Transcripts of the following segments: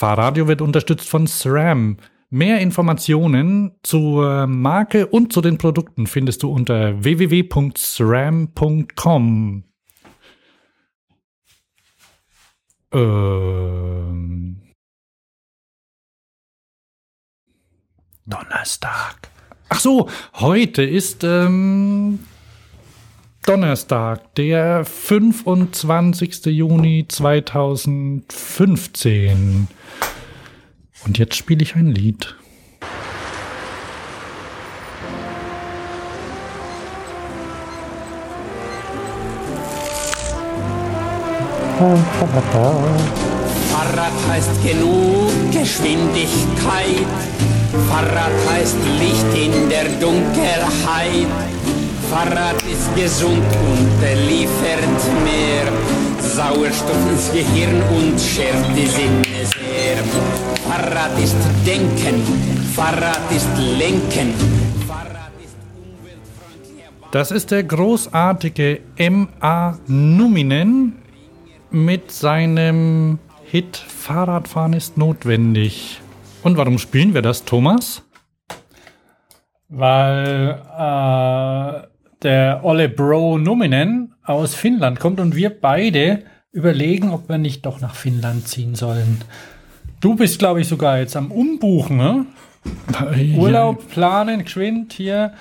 Fahrradio wird unterstützt von SRAM. Mehr Informationen zur Marke und zu den Produkten findest du unter www.sram.com. Ähm. Donnerstag. Ach so, heute ist ähm, Donnerstag, der 25. Juni 2015. Und jetzt spiele ich ein Lied. Fahrrad heißt genug Geschwindigkeit. Fahrrad heißt Licht in der Dunkelheit. Fahrrad ist gesund und liefert mehr Sauerstoff ins Gehirn und schärft die Sinne sehr. Fahrrad ist Denken, Fahrrad ist Lenken. Fahrrad ist Das ist der großartige M.A. Numinen mit seinem Hit Fahrradfahren ist notwendig. Und warum spielen wir das, Thomas? Weil äh, der Olle Bro Numinen aus Finnland kommt und wir beide überlegen, ob wir nicht doch nach Finnland ziehen sollen. Du bist, glaube ich, sogar jetzt am Umbuchen, ne? Ja. Urlaub planen, geschwind hier.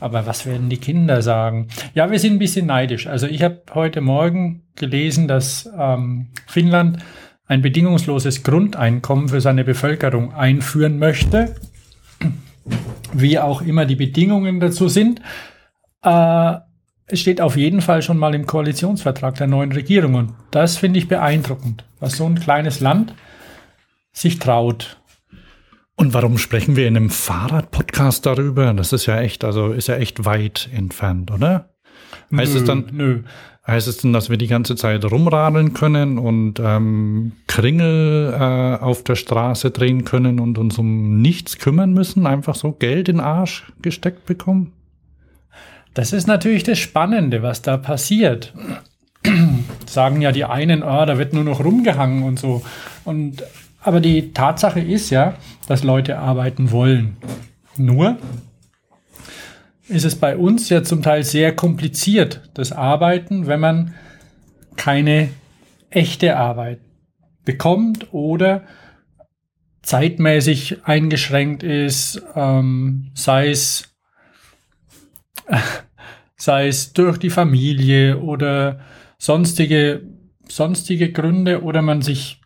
Aber was werden die Kinder sagen? Ja, wir sind ein bisschen neidisch. Also ich habe heute Morgen gelesen, dass ähm, Finnland ein bedingungsloses Grundeinkommen für seine Bevölkerung einführen möchte. Wie auch immer die Bedingungen dazu sind. Äh, es steht auf jeden Fall schon mal im Koalitionsvertrag der neuen Regierung. Und das finde ich beeindruckend, was so ein kleines Land sich traut. Und warum sprechen wir in einem Fahrrad-Podcast darüber? Das ist ja echt, also ist ja echt weit entfernt, oder? Heißt nö, es dann, nö. heißt es denn, dass wir die ganze Zeit rumradeln können und ähm, Kringel äh, auf der Straße drehen können und uns um nichts kümmern müssen? Einfach so Geld in den Arsch gesteckt bekommen? Das ist natürlich das Spannende, was da passiert. Sagen ja die einen, oh, da wird nur noch rumgehangen und so. Und, aber die Tatsache ist ja, dass Leute arbeiten wollen. Nur ist es bei uns ja zum Teil sehr kompliziert, das Arbeiten, wenn man keine echte Arbeit bekommt oder zeitmäßig eingeschränkt ist, ähm, sei es sei es durch die Familie oder sonstige, sonstige Gründe oder man sich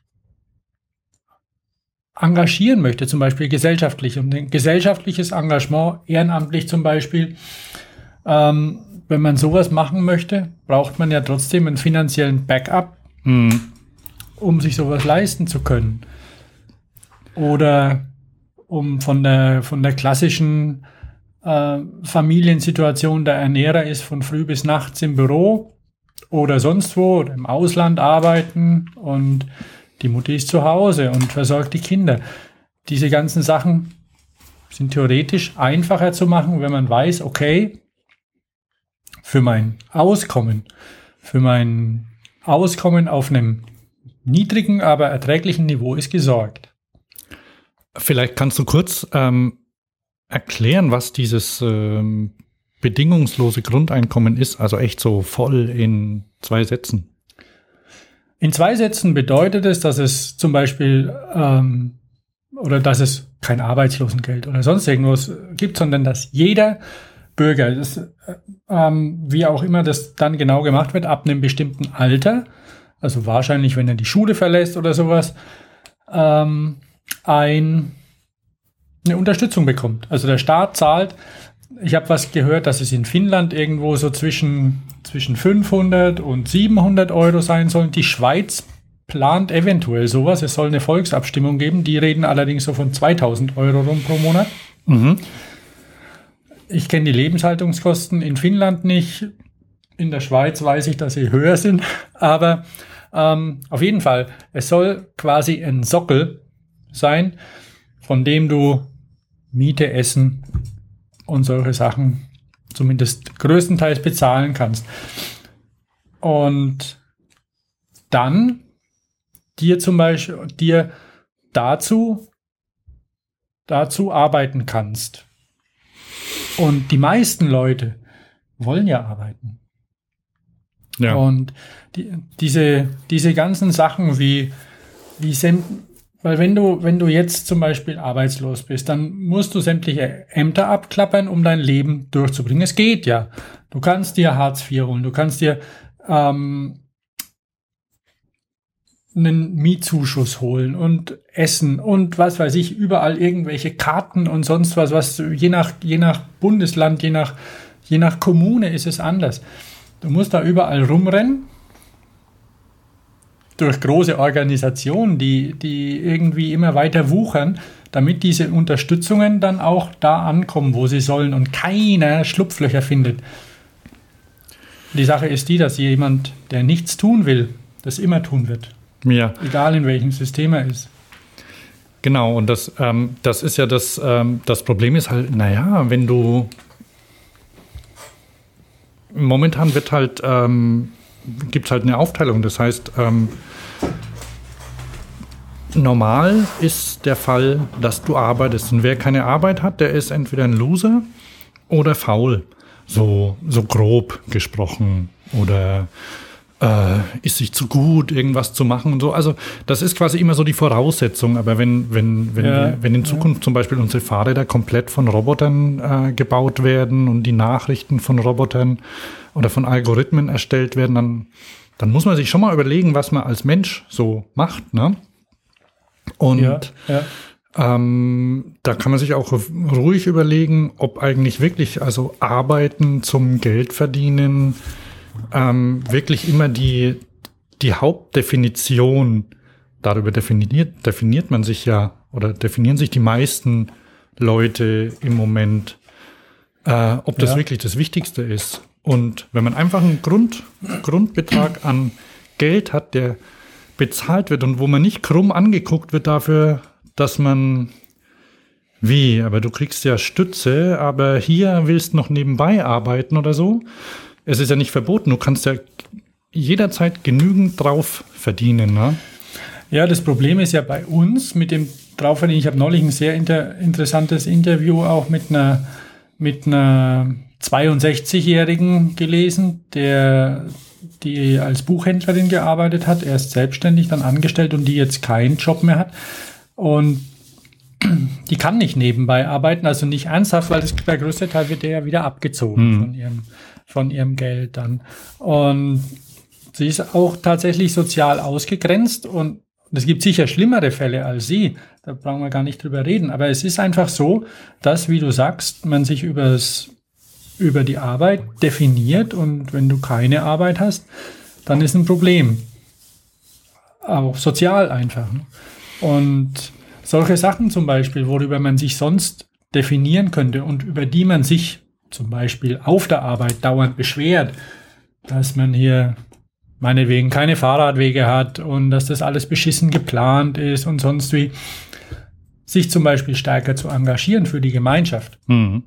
engagieren möchte, zum Beispiel gesellschaftlich. Und ein gesellschaftliches Engagement, ehrenamtlich zum Beispiel, ähm, wenn man sowas machen möchte, braucht man ja trotzdem einen finanziellen Backup, mhm. um sich sowas leisten zu können. Oder um von der, von der klassischen äh, Familiensituation der Ernährer ist von früh bis nachts im Büro oder sonst wo oder im Ausland arbeiten und die Mutter ist zu Hause und versorgt die Kinder. Diese ganzen Sachen sind theoretisch einfacher zu machen, wenn man weiß, okay, für mein Auskommen, für mein Auskommen auf einem niedrigen, aber erträglichen Niveau ist gesorgt. Vielleicht kannst du kurz ähm, erklären, was dieses ähm, bedingungslose Grundeinkommen ist? Also echt so voll in zwei Sätzen. In zwei Sätzen bedeutet es, dass es zum Beispiel ähm, oder dass es kein Arbeitslosengeld oder sonst irgendwas gibt, sondern dass jeder Bürger, das, ähm, wie auch immer das dann genau gemacht wird, ab einem bestimmten Alter, also wahrscheinlich, wenn er die Schule verlässt oder sowas, ähm, ein eine Unterstützung bekommt. Also der Staat zahlt, ich habe was gehört, dass es in Finnland irgendwo so zwischen, zwischen 500 und 700 Euro sein sollen. Die Schweiz plant eventuell sowas. Es soll eine Volksabstimmung geben. Die reden allerdings so von 2000 Euro rum pro Monat. Mhm. Ich kenne die Lebenshaltungskosten in Finnland nicht. In der Schweiz weiß ich, dass sie höher sind. Aber ähm, auf jeden Fall, es soll quasi ein Sockel sein, von dem du Miete, Essen und solche Sachen zumindest größtenteils bezahlen kannst. Und dann dir zum Beispiel, dir dazu, dazu arbeiten kannst. Und die meisten Leute wollen ja arbeiten. Ja. Und die, diese, diese ganzen Sachen wie, wie weil wenn du, wenn du jetzt zum Beispiel arbeitslos bist, dann musst du sämtliche Ämter abklappern, um dein Leben durchzubringen. Es geht ja. Du kannst dir Hartz IV holen, du kannst dir ähm, einen Mietzuschuss holen und Essen und was weiß ich, überall irgendwelche Karten und sonst was, was je nach, je nach Bundesland, je nach, je nach Kommune ist es anders. Du musst da überall rumrennen durch große Organisationen, die, die irgendwie immer weiter wuchern, damit diese Unterstützungen dann auch da ankommen, wo sie sollen und keiner Schlupflöcher findet. Die Sache ist die, dass jemand, der nichts tun will, das immer tun wird. Ja. Egal in welchem System er ist. Genau, und das, ähm, das ist ja das, ähm, das Problem ist halt, naja, wenn du momentan wird halt, ähm, gibt es halt eine Aufteilung. Das heißt, ähm, normal ist der Fall, dass du arbeitest. Und wer keine Arbeit hat, der ist entweder ein Loser oder faul. So, so grob gesprochen. Oder äh, ist sich zu gut, irgendwas zu machen und so. Also das ist quasi immer so die Voraussetzung. Aber wenn, wenn, wenn, ja, wenn in Zukunft ja. zum Beispiel unsere Fahrräder komplett von Robotern äh, gebaut werden und die Nachrichten von Robotern oder von Algorithmen erstellt werden, dann, dann muss man sich schon mal überlegen, was man als Mensch so macht. Ne? Und ja, ähm, da kann man sich auch ruhig überlegen, ob eigentlich wirklich, also Arbeiten zum Geld verdienen, ähm, wirklich immer die, die Hauptdefinition, darüber definiert, definiert man sich ja, oder definieren sich die meisten Leute im Moment, äh, ob das ja. wirklich das Wichtigste ist. Und wenn man einfach einen Grund, Grundbetrag an Geld hat, der bezahlt wird und wo man nicht krumm angeguckt wird dafür, dass man wie, aber du kriegst ja Stütze, aber hier willst noch nebenbei arbeiten oder so, es ist ja nicht verboten, du kannst ja jederzeit genügend drauf verdienen. Ne? Ja, das Problem ist ja bei uns mit dem draufverdienen. Ich habe neulich ein sehr inter interessantes Interview auch mit einer, mit einer 62-Jährigen gelesen, der die als Buchhändlerin gearbeitet hat, erst selbstständig, dann angestellt und die jetzt keinen Job mehr hat. Und die kann nicht nebenbei arbeiten, also nicht ernsthaft, weil das, der größte Teil wird ja wieder abgezogen hm. von ihrem von ihrem Geld dann. Und sie ist auch tatsächlich sozial ausgegrenzt und es gibt sicher schlimmere Fälle als sie. Da brauchen wir gar nicht drüber reden. Aber es ist einfach so, dass, wie du sagst, man sich übers, über die Arbeit definiert und wenn du keine Arbeit hast, dann ist ein Problem. Auch sozial einfach. Und solche Sachen zum Beispiel, worüber man sich sonst definieren könnte und über die man sich zum Beispiel auf der Arbeit dauernd beschwert, dass man hier meinetwegen keine Fahrradwege hat und dass das alles beschissen geplant ist und sonst wie, sich zum Beispiel stärker zu engagieren für die Gemeinschaft. Mhm.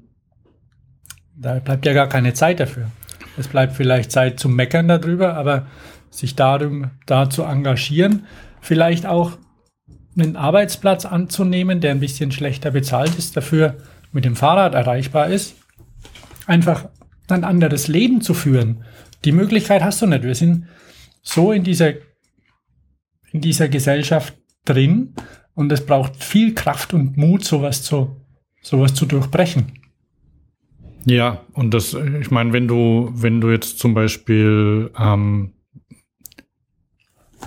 Da bleibt ja gar keine Zeit dafür. Es bleibt vielleicht Zeit zum Meckern darüber, aber sich darum, da zu engagieren, vielleicht auch einen Arbeitsplatz anzunehmen, der ein bisschen schlechter bezahlt ist, dafür mit dem Fahrrad erreichbar ist einfach ein anderes Leben zu führen. Die Möglichkeit hast du nicht. Wir sind so in dieser, in dieser Gesellschaft drin und es braucht viel Kraft und Mut, sowas zu, sowas zu durchbrechen. Ja, und das, ich meine, wenn du, wenn du jetzt zum Beispiel, ähm,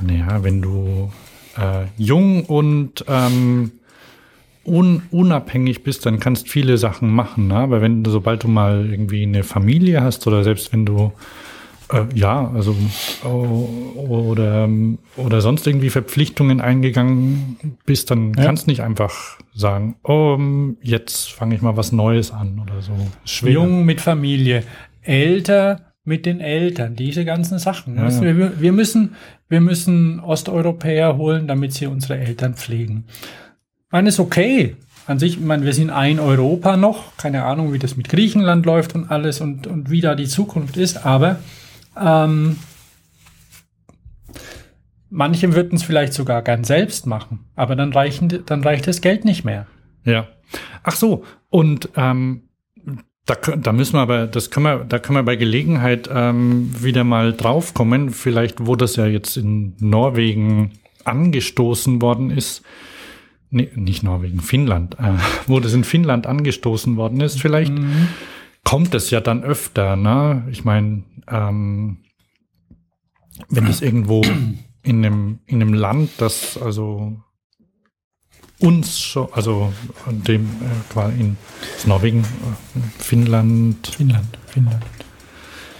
naja, wenn du äh, jung und ähm, un unabhängig bist, dann kannst viele Sachen machen. Ne? Aber wenn, sobald du mal irgendwie eine Familie hast oder selbst wenn du äh, ja, also oder, oder sonst irgendwie Verpflichtungen eingegangen bist, dann ja. kannst nicht einfach sagen, oh, jetzt fange ich mal was Neues an oder so. Schwer. Jung mit Familie, älter mit den Eltern, diese ganzen Sachen. Ja, ja. Wir, wir, müssen, wir müssen Osteuropäer holen, damit sie unsere Eltern pflegen meine, ist okay. An sich, ich meine, wir sind ein Europa noch. Keine Ahnung, wie das mit Griechenland läuft und alles und, und wie da die Zukunft ist. Aber ähm, manche würden es vielleicht sogar gern selbst machen, aber dann, reichen, dann reicht das Geld nicht mehr. Ja. Ach so, und ähm, da, da müssen wir aber, das können wir, da können wir bei Gelegenheit ähm, wieder mal draufkommen. Vielleicht, wo das ja jetzt in Norwegen angestoßen worden ist, nee, nicht Norwegen, Finnland, äh, wo das in Finnland angestoßen worden ist, vielleicht mhm. kommt es ja dann öfter. Ne? Ich meine, ähm, wenn es irgendwo in einem, in einem Land, das also uns schon, also dem äh, quasi in Norwegen, äh, Finnland. Finnland, Finnland.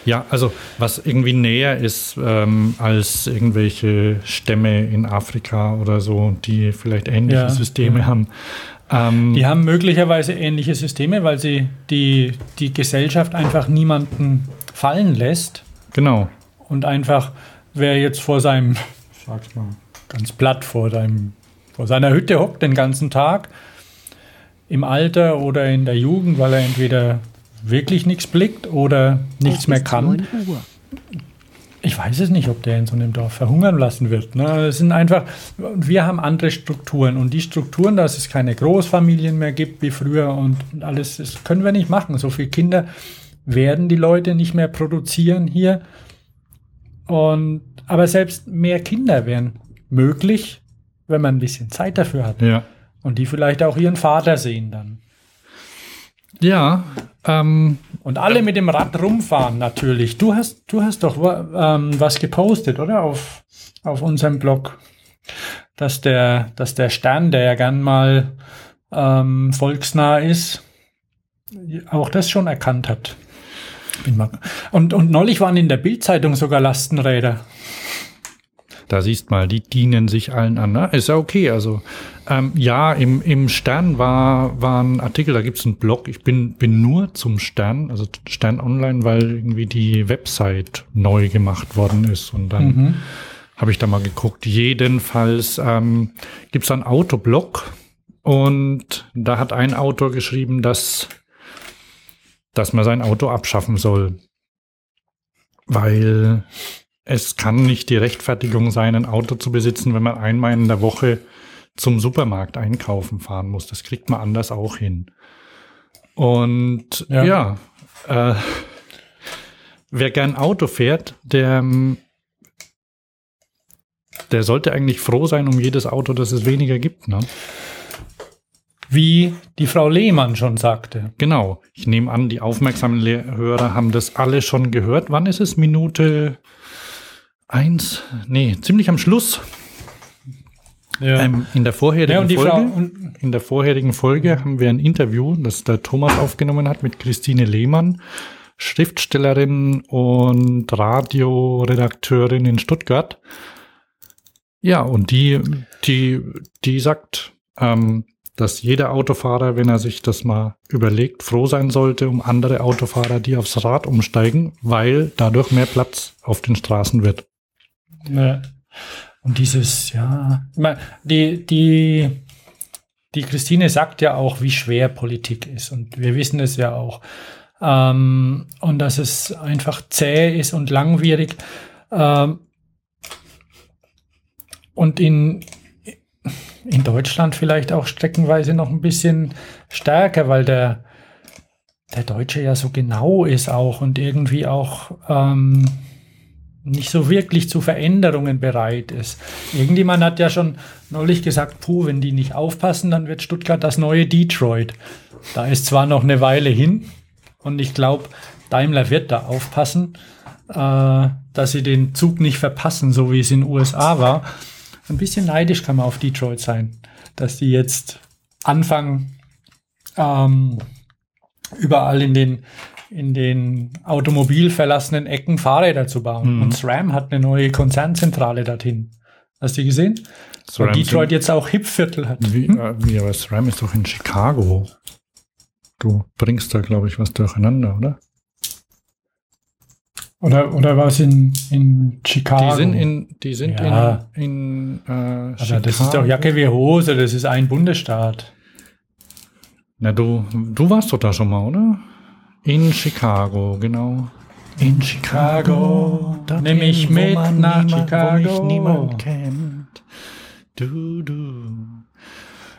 Ja, also was irgendwie näher ist ähm, als irgendwelche Stämme in Afrika oder so, die vielleicht ähnliche ja, Systeme ja. haben. Ähm, die haben möglicherweise ähnliche Systeme, weil sie die, die Gesellschaft einfach niemanden fallen lässt. Genau. Und einfach, wer jetzt vor seinem, sag's mal, ganz platt vor seinem, vor seiner Hütte hockt den ganzen Tag, im Alter oder in der Jugend, weil er entweder wirklich nichts blickt oder nichts mehr kann. Ich weiß es nicht, ob der in so einem Dorf verhungern lassen wird. Ne? Es sind einfach, wir haben andere Strukturen und die Strukturen, dass es keine Großfamilien mehr gibt wie früher und alles, das können wir nicht machen. So viele Kinder werden die Leute nicht mehr produzieren hier. Und, aber selbst mehr Kinder wären möglich, wenn man ein bisschen Zeit dafür hat. Ja. Und die vielleicht auch ihren Vater sehen dann. Ja. Ähm, und alle mit dem Rad rumfahren natürlich. Du hast, du hast doch ähm, was gepostet, oder? Auf, auf unserem Blog. Dass der, dass der Stern, der ja gern mal ähm, volksnah ist, auch das schon erkannt hat. Und, und neulich waren in der Bildzeitung sogar Lastenräder. Da siehst mal, die dienen sich allen an. Ne? Ist ja okay. Also ähm, ja, im, im Stern war, war ein Artikel, da gibt's einen Blog. Ich bin, bin nur zum Stern, also Stern Online, weil irgendwie die Website neu gemacht worden ist. Und dann mhm. habe ich da mal geguckt. Jedenfalls ähm, gibt's einen Autoblog und da hat ein Autor geschrieben, dass, dass man sein Auto abschaffen soll. Weil es kann nicht die Rechtfertigung sein, ein Auto zu besitzen, wenn man einmal in der Woche zum Supermarkt einkaufen fahren muss. Das kriegt man anders auch hin. Und ja, ja äh, wer gern Auto fährt, der, der sollte eigentlich froh sein um jedes Auto, das es weniger gibt. Ne? Wie die Frau Lehmann schon sagte. Genau. Ich nehme an, die aufmerksamen Hörer haben das alle schon gehört. Wann ist es? Minute eins? Nee, ziemlich am Schluss. Ja. Ähm, in, der vorherigen ja, Folge, in der vorherigen Folge haben wir ein Interview, das der Thomas aufgenommen hat mit Christine Lehmann, Schriftstellerin und Radioredakteurin in Stuttgart. Ja, und die, die, die sagt, ähm, dass jeder Autofahrer, wenn er sich das mal überlegt, froh sein sollte um andere Autofahrer, die aufs Rad umsteigen, weil dadurch mehr Platz auf den Straßen wird. Ja. Und dieses, ja, die, die, die Christine sagt ja auch, wie schwer Politik ist. Und wir wissen es ja auch. Ähm, und dass es einfach zäh ist und langwierig. Ähm, und in, in Deutschland vielleicht auch streckenweise noch ein bisschen stärker, weil der, der Deutsche ja so genau ist auch und irgendwie auch ähm, nicht so wirklich zu Veränderungen bereit ist. Irgendjemand hat ja schon neulich gesagt, puh, wenn die nicht aufpassen, dann wird Stuttgart das neue Detroit. Da ist zwar noch eine Weile hin und ich glaube, Daimler wird da aufpassen, äh, dass sie den Zug nicht verpassen, so wie es in den USA war. Ein bisschen neidisch kann man auf Detroit sein, dass die jetzt anfangen, ähm, überall in den in den automobilverlassenen Ecken Fahrräder zu bauen. Mhm. Und SRAM hat eine neue Konzernzentrale dorthin. Hast du gesehen? SRAM Und Detroit jetzt auch Hipviertel hat. Wie, hm? äh, wie, aber SRAM ist doch in Chicago. Du bringst da, glaube ich, was durcheinander, oder? Oder, oder was in, in Chicago? Die sind in, die sind ja. in, in äh, Chicago. Das ist doch Jacke wie Hose, das ist ein Bundesstaat. Na, du, du warst doch da schon mal, oder? In Chicago, genau. In Chicago, nimm mich mit nach niemand, Chicago. Wo mich niemand kennt. Du, du.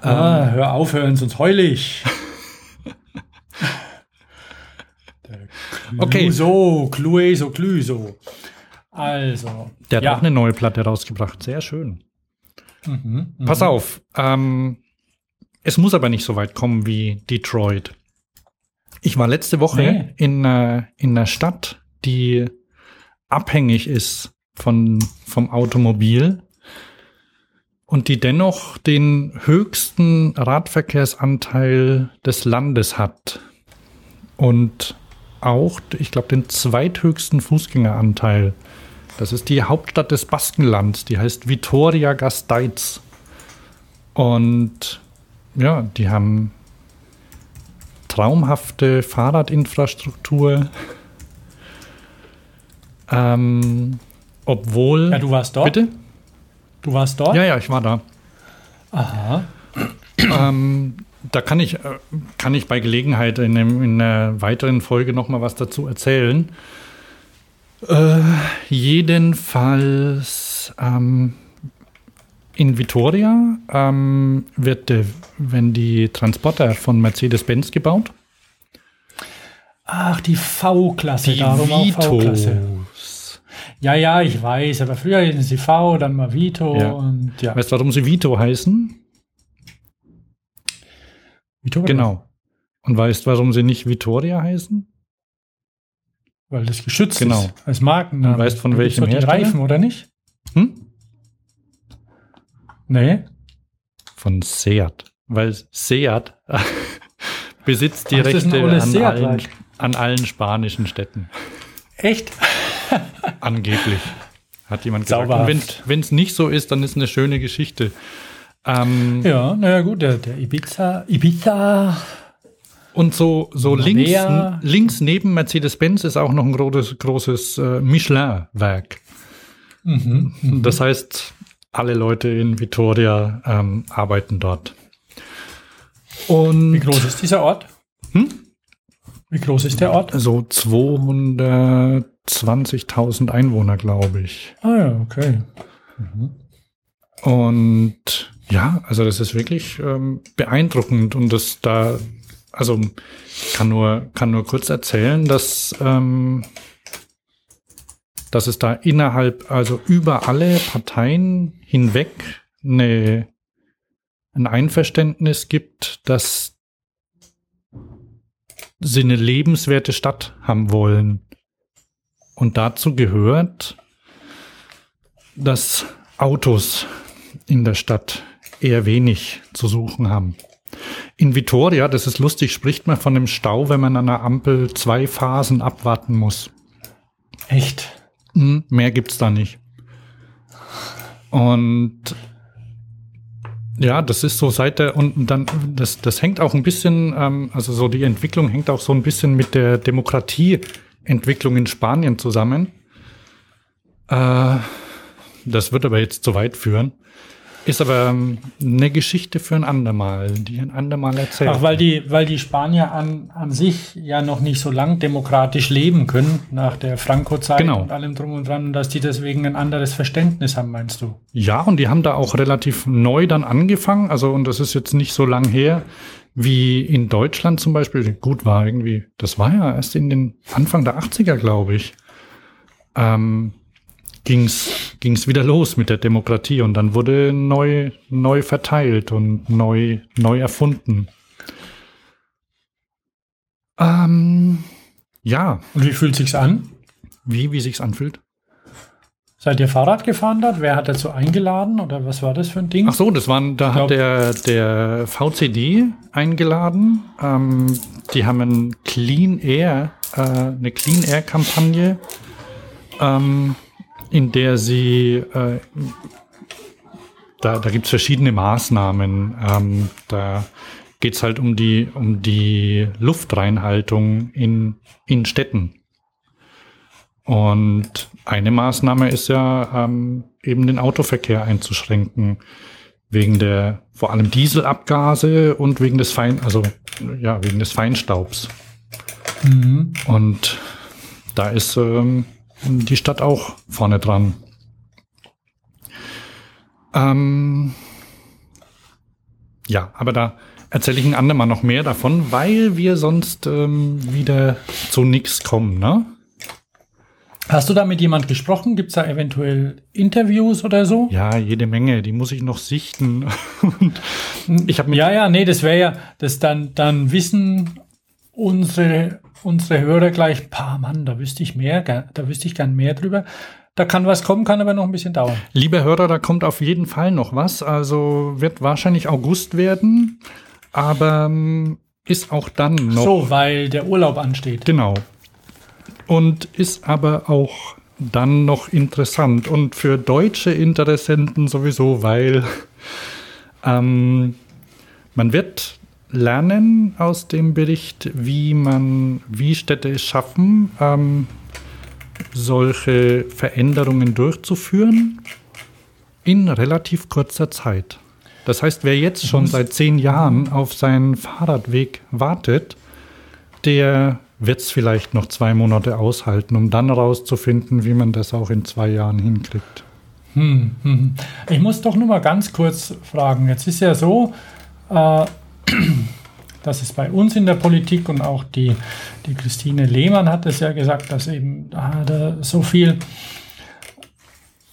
Ah, ähm, hör auf, hören, sonst heul ich. okay. So, Clueso, Clueso. Also. Der hat ja. auch eine neue Platte rausgebracht. Sehr schön. Mhm, mh. Pass auf. Ähm, es muss aber nicht so weit kommen wie Detroit. Ich war letzte Woche nee. in, äh, in einer Stadt, die abhängig ist von, vom Automobil und die dennoch den höchsten Radverkehrsanteil des Landes hat. Und auch, ich glaube, den zweithöchsten Fußgängeranteil. Das ist die Hauptstadt des Baskenlands, die heißt Vitoria Gasteiz. Und ja, die haben traumhafte Fahrradinfrastruktur. Ähm, obwohl. Ja, du warst dort? Bitte? Du warst dort? Ja, ja, ich war da. Aha. Ähm, da kann ich, äh, kann ich bei Gelegenheit in, einem, in einer weiteren Folge noch mal was dazu erzählen. Äh, jedenfalls ähm, in Vitoria ähm, wird, äh, wenn die Transporter von Mercedes-Benz gebaut. Ach, die V-Klasse, die darum V-Klasse. Ja, ja, ich weiß, aber früher hießen sie V, dann mal Vito ja. und ja. Weißt du, warum sie Vito heißen? Vitoria. Genau. Und weißt du, warum sie nicht Vitoria heißen? Weil das geschützt genau. ist als Marken. Und weißt von welchem Hersteller? Reifen, oder nicht? Hm? Nee. Von Seat. Weil Seat besitzt die Ach, Rechte an allen, an allen spanischen Städten. Echt? Angeblich. Hat jemand gesagt. Wenn es nicht so ist, dann ist eine schöne Geschichte. Ähm, ja, naja gut, der, der Ibiza, Ibiza. Und so, so links, links neben Mercedes-Benz ist auch noch ein großes, großes äh, Michelin-Werk. Mhm, mhm, das heißt, alle Leute in Vitoria ähm, arbeiten dort. Und Wie groß ist dieser Ort? Hm? Wie groß ist der Ort? So 220.000 Einwohner, glaube ich. Ah ja, okay. Mhm. Und ja, also das ist wirklich ähm, beeindruckend und das da, also kann nur kann nur kurz erzählen, dass ähm, dass es da innerhalb, also über alle Parteien hinweg eine, ein Einverständnis gibt, dass sie eine lebenswerte Stadt haben wollen. Und dazu gehört, dass Autos in der Stadt eher wenig zu suchen haben. In Vitoria, das ist lustig, spricht man von einem Stau, wenn man an einer Ampel zwei Phasen abwarten muss. Echt? Hm, mehr gibt's da nicht. Und ja, das ist so seit der, und dann, das, das hängt auch ein bisschen, ähm, also so die Entwicklung hängt auch so ein bisschen mit der Demokratieentwicklung in Spanien zusammen. Äh, das wird aber jetzt zu weit führen. Ist aber ähm, eine Geschichte für ein andermal, die ein andermal erzählt. Ach, weil die, weil die Spanier an, an sich ja noch nicht so lang demokratisch leben können nach der Franco-Zeit genau. und allem drum und dran, dass die deswegen ein anderes Verständnis haben, meinst du? Ja, und die haben da auch relativ neu dann angefangen. Also, und das ist jetzt nicht so lang her wie in Deutschland zum Beispiel. Gut war irgendwie, das war ja erst in den Anfang der 80er, glaube ich. Ähm, ging's ging's wieder los mit der Demokratie und dann wurde neu neu verteilt und neu neu erfunden. Ähm, ja. Und wie fühlt sich's an? Wie wie sich's anfühlt? Seid ihr Fahrrad gefahren dort? Wer hat dazu eingeladen oder was war das für ein Ding? Ach so, das waren, da hat der, der VCD eingeladen. Ähm, die haben ein Clean Air, äh, eine Clean Air Kampagne ähm, in der sie, äh, da, da gibt es verschiedene Maßnahmen. Ähm, da geht es halt um die, um die Luftreinhaltung in, in Städten. Und eine Maßnahme ist ja ähm, eben den Autoverkehr einzuschränken wegen der vor allem Dieselabgase und wegen des Fein, also ja wegen des Feinstaubs. Mhm. Und da ist ähm, die Stadt auch vorne dran. Ähm, ja, aber da erzähle ich ein andermal noch mehr davon, weil wir sonst ähm, wieder zu nichts kommen, ne? Hast du da mit jemand gesprochen? Gibt es da eventuell Interviews oder so? Ja, jede Menge. Die muss ich noch sichten. ich habe ja, ja, nee, das wäre ja, das dann, dann wissen unsere, unsere Hörer gleich, paar Mann, da wüsste ich mehr, da wüsste ich gern mehr drüber. Da kann was kommen, kann aber noch ein bisschen dauern. Liebe Hörer, da kommt auf jeden Fall noch was. Also wird wahrscheinlich August werden, aber ähm, ist auch dann noch. So, weil der Urlaub ansteht. Genau und ist aber auch dann noch interessant und für deutsche Interessenten sowieso, weil ähm, man wird lernen aus dem Bericht, wie man, wie Städte es schaffen, ähm, solche Veränderungen durchzuführen in relativ kurzer Zeit. Das heißt, wer jetzt schon seit zehn Jahren auf seinen Fahrradweg wartet, der wird es vielleicht noch zwei Monate aushalten, um dann herauszufinden, wie man das auch in zwei Jahren hinkriegt. Hm, hm, hm. Ich muss doch nur mal ganz kurz fragen. Jetzt ist ja so, äh, dass es bei uns in der Politik und auch die, die Christine Lehmann hat es ja gesagt, dass eben ah, da so viel,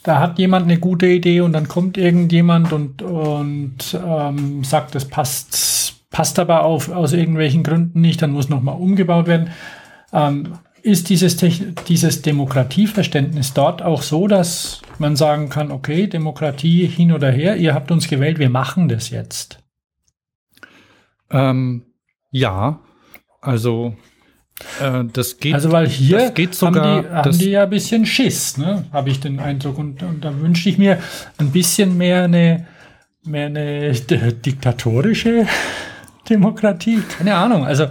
da hat jemand eine gute Idee und dann kommt irgendjemand und, und ähm, sagt, das passt passt aber auf, aus irgendwelchen Gründen nicht, dann muss nochmal umgebaut werden. Ähm, ist dieses, dieses Demokratieverständnis dort auch so, dass man sagen kann, okay, Demokratie hin oder her, ihr habt uns gewählt, wir machen das jetzt? Ähm, ja, also äh, das geht. Also weil hier geht sogar, haben, die, haben die ja ein bisschen Schiss, ne? habe ich den Eindruck. Und, und da wünsche ich mir ein bisschen mehr eine, mehr eine diktatorische Demokratie, keine Ahnung. Also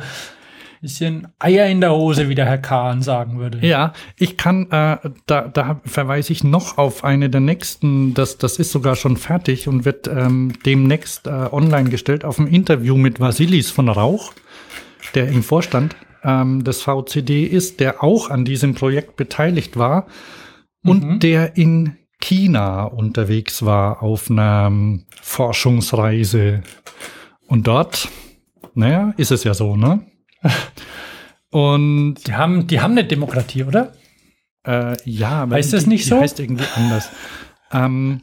bisschen Eier in der Hose, wie der Herr Kahn sagen würde. Ja, ich kann, äh, da, da verweise ich noch auf eine der nächsten, das, das ist sogar schon fertig und wird ähm, demnächst äh, online gestellt auf ein Interview mit Vasilis von Rauch, der im Vorstand ähm, des VCD ist, der auch an diesem Projekt beteiligt war und mhm. der in China unterwegs war auf einer ähm, Forschungsreise. Und dort naja, ist es ja so, ne? Und die haben, die haben eine Demokratie, oder? Äh, ja, aber heißt das nicht die, so? Die heißt irgendwie anders. ähm,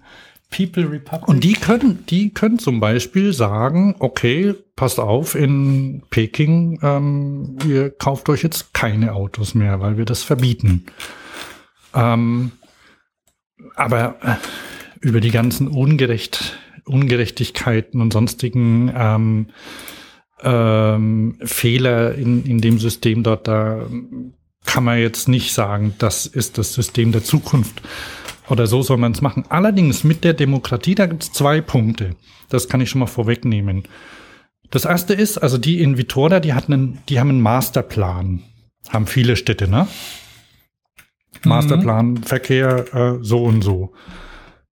People Republic. Und die können, die können zum Beispiel sagen, okay, passt auf, in Peking, ähm, ihr kauft euch jetzt keine Autos mehr, weil wir das verbieten. Ähm, aber äh, über die ganzen Ungerecht, Ungerechtigkeiten und sonstigen ähm, ähm, Fehler in, in dem System dort, da kann man jetzt nicht sagen, das ist das System der Zukunft. Oder so soll man es machen. Allerdings mit der Demokratie, da gibt es zwei Punkte. Das kann ich schon mal vorwegnehmen. Das erste ist, also die in Vitoria, die hatten einen, die haben einen Masterplan. Haben viele Städte, ne? Mhm. Masterplan, Verkehr, äh, so und so.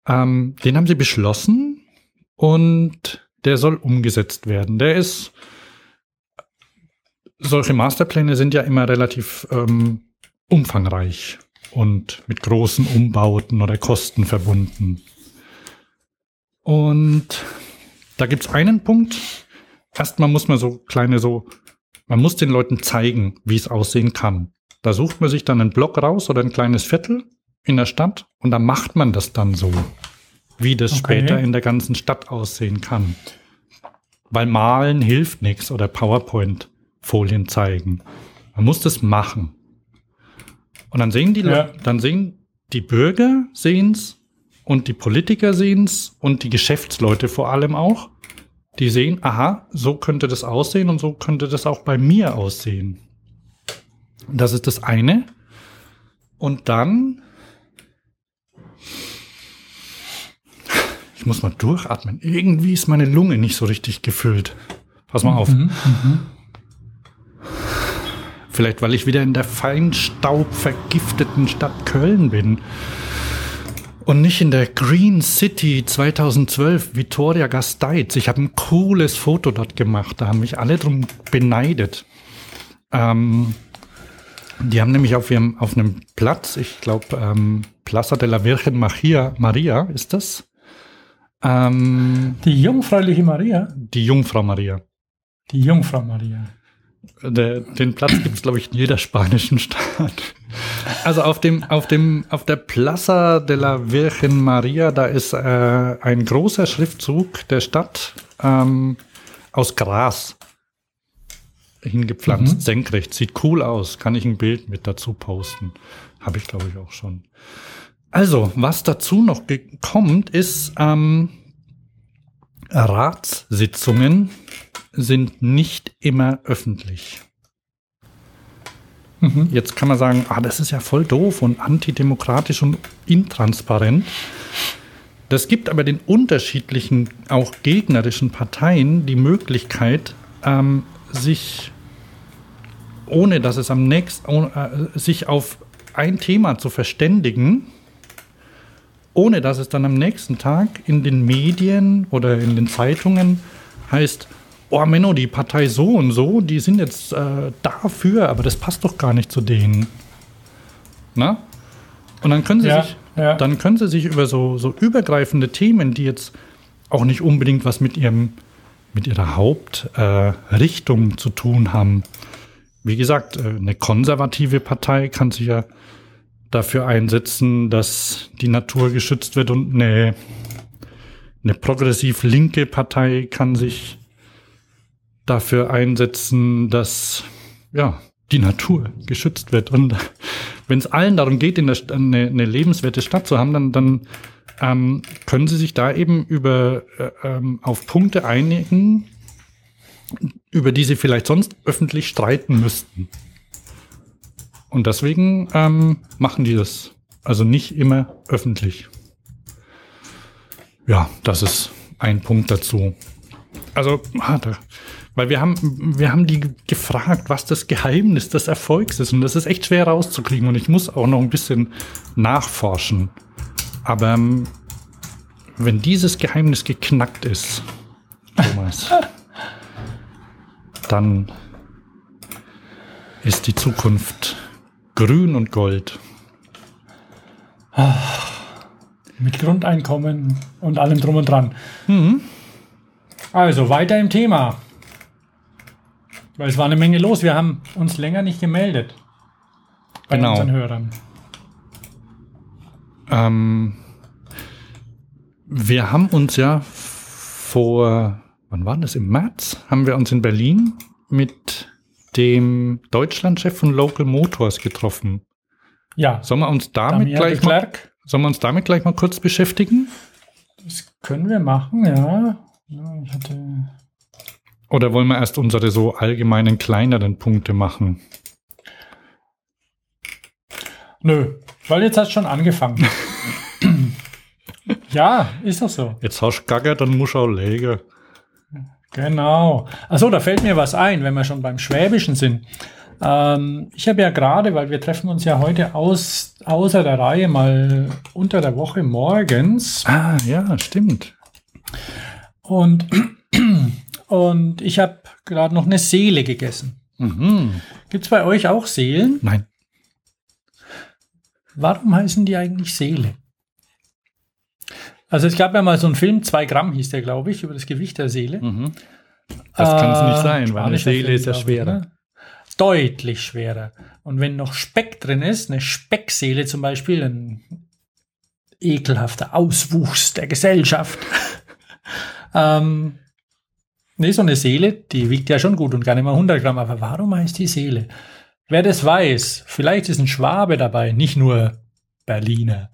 Ähm, den haben sie beschlossen und der soll umgesetzt werden. Der ist solche Masterpläne sind ja immer relativ ähm, umfangreich und mit großen Umbauten oder Kosten verbunden. Und da gibt es einen Punkt. Erstmal muss man so kleine so, man muss den Leuten zeigen, wie es aussehen kann. Da sucht man sich dann einen Block raus oder ein kleines Viertel in der Stadt und da macht man das dann so, wie das okay. später in der ganzen Stadt aussehen kann. Weil malen hilft nichts oder PowerPoint. Folien zeigen. Man muss das machen. Und dann sehen die, ja. dann sehen die Bürger sehen's und die Politiker sehen's und die Geschäftsleute vor allem auch. Die sehen, aha, so könnte das aussehen und so könnte das auch bei mir aussehen. Das ist das eine. Und dann, ich muss mal durchatmen. Irgendwie ist meine Lunge nicht so richtig gefüllt. Pass mal auf. Mhm, mhm. Vielleicht, weil ich wieder in der feinstaubvergifteten Stadt Köln bin. Und nicht in der Green City 2012, Vittoria Gasteiz. Ich habe ein cooles Foto dort gemacht. Da haben mich alle drum beneidet. Ähm, Die haben nämlich auf, ihrem, auf einem Platz, ich glaube, ähm, Plaza de la Virgen Maria, Maria ist das? Ähm, die jungfräuliche Maria? Die Jungfrau Maria. Die Jungfrau Maria. Der, den Platz gibt es, glaube ich, in jeder spanischen Stadt. Also auf dem, auf dem, auf der Plaza de la Virgen Maria, da ist äh, ein großer Schriftzug der Stadt ähm, aus Gras hingepflanzt, mhm. senkrecht. Sieht cool aus. Kann ich ein Bild mit dazu posten? Habe ich, glaube ich, auch schon. Also, was dazu noch kommt, ist ähm, Ratssitzungen sind nicht immer öffentlich. Mhm. Jetzt kann man sagen, ah, das ist ja voll doof und antidemokratisch und intransparent. Das gibt aber den unterschiedlichen, auch gegnerischen Parteien die Möglichkeit, ähm, sich, ohne dass es am nächsten, äh, sich auf ein Thema zu verständigen, ohne dass es dann am nächsten Tag in den Medien oder in den Zeitungen heißt, oh Menno, die Partei so und so, die sind jetzt äh, dafür, aber das passt doch gar nicht zu denen. Na? Und dann können sie ja, sich, ja. dann können sie sich über so, so übergreifende Themen, die jetzt auch nicht unbedingt was mit ihrem, mit ihrer Hauptrichtung äh, zu tun haben. Wie gesagt, äh, eine konservative Partei kann sich ja dafür einsetzen, dass die Natur geschützt wird und eine, eine progressiv linke Partei kann sich dafür einsetzen, dass ja, die Natur geschützt wird. Und wenn es allen darum geht, in der St eine, eine, lebenswerte Stadt zu haben, dann, dann ähm, können sie sich da eben über äh, ähm, auf Punkte einigen, über die sie vielleicht sonst öffentlich streiten müssten. Und deswegen ähm, machen die das. Also nicht immer öffentlich. Ja, das ist ein Punkt dazu. Also, ah, da weil wir haben, wir haben die gefragt, was das Geheimnis des Erfolgs ist. Und das ist echt schwer rauszukriegen. Und ich muss auch noch ein bisschen nachforschen. Aber ähm, wenn dieses Geheimnis geknackt ist, Thomas, dann ist die Zukunft grün und gold. Mit Grundeinkommen und allem drum und dran. Mhm. Also weiter im Thema. Weil es war eine Menge los. Wir haben uns länger nicht gemeldet. Bei genau. unseren Hörern. Ähm, wir haben uns ja vor, wann war das? Im März haben wir uns in Berlin mit dem Deutschlandchef von Local Motors getroffen. Ja. Sollen wir uns damit gleich mal, sollen wir uns damit gleich mal kurz beschäftigen? Das können wir machen, ja. ja ich hatte oder wollen wir erst unsere so allgemeinen kleineren Punkte machen? Nö, weil jetzt hast du schon angefangen. ja, ist doch so. Jetzt hast du gaggert, dann musst du auch legen. Genau. Achso, da fällt mir was ein, wenn wir schon beim Schwäbischen sind. Ähm, ich habe ja gerade, weil wir treffen uns ja heute aus, außer der Reihe mal unter der Woche morgens. Ah, ja, stimmt. Und und ich habe gerade noch eine Seele gegessen. Mhm. Gibt es bei euch auch Seelen? Nein. Warum heißen die eigentlich Seele? Also es gab ja mal so einen Film, zwei Gramm hieß der, glaube ich, über das Gewicht der Seele. Mhm. Das äh, kann es nicht sein, weil eine Seele Film, ist ja schwerer. Ne? Deutlich schwerer. Und wenn noch Speck drin ist, eine Speckseele zum Beispiel, ein ekelhafter Auswuchs der Gesellschaft, ähm, Nee, so eine Seele, die wiegt ja schon gut und gar nicht mal 100 Gramm. Aber warum heißt die Seele? Wer das weiß, vielleicht ist ein Schwabe dabei, nicht nur Berliner.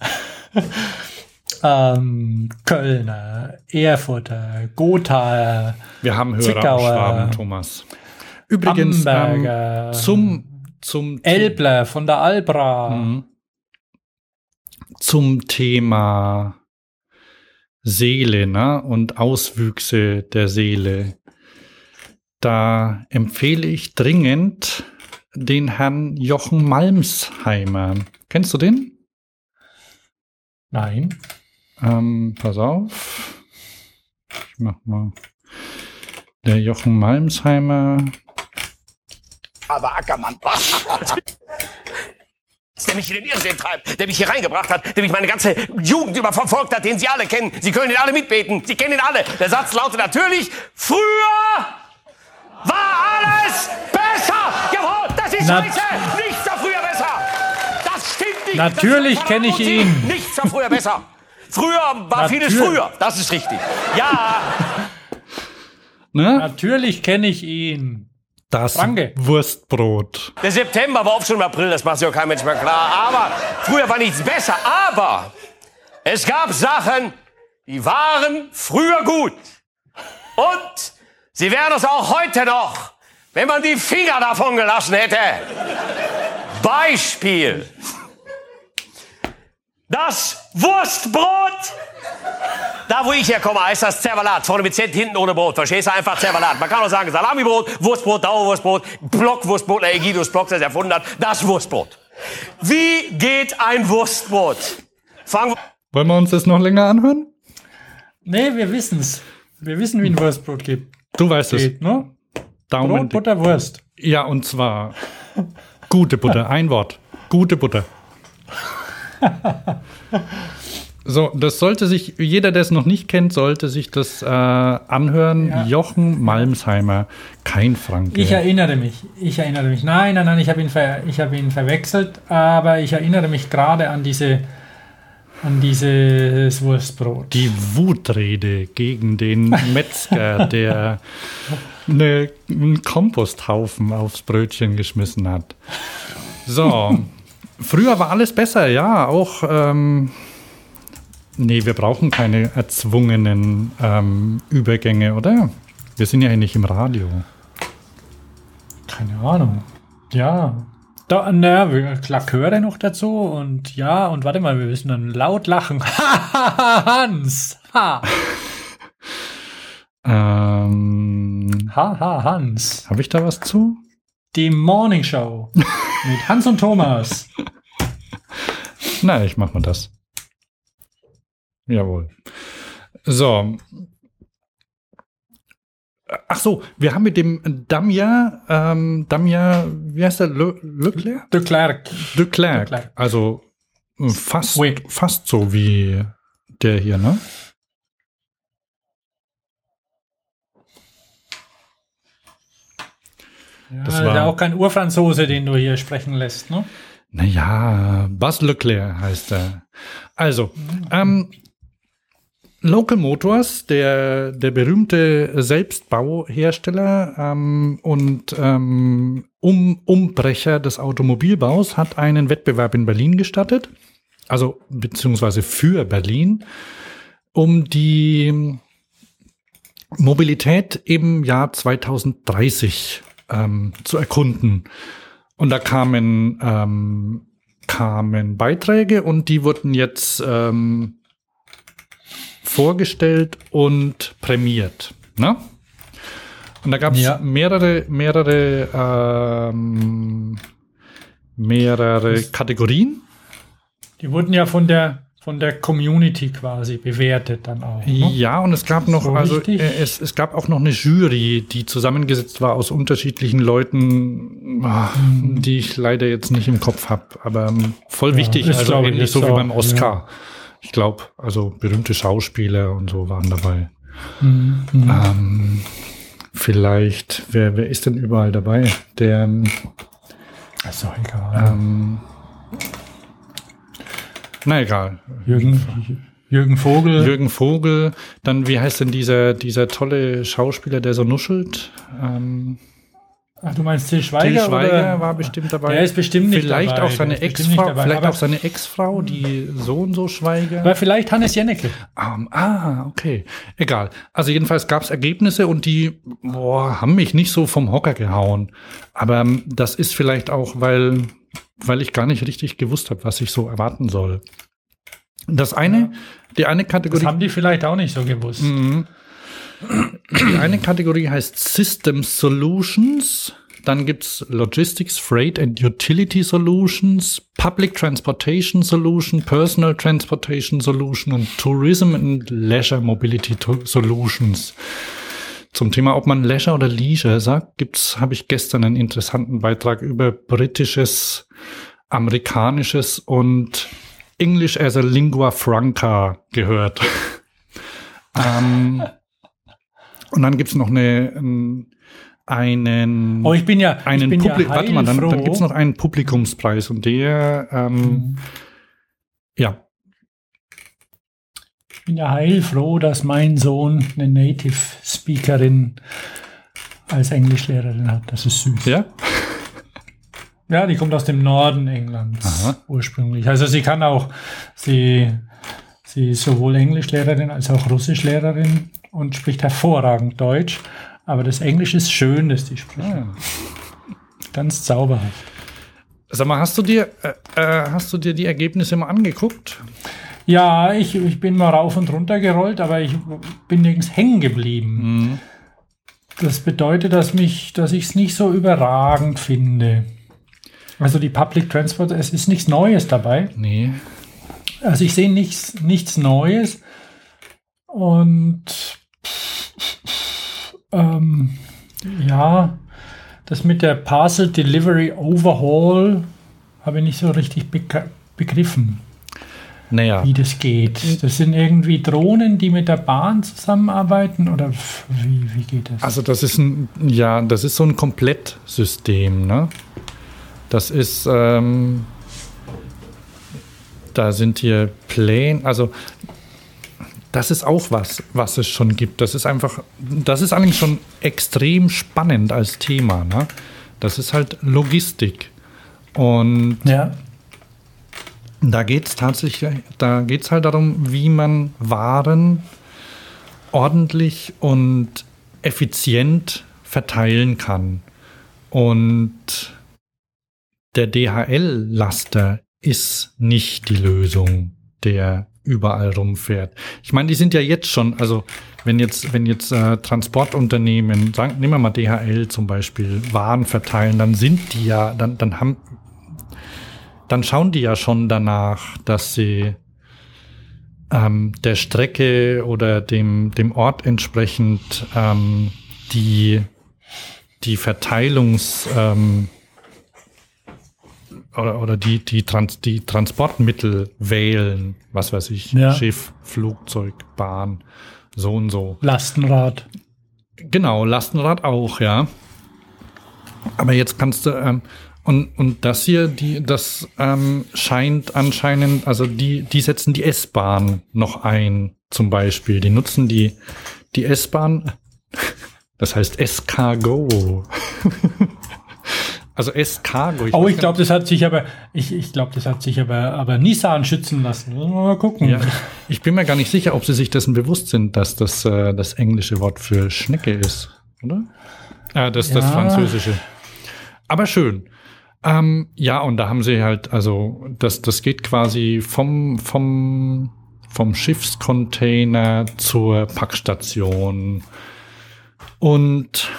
ähm, Kölner, Erfurter, Gothaer. Wir haben Hörer Zickauer, Schwaben, Thomas. Übrigens ähm, zum, zum Elbler von der Albra. Mhm. Zum Thema Seele ne? und Auswüchse der Seele. Da empfehle ich dringend den Herrn Jochen Malmsheimer. Kennst du den? Nein. Ähm, pass auf. Ich mach mal. Der Jochen Malmsheimer. aber Ackermann. der mich in den Irrsinn treibt, der mich hier reingebracht hat, der mich meine ganze Jugend über verfolgt hat, den Sie alle kennen. Sie können ihn alle mitbeten. Sie kennen ihn alle. Der Satz lautet natürlich, früher war alles besser. Jawohl, das ist Na- scheiße. Nichts war früher besser. Das stimmt nicht. Natürlich Das ist kenn ich ihn. Nichts war früher besser. Früher war vieles Natürlich. früher. Das ist richtig. Ja, Ne? Natürlich kenne ich ihn. Das Danke. Wurstbrot. Der September war auch schon im April, das macht sich auch kein Mensch mehr klar. Aber früher war nichts besser. Aber es gab Sachen, die waren früher gut. Und sie wären es auch heute noch, wenn man die Finger davon gelassen hätte. Beispiel. Das Wurstbrot. Da, wo ich herkomme, heißt das Zervalat. Vorne mit Z, hinten ohne Brot. Verstehst du? Einfach Zervalat. Man kann auch sagen Salamibrot, Wurstbrot, Dauerwurstbrot, Blockwurstbrot, der Egidius Block, das erfunden hat. Das Wurstbrot. Wie geht ein Wurstbrot? Fangen Wollen wir uns das noch länger anhören? Nee, wir wissen's. Wir wissen, wie ein Wurstbrot gibt. Du weißt es. Geht, ne? Daumen. Brot, Butter, Wurst. Ja, und zwar gute Butter. Ein Wort. Gute Butter. So, das sollte sich, jeder, der es noch nicht kennt, sollte sich das äh, anhören. Ja. Jochen Malmsheimer, kein Franke. Ich erinnere mich. Ich erinnere mich. Nein, nein, nein, ich habe ihn, ver ich habe ihn verwechselt, aber ich erinnere mich gerade an diese an dieses Wurstbrot. Die Wutrede gegen den Metzger, der eine, einen Komposthaufen aufs Brötchen geschmissen hat. So, früher war alles besser, ja, auch. Ähm, nee, wir brauchen keine erzwungenen ähm, Übergänge, oder? Wir sind ja nicht im Radio. Keine Ahnung. Ja. Da, na, Chöre noch dazu und ja, und warte mal, wir müssen dann laut lachen. Hans! Ha! Ähm, Haha, Hans. Habe ich da was zu? Die Morning Show mit Hans und Thomas. Na, ich mach mal das. Jawohl. So. Ach so, wir haben mit dem Damia, ähm, Damia, wie heißt der? Le, Leclerc? De Klerk. De Klerk. Klerk. Also äh, fast, Oui. fast so wie der hier, ne? Ja, Das war- war auch kein Urfranzose, den du hier sprechen lässt, ne? Naja, Bas Leclerc heißt er. Also, ähm, Local Motors, der, der berühmte Selbstbauhersteller ähm, und ähm, um, Umbrecher des Automobilbaus, hat einen Wettbewerb in Berlin gestattet, also beziehungsweise für Berlin, um die Mobilität im Jahr 2030 ähm, zu erkunden. Und da kamen, ähm, kamen Beiträge und die wurden jetzt ähm, vorgestellt und prämiert. Ne? Und da gab es Ja. mehrere, mehrere, ähm, mehrere Kategorien. Die wurden ja von der von der Community quasi bewertet dann auch. Ne? Ja, und es gab noch, So also äh, es, es gab auch noch eine Jury, die zusammengesetzt war aus unterschiedlichen Leuten, ah, die ich leider jetzt nicht im Kopf habe, aber ähm, voll wichtig, ist, also ich, ähnlich so wie beim Oscar. Ich glaube, also berühmte Schauspieler und so waren dabei. Mhm. Ähm, vielleicht, wer, wer ist denn überall dabei? Der, ähm, Ist doch egal. ähm, na egal. Jürgen, Jürgen Vogel. Jürgen Vogel, dann wie heißt denn dieser, dieser tolle Schauspieler, der so nuschelt? Ähm, Ach, du meinst Til Schweiger? Til Schweiger oder? war bestimmt dabei. Der ist bestimmt nicht vielleicht dabei. Auch seine Ex-Frau, vielleicht auch seine Ex-Frau, die so und so Schweiger. Aber vielleicht Hannes Jennecke. Ähm, ah, okay. Egal. Also jedenfalls gab es Ergebnisse und die boah, haben mich nicht so vom Hocker gehauen. Aber ähm, das ist vielleicht auch, weil, weil ich gar nicht richtig gewusst habe, was ich so erwarten soll. Das eine, die eine Das Kategorie. haben die vielleicht auch nicht so gewusst. Mhm. Die eine Kategorie heißt System Solutions. Dann gibt's Logistics, Freight and Utility Solutions, Public Transportation Solution, Personal Transportation Solution und Tourism and Leisure Mobility Solutions. zum Thema, ob man Leisure oder Leisure sagt, gibt's, habe ich gestern einen interessanten Beitrag über britisches, amerikanisches und English as a Lingua Franca gehört. ähm, und dann gibt's noch eine, einen, oh, ich bin ja, einen ich bin Publi ja warte mal, dann, dann gibt's noch einen Publikumspreis und der, ähm, mhm. ja, ich bin ja heilfroh, dass mein Sohn eine Native Speakerin als Englischlehrerin hat. Das ist süß. Ja? Ja, die kommt aus dem Norden Englands Aha. ursprünglich. Also sie kann auch, sie, sie ist sowohl Englischlehrerin als auch Russischlehrerin und spricht hervorragend Deutsch. Aber das Englisch ist schön, das die spricht. Ah. Ganz zauberhaft. Sag mal, hast du dir, äh, äh hast du dir die Ergebnisse mal angeguckt? Ja, ich, ich bin mal rauf und runter gerollt, aber ich bin nirgends hängen geblieben. Mhm. Das bedeutet, dass mich, dass ich es nicht so überragend finde. Also die Public Transport, es ist nichts Neues dabei. Nee. Also ich sehe nichts, nichts Neues. Und ähm, ja, das mit der Parcel Delivery Overhaul habe ich nicht so richtig begriffen naja. wie das geht. Das sind irgendwie Drohnen, die mit der Bahn zusammenarbeiten oder wie, wie geht das? Also das ist ein, ja, das ist so ein Komplettsystem, ne? Das ist, ähm, da sind hier Pläne, also das ist auch was, was es schon gibt. Das ist einfach, das ist eigentlich schon extrem spannend als Thema, ne? Das ist halt Logistik. Und ja. Da geht es tatsächlich, da geht es halt darum, wie man Waren ordentlich und effizient verteilen kann. Und der DHL-Laster ist nicht die Lösung, der überall rumfährt. Ich meine, die sind ja jetzt schon, also wenn jetzt, wenn jetzt äh, Transportunternehmen, sagen, nehmen wir mal DHL zum Beispiel, Waren verteilen, dann sind die ja, dann, dann haben, dann schauen die ja schon danach, dass sie ähm, der Strecke oder dem, dem Ort entsprechend ähm, die, die Verteilungs- ähm, oder, oder die, die, Trans die Transportmittel wählen, was weiß ich, ja. Schiff, Flugzeug, Bahn, so und so. Lastenrad. Genau, Lastenrad auch, ja. Aber jetzt kannst du, ähm, und, und das hier, die, das ähm, scheint anscheinend, also die, die setzen die S-Bahn noch ein, zum Beispiel. Die nutzen die, die S-Bahn, das heißt S-Cargo. also S-Cargo. Oh, ich glaube, das hat sich aber, ich, ich glaube, das hat sich aber, aber Nissan schützen lassen. Mal gucken. Ja, ich bin mir gar nicht sicher, ob sie sich dessen bewusst sind, dass das äh, das englische Wort für Schnecke ist, oder? Äh, das, ja. das französische. Aber schön. Ähm, ja, und da haben sie halt, also das, das geht quasi vom, vom, vom Schiffscontainer zur Packstation. Und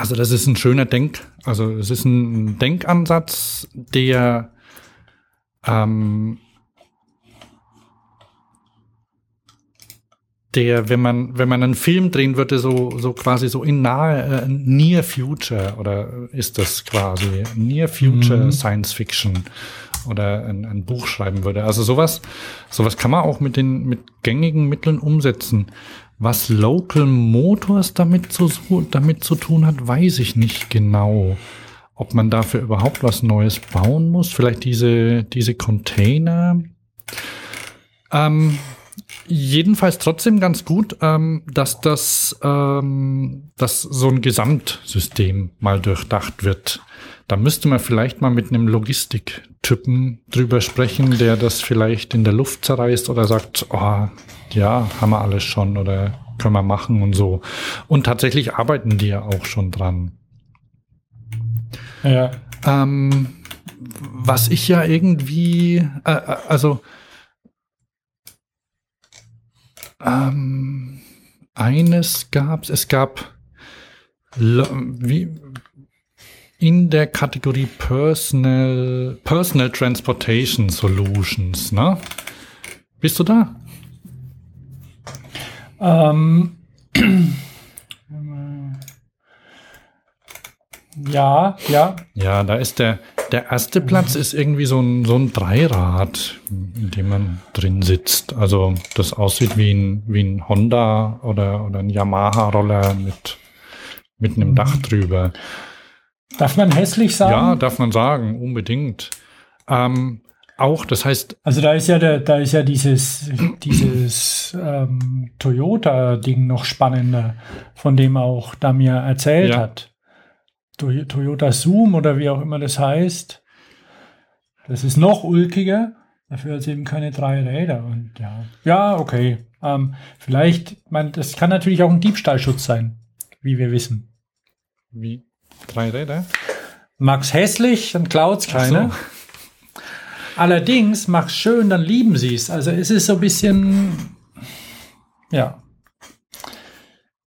also das ist ein schöner Denk, also es ist ein Denkansatz, der ähm, der, wenn man, wenn man einen Film drehen würde, so, so quasi so in nahe, äh, Near Future oder ist das quasi Near Future mhm. Science Fiction oder ein, ein Buch schreiben würde. Also sowas, sowas kann man auch mit den, mit gängigen Mitteln umsetzen. Was Local Motors damit zu, damit zu tun hat, weiß ich nicht genau. Ob man dafür überhaupt was Neues bauen muss, vielleicht diese, diese Container. Ähm, jedenfalls trotzdem ganz gut, ähm, dass das, ähm, dass so ein Gesamtsystem mal durchdacht wird. Da müsste man vielleicht mal mit einem Logistiktypen drüber sprechen, der das vielleicht in der Luft zerreißt oder sagt, oh, ja, haben wir alles schon oder können wir machen und so. Und tatsächlich arbeiten die ja auch schon dran. Ja. Ähm, was ich ja irgendwie, äh, äh also Ähm, eines gab es, es gab wie, in der Kategorie Personal, Personal Transportation Solutions, ne? Bist du da? Ähm, Ja, ja. Ja, da ist der, der erste Platz ist irgendwie so ein, so ein Dreirad, in dem man drin sitzt. Also das aussieht wie ein, wie ein Honda oder, oder ein Yamaha-Roller mit, mit einem Dach drüber. Darf man hässlich sagen? Ja, darf man sagen, unbedingt. Ähm, auch, das heißt. Also da ist ja der, da ist ja dieses, dieses ähm, Toyota-Ding noch spannender, von dem auch Damir erzählt ja. hat. Toyota Zoom oder wie auch immer das heißt. Das ist noch ulkiger. Dafür hat es eben keine drei Räder. Und ja, ja, okay. Ähm, vielleicht, man, das kann natürlich auch ein Diebstahlschutz sein, wie wir wissen. Wie? Drei Räder? Max hässlich, dann klaut's keine. So. Allerdings, mach's schön, dann lieben sie es. Also es ist so ein bisschen, ja,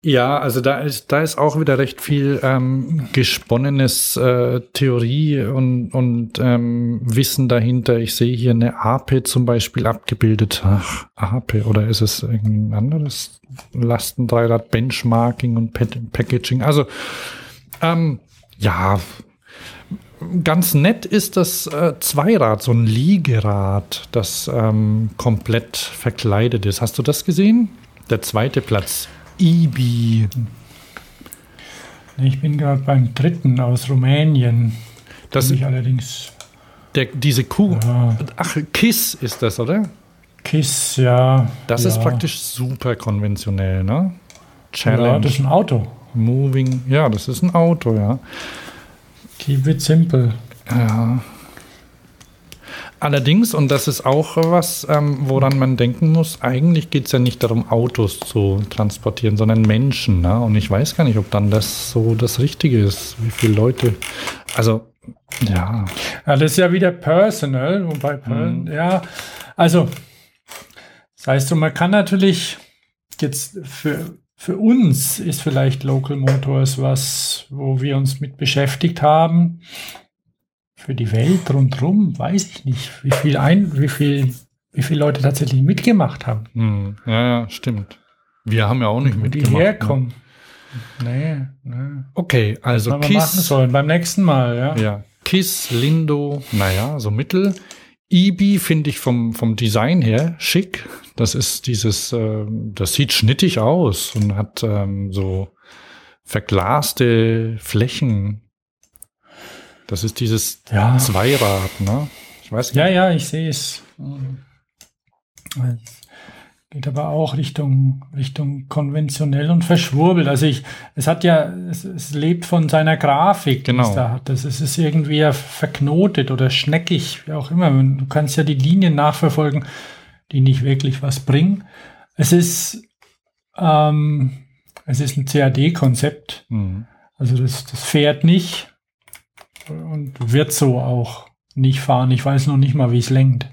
ja, also da ist, da ist auch wieder recht viel ähm, gesponnenes äh, Theorie und, und ähm, Wissen dahinter. Ich sehe hier eine Ape zum Beispiel abgebildet. Ach, Ape, oder ist es ein anderes Lastendreirad, Benchmarking und Packaging? Also, ähm, ja, ganz nett ist das äh, Zweirad, so ein Liegerad, das ähm, komplett verkleidet ist. Hast du das gesehen? Der zweite Platz. Ibi. Ich bin gerade beim dritten aus Rumänien. Das ist allerdings. Der, diese Kuh. Ja. Ach, KISS ist das, oder? KISS, ja. Das ja. ist praktisch super konventionell, ne? Challenge. Ja, das ist ein Auto. Moving. Ja, das ist ein Auto, ja. Keep it simple. Ja. Allerdings, und das ist auch was, ähm, woran man denken muss, eigentlich geht es ja nicht darum, Autos zu transportieren, sondern Menschen. Ne? Und ich weiß gar nicht, ob dann das so das Richtige ist, wie viele Leute. Also, ja. Ja, das ist ja wieder personal. Wobei, mhm. ja, also, das heißt, man kann natürlich jetzt für, für uns ist vielleicht Local Motors was, wo wir uns mit beschäftigt haben für die Welt rundherum, weiß ich nicht, wie viel ein, wie viel, wie viele Leute tatsächlich mitgemacht haben. Hm. Ja, ja, stimmt. Wir haben ja auch nicht Wo mitgemacht. Die ne? herkommen. Ne? Nee, nee. Okay, also Kiss. machen sollen beim nächsten Mal, ja. Ja. Kiss, Lindo, naja, so mittel. Ibi finde ich vom, vom Design her schick. Das ist dieses, äh, das sieht schnittig aus und hat ähm, so verglaste Flächen das ist dieses ja. Zweirad, ne? Ich weiß nicht. Ja, ja, ich sehe es. Geht aber auch Richtung, Richtung konventionell und verschwurbelt. Also ich, es hat ja, es, es lebt von seiner Grafik, genau. die es da hat. Das ist, ist irgendwie ja verknotet oder schneckig, wie auch immer. Du kannst ja die Linien nachverfolgen, die nicht wirklich was bringen. Es ist, ähm, es ist ein CAD-Konzept. Mhm. Also das, das fährt nicht und wird so auch nicht fahren. Ich weiß noch nicht mal, wie es lenkt.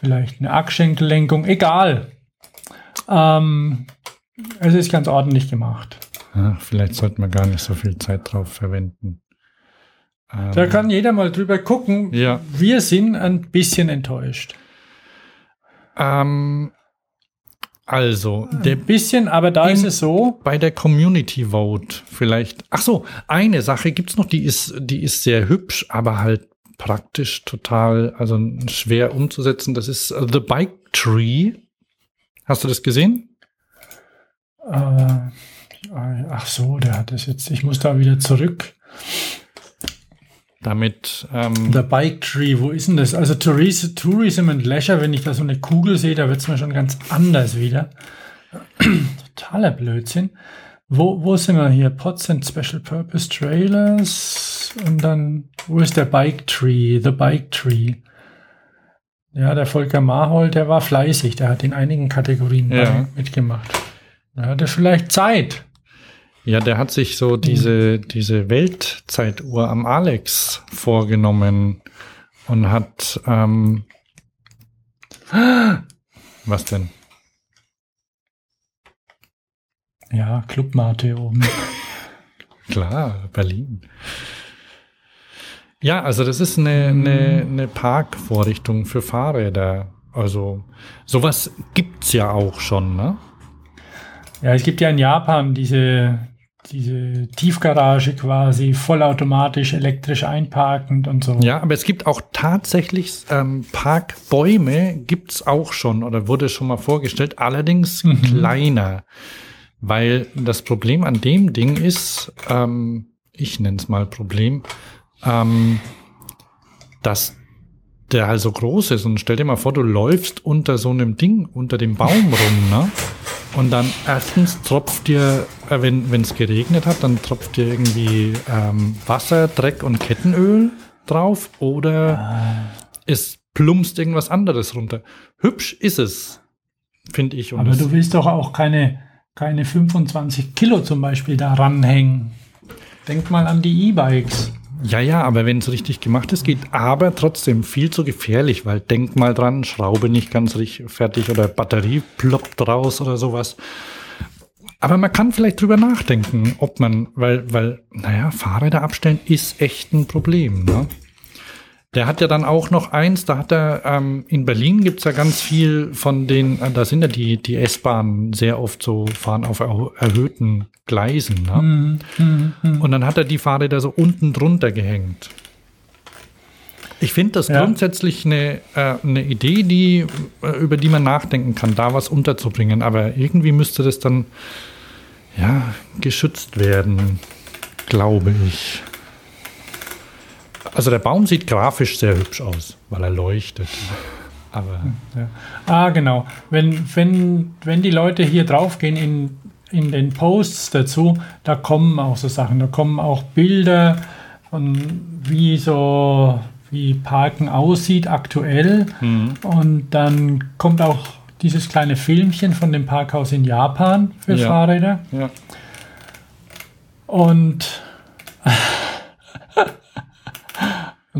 Vielleicht eine Achsschenkellenkung, egal. Ähm, es ist ganz ordentlich gemacht. Ja, vielleicht sollten wir gar nicht so viel Zeit drauf verwenden. Ähm, da kann jeder mal drüber gucken. Ja. Wir sind ein bisschen enttäuscht. Ähm, also, der bisschen, aber da ist es so. Bei der Community Vote vielleicht. Ach so, eine Sache gibt's noch, die ist, die ist sehr hübsch, aber halt praktisch total, also schwer umzusetzen. Das ist The Bike Tree. Hast du das gesehen? Äh, ach so, der hat das jetzt. Ich muss da wieder zurück. Damit. Ähm Der Bike Tree, wo ist denn das? Also Tourism, Tourism and Leisure, wenn ich da so eine Kugel sehe, da wird es mir schon ganz anders wieder. Totaler Blödsinn. Wo, wo sind wir hier? Pots and Special Purpose Trailers. Und dann, wo ist der Bike Tree? The Bike Tree. Ja, der Volker Marhold, der war fleißig. Der hat in einigen Kategorien ja. mitgemacht. Da hat er vielleicht Zeit. Ja, der hat sich so diese, diese Weltzeituhr am Alex vorgenommen und hat, ähm, was denn? Ja, Clubmate oben. Klar, Berlin. Ja, also das ist eine, eine, eine Parkvorrichtung für Fahrräder. Also sowas gibt's ja auch schon, ne? Ja, es gibt ja in Japan diese, diese Tiefgarage quasi, vollautomatisch, elektrisch einparkend und so. Ja, aber es gibt auch tatsächlich ähm, Parkbäume, gibt's auch schon oder wurde schon mal vorgestellt, allerdings mhm. kleiner. Weil das Problem an dem Ding ist, ähm, ich nenne es mal Problem, ähm, dass der halt so groß ist. Und stell dir mal vor, du läufst unter so einem Ding, unter dem Baum rum, ne? Und dann erstens tropft dir, äh, wenn es geregnet hat, dann tropft dir irgendwie ähm, Wasser, Dreck und Kettenöl drauf oder ah. es plumpst irgendwas anderes runter. Hübsch ist es, finde ich. Und Aber du willst doch auch keine, keine 25 Kilo zum Beispiel da ranhängen. Denk mal an die E-Bikes. Ja, ja, aber wenn es richtig gemacht ist, geht aber trotzdem viel zu gefährlich, weil denk mal dran, Schraube nicht ganz richtig fertig oder Batterie ploppt raus oder sowas. Aber man kann vielleicht drüber nachdenken, ob man, weil, weil, naja, Fahrräder abstellen ist echt ein Problem, ne? Der hat ja dann auch noch eins, da hat er, ähm, in Berlin gibt's ja ganz viel von den, äh, da sind ja die, die S-Bahnen sehr oft so, fahren auf erhöhten Gleisen. Ne? Mhm, mh, mh. Und dann hat er die Fahrräder so unten drunter gehängt. Ich finde das ja. grundsätzlich eine, äh, eine Idee, die, äh, über die man nachdenken kann, da was unterzubringen. Aber irgendwie müsste das dann ja, geschützt werden, glaube ich. Also der Baum sieht grafisch sehr hübsch aus, weil er leuchtet. Aber ja. Ah, genau. Wenn, wenn, wenn die Leute hier draufgehen in, in den Posts dazu, da kommen auch so Sachen, da kommen auch Bilder von wie so wie Parken aussieht aktuell. Mhm. Und dann kommt auch dieses kleine Filmchen von dem Parkhaus in Japan für ja. Fahrräder. Ja. Und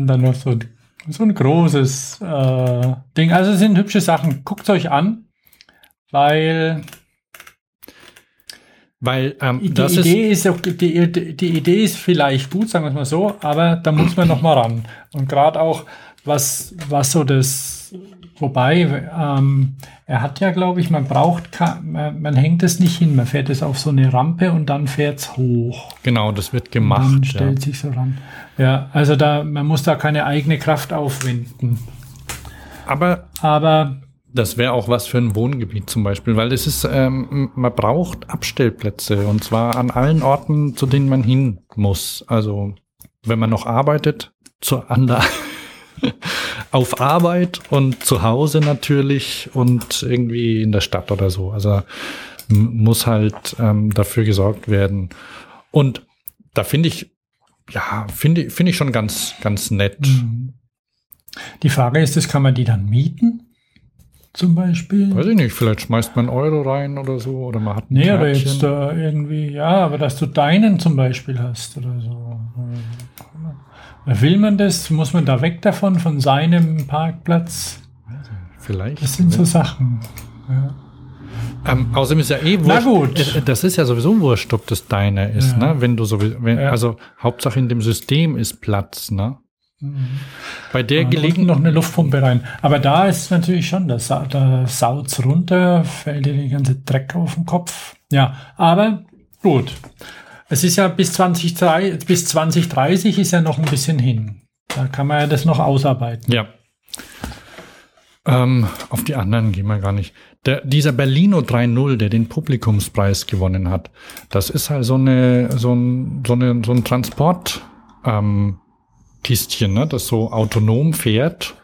Und dann noch so, so ein großes äh, Ding. Also es sind hübsche Sachen. Guckt euch an, weil weil ähm, die Idee ist, ist die, die Idee ist vielleicht gut, sagen wir es mal so, aber da muss man noch mal ran. Und gerade auch was was so das Wobei, ähm, er hat ja, glaube ich, man braucht, man, man, hängt es nicht hin, man fährt es auf so eine Rampe und dann fährt es hoch. Genau, das wird gemacht. Und dann stellt ja. sich so ran. Ja, also da, man muss da keine eigene Kraft aufwenden. Aber, aber das wäre auch was für ein Wohngebiet zum Beispiel, weil es ist, ähm, man braucht Abstellplätze und zwar an allen Orten, zu denen man hin muss. Also wenn man noch arbeitet, zur anderen auf Arbeit und zu Hause natürlich und irgendwie in der Stadt oder so. Also muss halt ähm, dafür gesorgt werden. Und da finde ich, ja, finde finde ich schon ganz, ganz nett. Mhm. Die Frage ist, das kann man die dann mieten? Zum Beispiel? Weiß ich nicht, vielleicht schmeißt man Euro rein oder so, oder man hat ein Nee, Kärtchen. oder jetzt da irgendwie, ja, aber dass du deinen zum Beispiel hast oder so. Will man das? Muss man da weg davon, von seinem Parkplatz? Vielleicht. Das sind so Sachen. Ja. Ähm, außerdem ist ja eh wurscht. Na gut. Äh, das ist ja sowieso wurscht, ob das deiner ist, ja. ne? Wenn du sowieso, wenn, ja. also Hauptsache in dem System ist Platz, ne? Mhm. Bei der Gelegenheit noch eine Luftpumpe rein. Aber da ist natürlich schon, da, da saut's runter, fällt dir die ganze Dreck auf den Kopf. Ja, aber gut. Es ist ja bis, 2030, bis 2030 ist ja noch ein bisschen hin. Da kann man ja das noch ausarbeiten. Ja. Ähm, auf die anderen gehen wir gar nicht. Der, dieser Berlino 3.0, der den Publikumspreis gewonnen hat, das ist halt so eine, so ein, so eine, so ein Transport, ähm, Kistchen, ne, das so autonom fährt.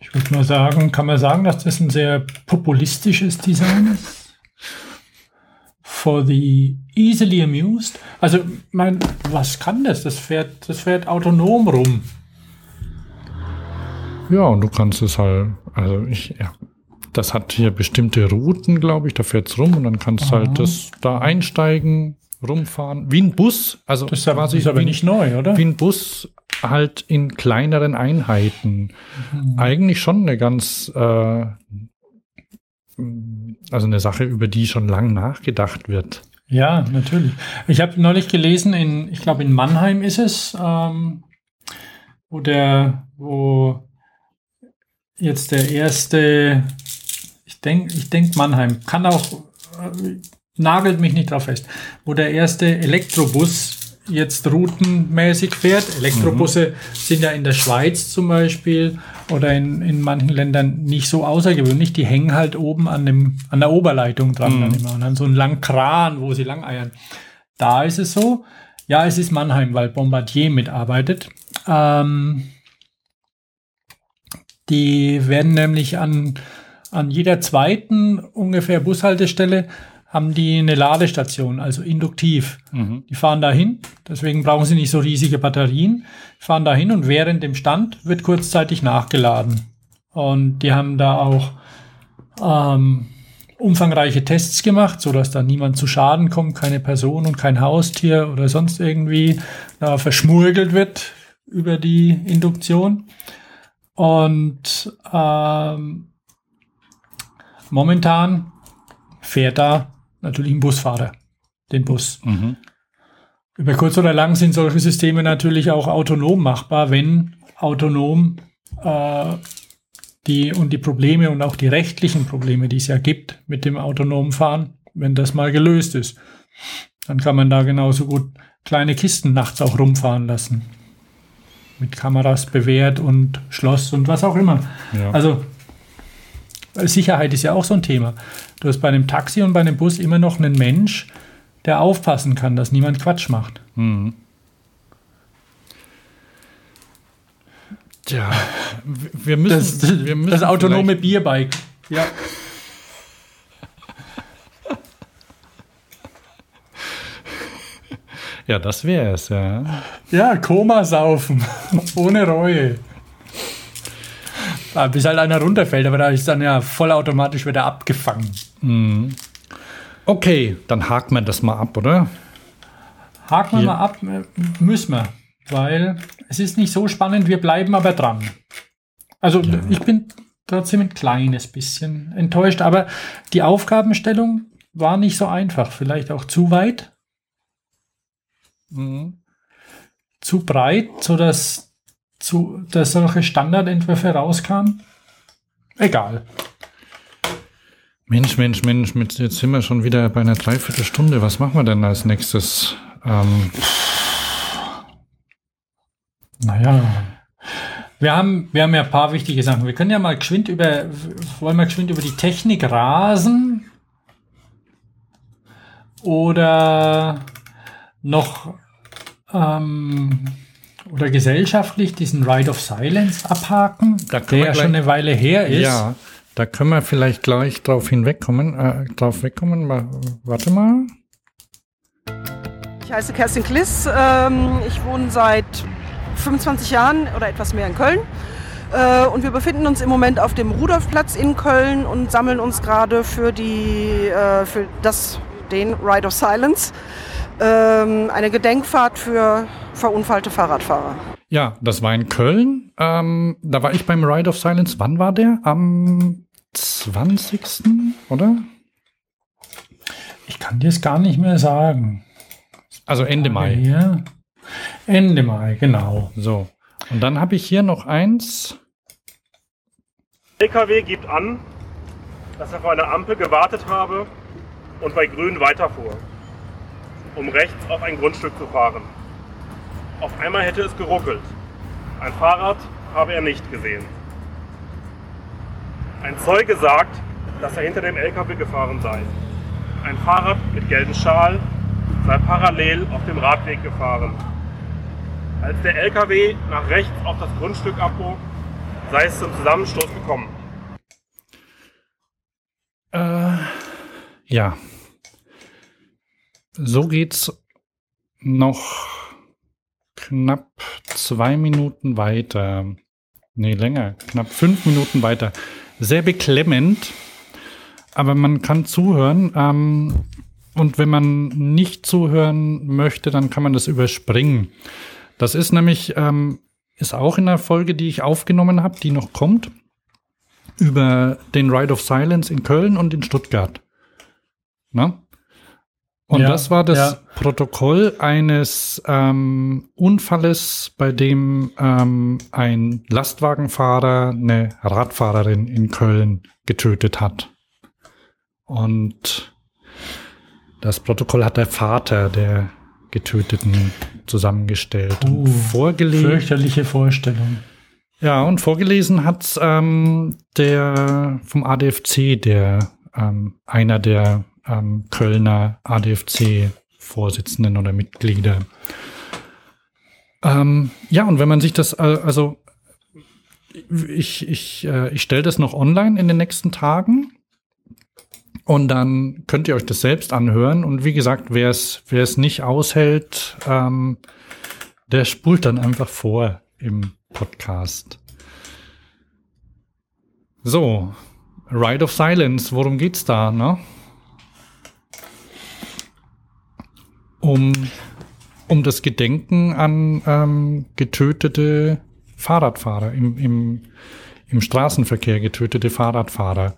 Ich würde mal sagen, kann man sagen, dass das ein sehr populistisches Design ist? for the easily amused. Also, mein, was kann das? Das fährt, das fährt autonom rum. Ja, und du kannst es halt, also ich, ja, das hat hier bestimmte Routen, glaube ich, da fährt es rum und dann kannst du halt das da einsteigen, rumfahren. Wie ein Bus, also das ist, ja, quasi ist aber nicht neu, oder? Wie ein Bus halt in kleineren Einheiten. Mhm. Eigentlich schon eine ganz äh, also eine Sache, über die schon lang nachgedacht wird. Ja, natürlich. Ich habe neulich gelesen, in, ich glaube in Mannheim ist es, ähm, wo der, wo jetzt der erste, ich denke, ich denke Mannheim, kann auch äh, nagelt mich nicht drauf fest, wo der erste Elektrobus jetzt routenmäßig fährt. Elektrobusse mhm. sind ja in der Schweiz zum Beispiel oder in, in manchen Ländern nicht so außergewöhnlich. Die hängen halt oben an, dem, an der Oberleitung dran mhm. dann immer und dann so einen langen Kran, wo sie lang eiern. Da ist es so. Ja, es ist Mannheim, weil Bombardier mitarbeitet. Ähm, die werden nämlich an, an jeder zweiten ungefähr Bushaltestelle haben die eine Ladestation, also induktiv. Mhm. Die fahren dahin, deswegen brauchen sie nicht so riesige Batterien, fahren dahin und während dem Stand wird kurzzeitig nachgeladen. Und die haben da auch ähm, umfangreiche Tests gemacht, so dass da niemand zu Schaden kommt, keine Person und kein Haustier oder sonst irgendwie da verschmurgelt wird über die Induktion. Und ähm, momentan fährt da natürlich ein Busfahrer, den Bus. Mhm. Über kurz oder lang sind solche Systeme natürlich auch autonom machbar, wenn autonom äh, die und die Probleme und auch die rechtlichen Probleme, die es ja gibt mit dem autonomen Fahren, wenn das mal gelöst ist, dann kann man da genauso gut kleine Kisten nachts auch rumfahren lassen. Mit Kameras bewährt und Schloss und was auch immer. Ja. Also Sicherheit ist ja auch so ein Thema. Du hast bei einem Taxi und bei einem Bus immer noch einen Mensch, der aufpassen kann, dass niemand Quatsch macht. Mhm. Tja, wir müssen das, wir müssen das autonome Bierbike. Ja. Ja, das wäre es, ja. Ja, Koma saufen. Ohne Reue. Ah, bis halt einer runterfällt, aber da ist dann ja vollautomatisch wieder abgefangen. Mhm. Okay, dann haken wir das mal ab, oder? Haken wir mal ab, äh, müssen wir. Weil es ist nicht so spannend, wir bleiben aber dran. Also ja. ich bin trotzdem ein kleines bisschen enttäuscht, aber die Aufgabenstellung war nicht so einfach. Vielleicht auch zu weit. Mhm. Zu breit, sodass zu, dass solche Standardentwürfe rauskamen? Egal. Mensch, Mensch, Mensch, jetzt sind wir schon wieder bei einer Dreiviertelstunde. Was machen wir denn als nächstes? Ähm naja. Wir haben, wir haben ja ein paar wichtige Sachen. Wir können ja mal geschwind über, wollen wir geschwind über die Technik rasen? Oder noch ähm, oder gesellschaftlich diesen Ride of Silence abhaken, der ja schon eine Weile her ist. Ja, da können wir vielleicht gleich drauf hinwegkommen. Äh, drauf wegkommen. Warte mal. Ich heiße Kerstin Kliss. Ähm, ich wohne seit 25 Jahren oder etwas mehr in Köln. Äh, und wir befinden uns im Moment auf dem Rudolfplatz in Köln und sammeln uns gerade für, die, äh, für das, den Ride of Silence. Ähm, eine Gedenkfahrt für verunfallte Fahrradfahrer. Ja, das war in Köln. Ähm, da war ich beim Ride of Silence. Wann war der? Am 20. oder? Ich kann dir es gar nicht mehr sagen. Also Ende Mai. Hier. Ende Mai, genau. So. Und dann habe ich hier noch eins. LKW gibt an, dass er vor einer Ampel gewartet habe und bei Grün weiterfuhr, um rechts auf ein Grundstück zu fahren. Auf einmal hätte es geruckelt. Ein Fahrrad habe er nicht gesehen. Ein Zeuge sagt, dass er hinter dem LKW gefahren sei. Ein Fahrrad mit gelbem Schal sei parallel auf dem Radweg gefahren. Als der LKW nach rechts auf das Grundstück abbog, sei es zum Zusammenstoß gekommen. Äh, ja. So geht's noch knapp zwei Minuten weiter. Nee, länger. Knapp fünf Minuten weiter. Sehr beklemmend. Aber man kann zuhören. Ähm, und wenn man nicht zuhören möchte, dann kann man das überspringen. Das ist nämlich, ähm, ist auch in der Folge, die ich aufgenommen habe, die noch kommt, über den Ride of Silence in Köln und in Stuttgart. Na? Und ja, das war das ja. Protokoll eines ähm, Unfalles, bei dem ähm, ein Lastwagenfahrer eine Radfahrerin in Köln getötet hat. Und Das Protokoll hat der Vater der Getöteten zusammengestellt uh, und vorgelesen. Fürchterliche Vorstellung. Ja, und vorgelesen hat ähm, der vom ADFC, der ähm, einer der ähm, Kölner ADFC-Vorsitzenden oder Mitglieder. Ähm, ja, und wenn man sich das, äh, also ich, ich, äh, ich stelle das noch online in den nächsten Tagen. Und dann könnt ihr euch das selbst anhören. Und wie gesagt, wer es nicht aushält, ähm, der spult dann einfach vor im Podcast. So, Ride of Silence, worum geht's da, ne? Um, um das Gedenken an ähm, getötete Fahrradfahrer, im, im, im Straßenverkehr getötete Fahrradfahrer.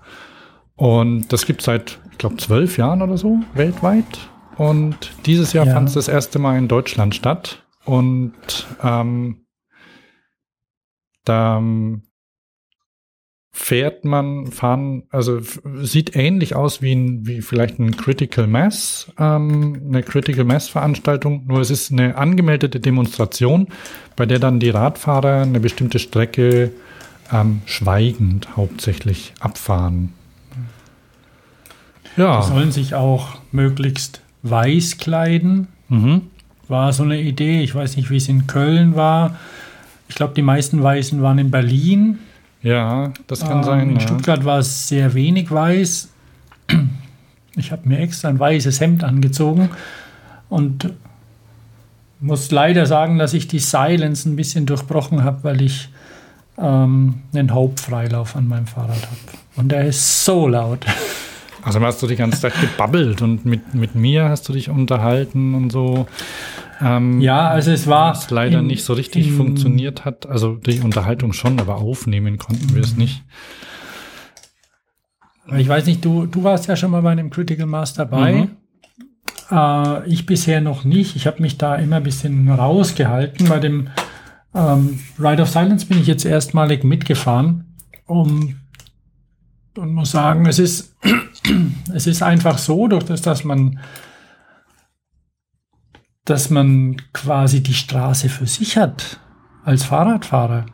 Und das gibt seit, ich glaube, zwölf Jahren oder so weltweit. Und dieses Jahr ja. fand es das erste Mal in Deutschland statt. Und ähm, da fährt man, fahren, also sieht ähnlich aus wie, ein, wie vielleicht ein Critical Mass, ähm, eine Critical Mass Veranstaltung, nur es ist eine angemeldete Demonstration, bei der dann die Radfahrer eine bestimmte Strecke ähm, schweigend hauptsächlich abfahren. Ja. Die sollen sich auch möglichst weiß kleiden. Mhm. War so eine Idee. Ich weiß nicht, wie es in Köln war. Ich glaube, die meisten Weißen waren in Berlin. Ja, das kann ähm, sein. In ja. Stuttgart war es sehr wenig weiß. Ich habe mir extra ein weißes Hemd angezogen und muss leider sagen, dass ich die Silence ein bisschen durchbrochen habe, weil ich ähm, einen Hauptfreilauf an meinem Fahrrad habe. Und der ist so laut. Also hast du die ganze Zeit gebabbelt und mit, mit mir hast du dich unterhalten und so. Ähm, ja, also es war. Was leider in, nicht so richtig in, funktioniert hat. Also die Unterhaltung schon, aber aufnehmen konnten wir es nicht. Ich weiß nicht, du, du warst ja schon mal bei einem Critical Mass dabei. Mhm. Äh, ich bisher noch nicht. Ich habe mich da immer ein bisschen rausgehalten. Bei dem ähm, Ride of Silence bin ich jetzt erstmalig mitgefahren, um und muss sagen, es ist, es ist einfach so, durch das, dass man dass man quasi die Straße für sich hat als Fahrradfahrer.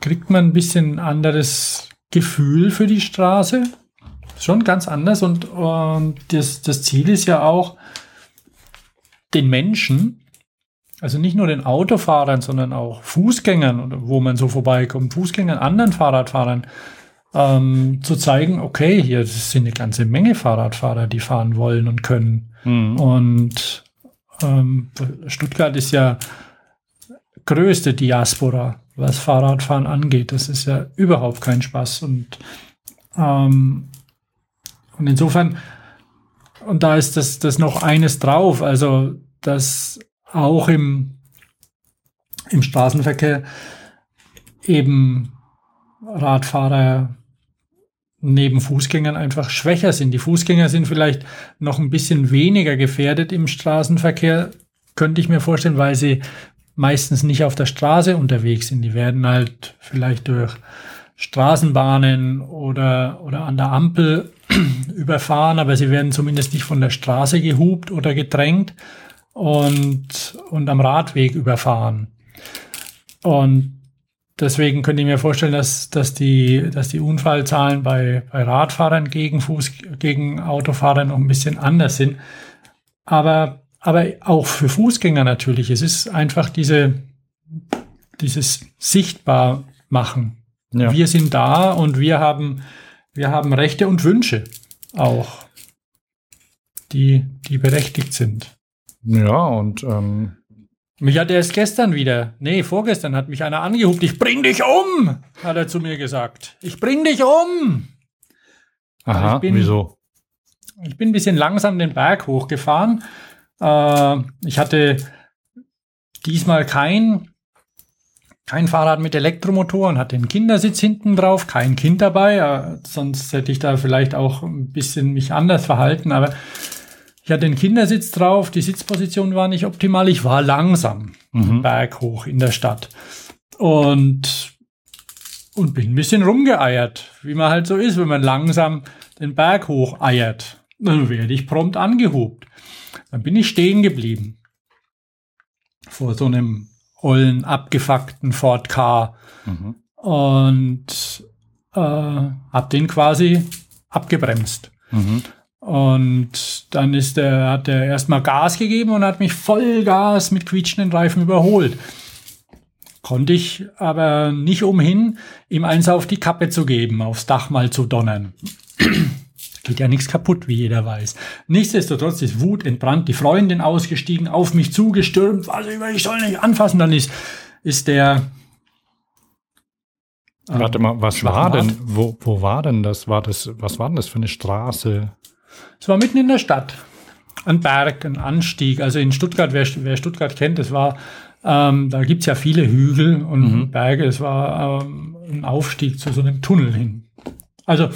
Kriegt man ein bisschen anderes Gefühl für die Straße. Schon ganz anders und, und das, das Ziel ist ja auch, den Menschen, also nicht nur den Autofahrern, sondern auch Fußgängern, wo man so vorbeikommt, Fußgängern, anderen Fahrradfahrern, ähm, zu zeigen, okay, hier sind eine ganze Menge Fahrradfahrer, die fahren wollen und können. Mhm. Und ähm, Stuttgart ist ja größte Diaspora, was Fahrradfahren angeht. Das ist ja überhaupt kein Spaß. Und, ähm, und insofern, und da ist das, das noch eines drauf, also dass auch im, im Straßenverkehr eben Radfahrer neben Fußgängern einfach schwächer sind. Die Fußgänger sind vielleicht noch ein bisschen weniger gefährdet im Straßenverkehr, könnte ich mir vorstellen, weil sie meistens nicht auf der Straße unterwegs sind. Die werden halt vielleicht durch Straßenbahnen oder, oder an der Ampel überfahren, aber sie werden zumindest nicht von der Straße gehupt oder gedrängt und, und am Radweg überfahren. Und Deswegen könnte ich mir vorstellen, dass, dass, die, dass die Unfallzahlen bei, bei Radfahrern gegen Fuß, gegen Autofahrer noch ein bisschen anders sind. Aber, aber auch für Fußgänger natürlich. Es ist einfach diese, dieses sichtbar machen. Ja. Wir sind da und wir haben, wir haben Rechte und Wünsche auch, die, die berechtigt sind. Ja, und ähm, mich hat erst gestern wieder, nee, vorgestern hat mich einer angehupt. Ich bring dich um, hat er zu mir gesagt. Ich bring dich um. Aha, bin, wieso? Ich bin ein bisschen langsam den Berg hochgefahren. Äh, ich hatte diesmal kein, kein Fahrrad mit Elektromotor und hatte einen Kindersitz hinten drauf, kein Kind dabei. Äh, sonst hätte ich da vielleicht auch ein bisschen mich anders verhalten. Aber ich hatte den Kindersitz drauf, die Sitzposition war nicht optimal, ich war langsam mhm. Berg hoch in der Stadt. Und, und bin ein bisschen rumgeeiert, wie man halt so ist, wenn man langsam den Berg hoch eiert. Dann werde ich prompt angehupt. Dann bin ich stehen geblieben. Vor so einem ollen, abgefuckten Ford Car. Mhm. Und äh, hab den quasi abgebremst. Mhm. Und dann ist der, hat er erstmal Gas gegeben und hat mich Vollgas mit quietschenden Reifen überholt. Konnte ich aber nicht umhin, ihm eins auf die Kappe zu geben, aufs Dach mal zu donnern. Geht ja nichts kaputt, wie jeder weiß. Nichtsdestotrotz ist Wut entbrannt, die Freundin ausgestiegen, auf mich zugestürmt, also ich soll nicht anfassen, dann ist, ist der, Warte mal, was war denn, wo, wo war denn das? War das, was war denn das für eine Straße? Es war mitten in der Stadt. Ein Berg, ein Anstieg. Also in Stuttgart, wer, wer Stuttgart kennt, das war, ähm, da gibt's ja viele Hügel und mhm. Berge. Es war ähm, ein Aufstieg zu so einem Tunnel hin. Also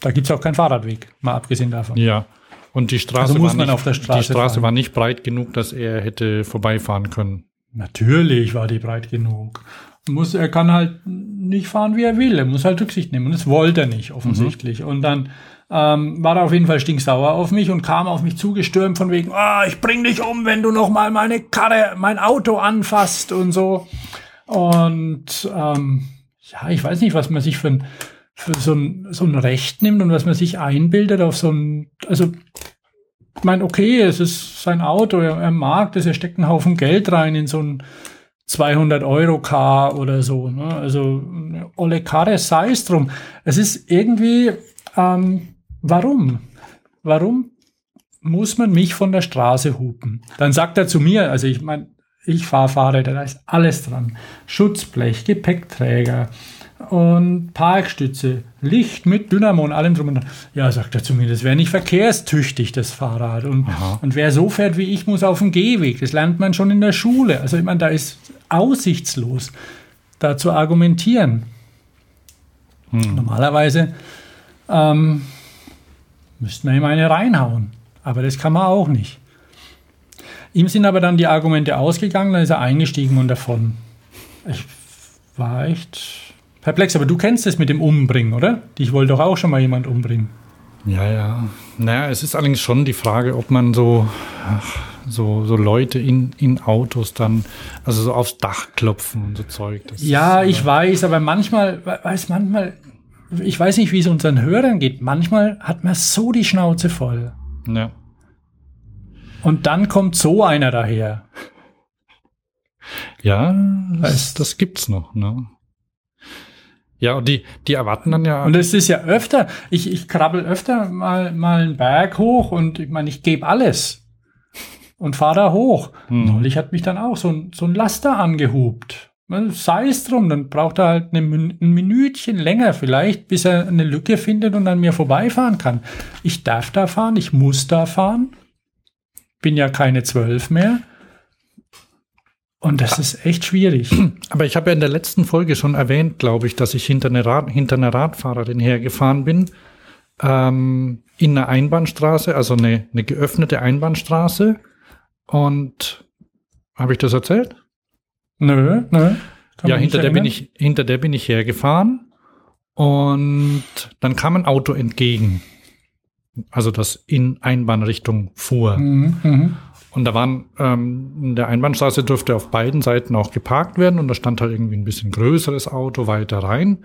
da gibt's auch keinen Fahrradweg, mal abgesehen davon. Ja. Und die Straße, also muss war, man auf der Straße die Straße war nicht breit genug, dass er hätte vorbeifahren können. Natürlich war die breit genug. Muss, er kann halt nicht fahren, wie er will. Er muss halt Rücksicht nehmen. Und das wollte er nicht, offensichtlich. Mhm. Und dann ähm, war auf jeden Fall stinksauer auf mich und kam auf mich zugestürmt von wegen, ah, ich bring dich um, wenn du noch mal meine Karre, mein Auto anfasst und so. Und ähm, ja, ich weiß nicht, was man sich für ein, für so ein, so ein Recht nimmt und was man sich einbildet auf so ein, also ich meine, okay, es ist sein Auto, er, er mag das, er steckt einen Haufen Geld rein in so ein 200 Euro Car oder so. Ne? Also olle Karre, sei es drum. Es ist irgendwie, ähm, Warum? Warum muss man mich von der Straße hupen? Dann sagt er zu mir, also ich meine, ich fahre Fahrräder, da ist alles dran. Schutzblech, Gepäckträger und Parkstütze, Licht mit Dynamo und allem drum und dran. Ja, sagt er zu mir, das wäre nicht verkehrstüchtig, das Fahrrad. Und, und wer so fährt wie ich, muss auf dem Gehweg. Das lernt man schon in der Schule. Also ich meine, da ist aussichtslos, da zu argumentieren. Hm. Normalerweise ähm, Müsste man ihm eine reinhauen. Aber das kann man auch nicht. Ihm sind aber dann die Argumente ausgegangen, dann ist er eingestiegen und davon. Ich war echt perplex. Aber du kennst es mit dem Umbringen, oder? Ich wollte doch auch schon mal jemand umbringen. Ja, ja. Naja, es ist allerdings schon die Frage, ob man so, so, so Leute in, in Autos dann, also so aufs Dach klopfen und so Zeug. ja, ist, ich weiß, aber manchmal, weiß manchmal, ich weiß nicht, wie es unseren Hörern geht. Manchmal hat man so die Schnauze voll. Ja. Und dann kommt so einer daher. Ja, das, das gibt's noch, ne? Ja, und die, die erwarten dann ja. Und es ist ja öfter, ich, ich krabbel öfter mal, mal einen Berg hoch und ich meine, ich gebe alles und fahre da hoch. Hm. Neulich hat mich dann auch so ein, so ein Laster angehupt. Sei es drum, dann braucht er halt ein Minütchen länger vielleicht, bis er eine Lücke findet und an mir vorbeifahren kann. Ich darf da fahren, ich muss da fahren. Bin ja keine zwölf mehr. Und das ist echt schwierig. Aber ich habe ja in der letzten Folge schon erwähnt, glaube ich, dass ich hinter einer, Rad, hinter einer Radfahrerin hergefahren bin. Ähm, in einer Einbahnstraße, also eine, eine geöffnete Einbahnstraße. Und habe ich das erzählt? Nö, nö. Ja, hinter der, bin ich, hinter der bin ich hergefahren und dann kam ein Auto entgegen. Also das in Einbahnrichtung fuhr. Mhm, mh. Und da waren, ähm, in der Einbahnstraße durfte auf beiden Seiten auch geparkt werden und da stand halt irgendwie ein bisschen größeres Auto weiter rein.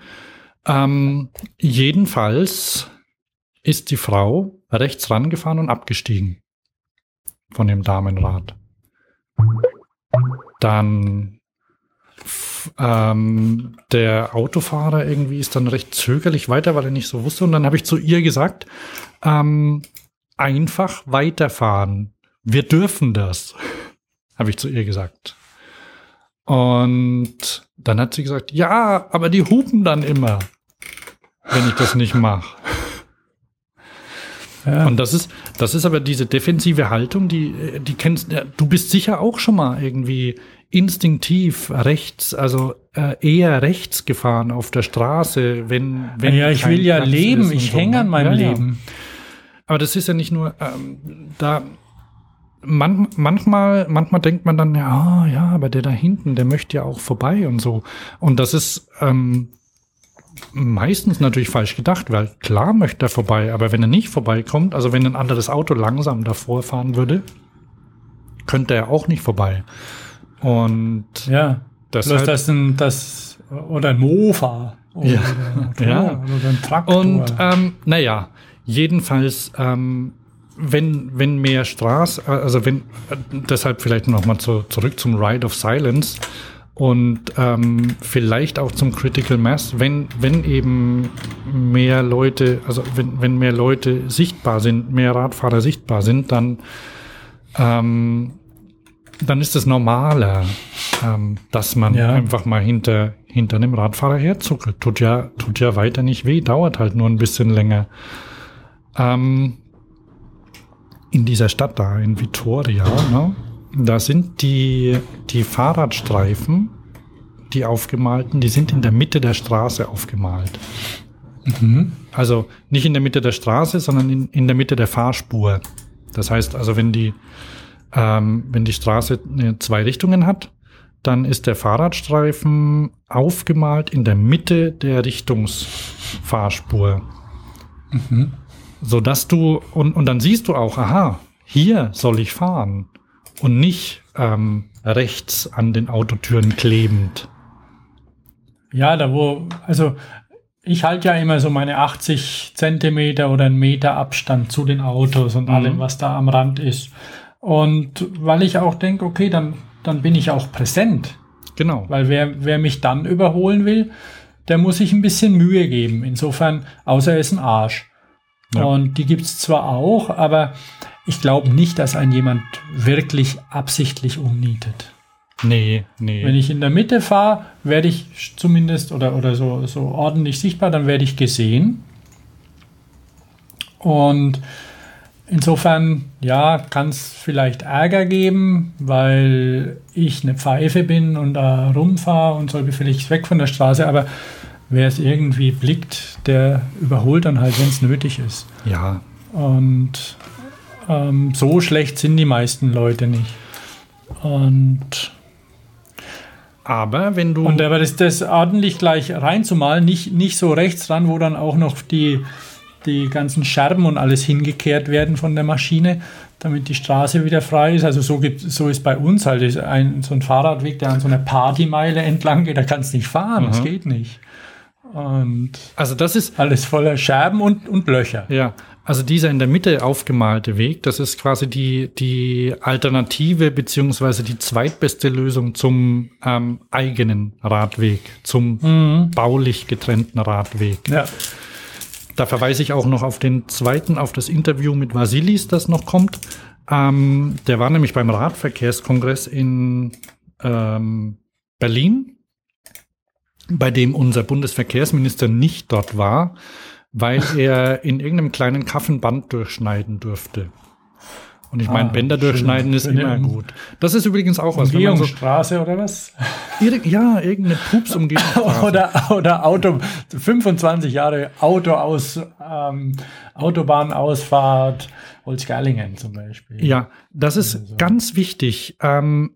Ähm, jedenfalls ist die Frau rechts rangefahren und abgestiegen von dem Damenrad. Dann ähm, der Autofahrer irgendwie ist dann recht zögerlich weiter, weil er nicht so wusste. Und dann habe ich zu ihr gesagt, ähm, einfach weiterfahren. Wir dürfen das, habe ich zu ihr gesagt. Und dann hat sie gesagt, ja, aber die hupen dann immer, wenn ich das nicht mache. Ja. Und das ist, das ist aber diese defensive Haltung, die, die kennst, du bist sicher auch schon mal irgendwie instinktiv rechts, also äh, eher rechts gefahren auf der Straße, wenn, wenn ja, ich will ja Platz leben, ich hänge an ne? meinem ja, Leben. Ja. Aber das ist ja nicht nur ähm, da. Man, manchmal, manchmal denkt man dann, ja, ja, aber der da hinten, der möchte ja auch vorbei und so. Und das ist, ähm, meistens natürlich falsch gedacht, weil klar möchte er vorbei, aber wenn er nicht vorbeikommt, also wenn ein anderes Auto langsam davor fahren würde, könnte er auch nicht vorbei. Und ja, deshalb, das ein, das oder ein Mofa oder, ja, oder, ja. oder ein Traktor. Und ähm, naja, jedenfalls ähm, wenn, wenn mehr Straße, also wenn, deshalb vielleicht nochmal zu, zurück zum Ride of Silence und ähm, vielleicht auch zum Critical Mass, wenn, wenn eben mehr Leute, also wenn, wenn mehr Leute sichtbar sind, mehr Radfahrer sichtbar sind, dann, ähm, dann ist es normaler, ähm, dass man ja. einfach mal hinter, hinter einem Radfahrer herzuckelt. Tut ja, tut ja weiter nicht weh, dauert halt nur ein bisschen länger. Ähm, in dieser Stadt da, in Vitoria, ne, da sind die, die Fahrradstreifen, die aufgemalten, die sind in der Mitte der Straße aufgemalt. Mhm. Also nicht in der Mitte der Straße, sondern in, in der Mitte der Fahrspur. Das heißt also, wenn die, ähm, wenn die Straße äh, zwei Richtungen hat, dann ist der Fahrradstreifen aufgemalt in der Mitte der Richtungsfahrspur. Mhm so dass du und, und dann siehst du auch, aha, hier soll ich fahren und nicht ähm, rechts an den Autotüren klebend. Ja, da wo, also ich halte ja immer so meine 80 Zentimeter oder einen Meter Abstand zu den Autos und mhm. allem, was da am Rand ist. Und weil ich auch denke, okay, dann, dann bin ich auch präsent. Genau. Weil wer, wer mich dann überholen will, der muss sich ein bisschen Mühe geben. Insofern, außer er ist ein Arsch. Ja. Und die gibt es zwar auch, aber ich glaube nicht, dass ein jemand wirklich absichtlich umnietet. Nee, nee. Wenn ich in der Mitte fahre, werde ich zumindest oder, oder so, so ordentlich sichtbar, dann werde ich gesehen. Und insofern, ja, kann es vielleicht Ärger geben, weil ich eine Pfeife bin und da rumfahre und soll vielleicht weg von der Straße, aber wer es irgendwie blickt, der überholt dann halt, wenn es nötig ist. Ja. Und ähm, so schlecht sind die meisten Leute nicht. Und aber wenn du. Und aber das, das ordentlich gleich reinzumalen, nicht, nicht so rechts ran, wo dann auch noch die, die ganzen Scherben und alles hingekehrt werden von der Maschine, damit die Straße wieder frei ist. Also so gibt so ist bei uns halt ein, so ein Fahrradweg, der an so einer Partymeile entlang geht, da kannst du nicht fahren, mhm. das geht nicht. Und also das ist alles voller Scherben und, und Löcher. Ja, also dieser in der Mitte aufgemalte Weg, das ist quasi die, die Alternative beziehungsweise die zweitbeste Lösung zum ähm, eigenen Radweg, zum mhm. baulich getrennten Radweg. Ja. Da verweise ich auch noch auf den zweiten, auf das Interview mit Vasilis, das noch kommt. Ähm, der war nämlich beim Radverkehrskongress in ähm, Berlin bei dem unser Bundesverkehrsminister nicht dort war, weil er in irgendeinem kleinen Kaffen Band durchschneiden durfte. Und ich meine, ah, Bänder durchschneiden ist immer gut. Das ist übrigens auch was. Umgehungsstraße so, oder was? Ja, irgendeine Pups-Umgehungsstraße. oder, oder Auto, 25 Jahre Auto aus, ähm, Autobahnausfahrt Holzgerlingen zum Beispiel. Ja, das ist also. ganz wichtig. Ähm,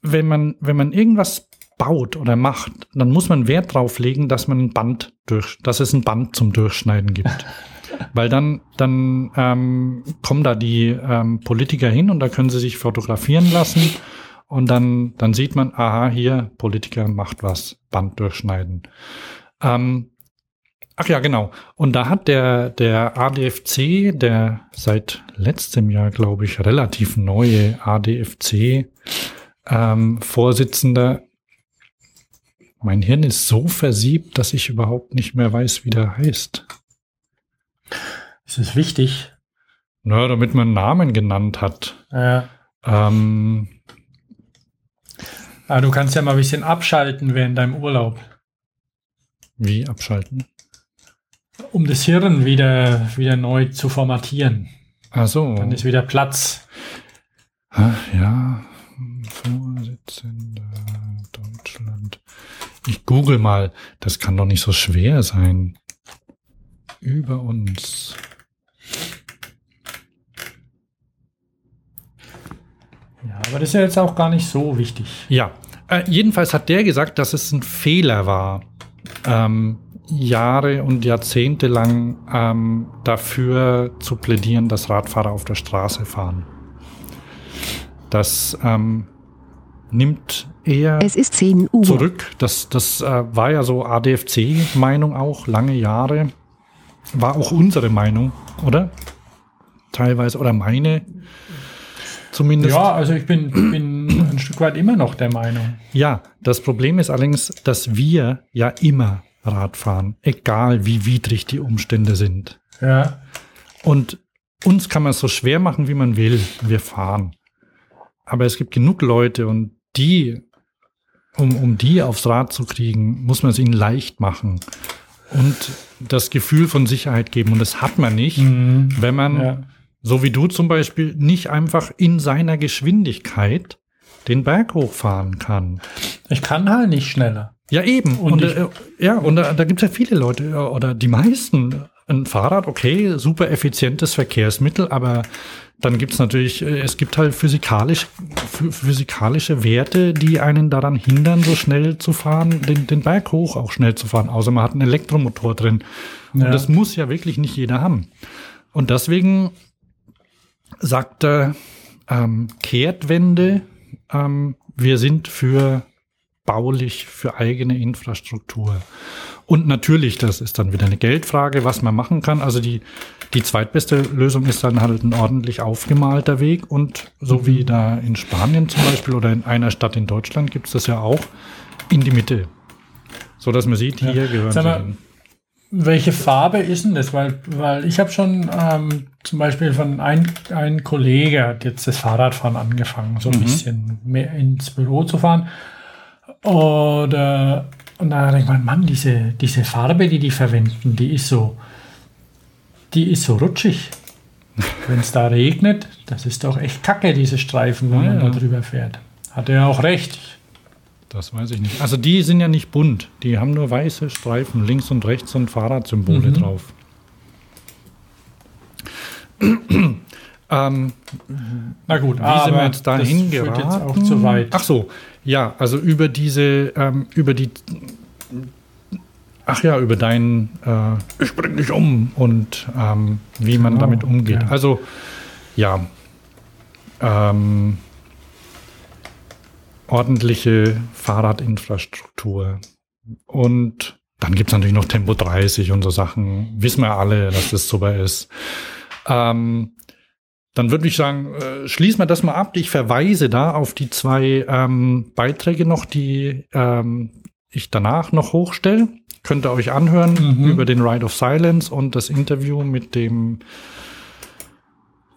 wenn man, wenn man irgendwas baut oder macht, dann muss man Wert drauf legen, dass man ein Band durch, dass es ein Band zum Durchschneiden gibt. Weil dann, dann ähm, kommen da die ähm, Politiker hin und da können sie sich fotografieren lassen und dann, dann sieht man, aha, hier, Politiker macht was, Band durchschneiden. Ähm, ach ja, genau. Und da hat der, der ADFC, der seit letztem Jahr, glaube ich, relativ neue ADFC ähm, mein Hirn ist so versiebt, dass ich überhaupt nicht mehr weiß, wie der heißt. Ist es wichtig? Na, damit man einen Namen genannt hat. Ja. Ähm, ah, du kannst ja mal ein bisschen abschalten während deinem Urlaub. Wie abschalten? Um das Hirn wieder, wieder neu zu formatieren. Ach so. Dann ist wieder Platz. Ach, ja. Vorsitzender Deutschland. Ich google mal. Das kann doch nicht so schwer sein. Über uns. Ja, aber das ist ja jetzt auch gar nicht so wichtig. Ja. Äh, jedenfalls hat der gesagt, dass es ein Fehler war, ähm, Jahre und Jahrzehnte lang ähm, dafür zu plädieren, dass Radfahrer auf der Straße fahren. Das ähm, nimmt eher es ist 10 Uhr. zurück. Das, das äh, war ja so ADFC-Meinung auch, lange Jahre. War auch unsere Meinung, oder? Teilweise, oder meine zumindest. Ja, also ich bin, bin ein Stück weit immer noch der Meinung. Ja, das Problem ist allerdings, dass wir ja immer Rad fahren, egal wie widrig die Umstände sind. Ja. Und uns kann man es so schwer machen, wie man will. Wir fahren. Aber es gibt genug Leute und die, um, um die aufs Rad zu kriegen, muss man es ihnen leicht machen und das Gefühl von Sicherheit geben. Und das hat man nicht, Mhm. wenn man, Ja. So wie du zum Beispiel, nicht einfach in seiner Geschwindigkeit den Berg hochfahren kann. Ich kann halt nicht schneller. Ja, eben. Und Und, ich- äh, ja, und da, da gibt es ja viele Leute äh, oder die meisten. Ein Fahrrad, okay, super effizientes Verkehrsmittel, aber dann gibt es natürlich, äh, es gibt halt physikalisch, ph- physikalische Werte, die einen daran hindern, so schnell zu fahren, den, den Berg hoch auch schnell zu fahren. Außer man hat einen Elektromotor drin. Ja. Und das muss ja wirklich nicht jeder haben. Und deswegen sagt er, ähm, Kehrtwende, ähm, wir sind für baulich, für eigene Infrastruktur. Und natürlich, das ist dann wieder eine Geldfrage, was man machen kann. Also die, die zweitbeste Lösung ist dann halt ein ordentlich aufgemalter Weg. Und so wie da in Spanien zum Beispiel oder in einer Stadt in Deutschland gibt es das ja auch in die Mitte. So dass man sieht, hier gehören Sag sie mal, hin. Welche Farbe ist denn das? Weil, weil ich habe schon ähm, zum Beispiel von ein, ein Kollege hat jetzt das Fahrradfahren angefangen, so ein bisschen mehr ins Büro zu fahren. Oder und da denkt man, Mann, diese, diese Farbe, die die verwenden, die ist so, die ist so rutschig. Wenn es da regnet, das ist doch echt kacke, diese Streifen, wenn Ja, man da drüber fährt. Hat er auch recht. Das weiß ich nicht. Also die sind ja nicht bunt. Die haben nur weiße Streifen, links und rechts und Fahrradsymbole drauf. ähm, Na gut, Wie sind wir jetzt dahin das führt geraten? jetzt auch zu weit. Ach so, ja, also über diese, ähm, über die, ach ja, über dein, äh, ich bring dich um und ähm, wie man Genau, damit umgeht. ja. Also, ja, ähm, ordentliche Fahrradinfrastruktur. Und dann gibt es natürlich noch Tempo 30 und so Sachen. Wissen wir alle, dass das super ist. Ähm, dann würde ich sagen, äh, schließen wir das mal ab. Ich verweise da auf die zwei ähm, Beiträge noch, die ähm, ich danach noch hochstelle. Könnt ihr euch anhören Mhm. über den Ride of Silence und das Interview mit dem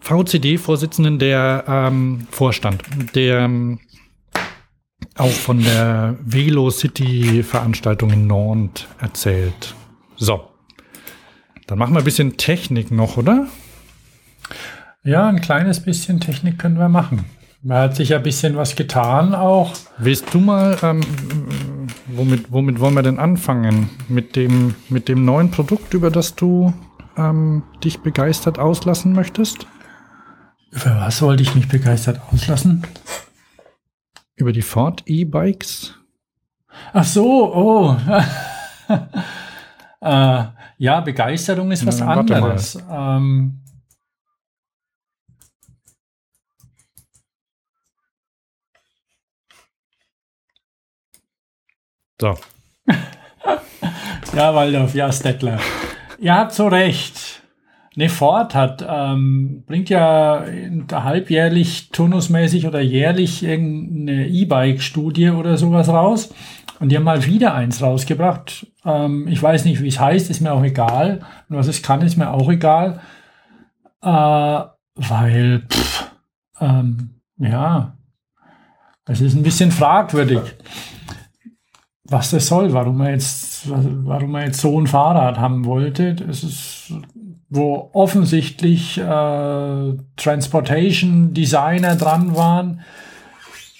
VCD-Vorsitzenden der ähm, Vorstand, der ähm, auch von der Velo City Veranstaltung in Nantes erzählt. So. Dann machen wir ein bisschen Technik noch, oder? Ja, ein kleines bisschen Technik können wir machen. Da hat sich ja ein bisschen was getan auch. Willst du mal, ähm, womit, womit wollen wir denn anfangen? Mit dem, mit dem neuen Produkt, über das du ähm, dich begeistert auslassen möchtest? Für was wollte ich mich begeistert auslassen? Über die Ford E-Bikes? Ach so, oh. äh, ja, Begeisterung ist was warte mal. anderes. Ähm, So. ja, Waldorf, ja, Stettler. Ihr habt so recht. Ne, Ford hat, ähm, bringt ja halbjährlich, turnusmäßig oder jährlich irgendeine E-Bike-Studie oder sowas raus. Und die haben mal wieder eins rausgebracht. Ähm, ich weiß nicht, wie es heißt, ist mir auch egal. Und was es kann, ist mir auch egal. Äh, weil, pff, ähm, ja, es ist ein bisschen fragwürdig was das soll, warum er jetzt, warum er jetzt so ein Fahrrad haben wollte. Das ist, wo offensichtlich äh, Transportation Designer dran waren,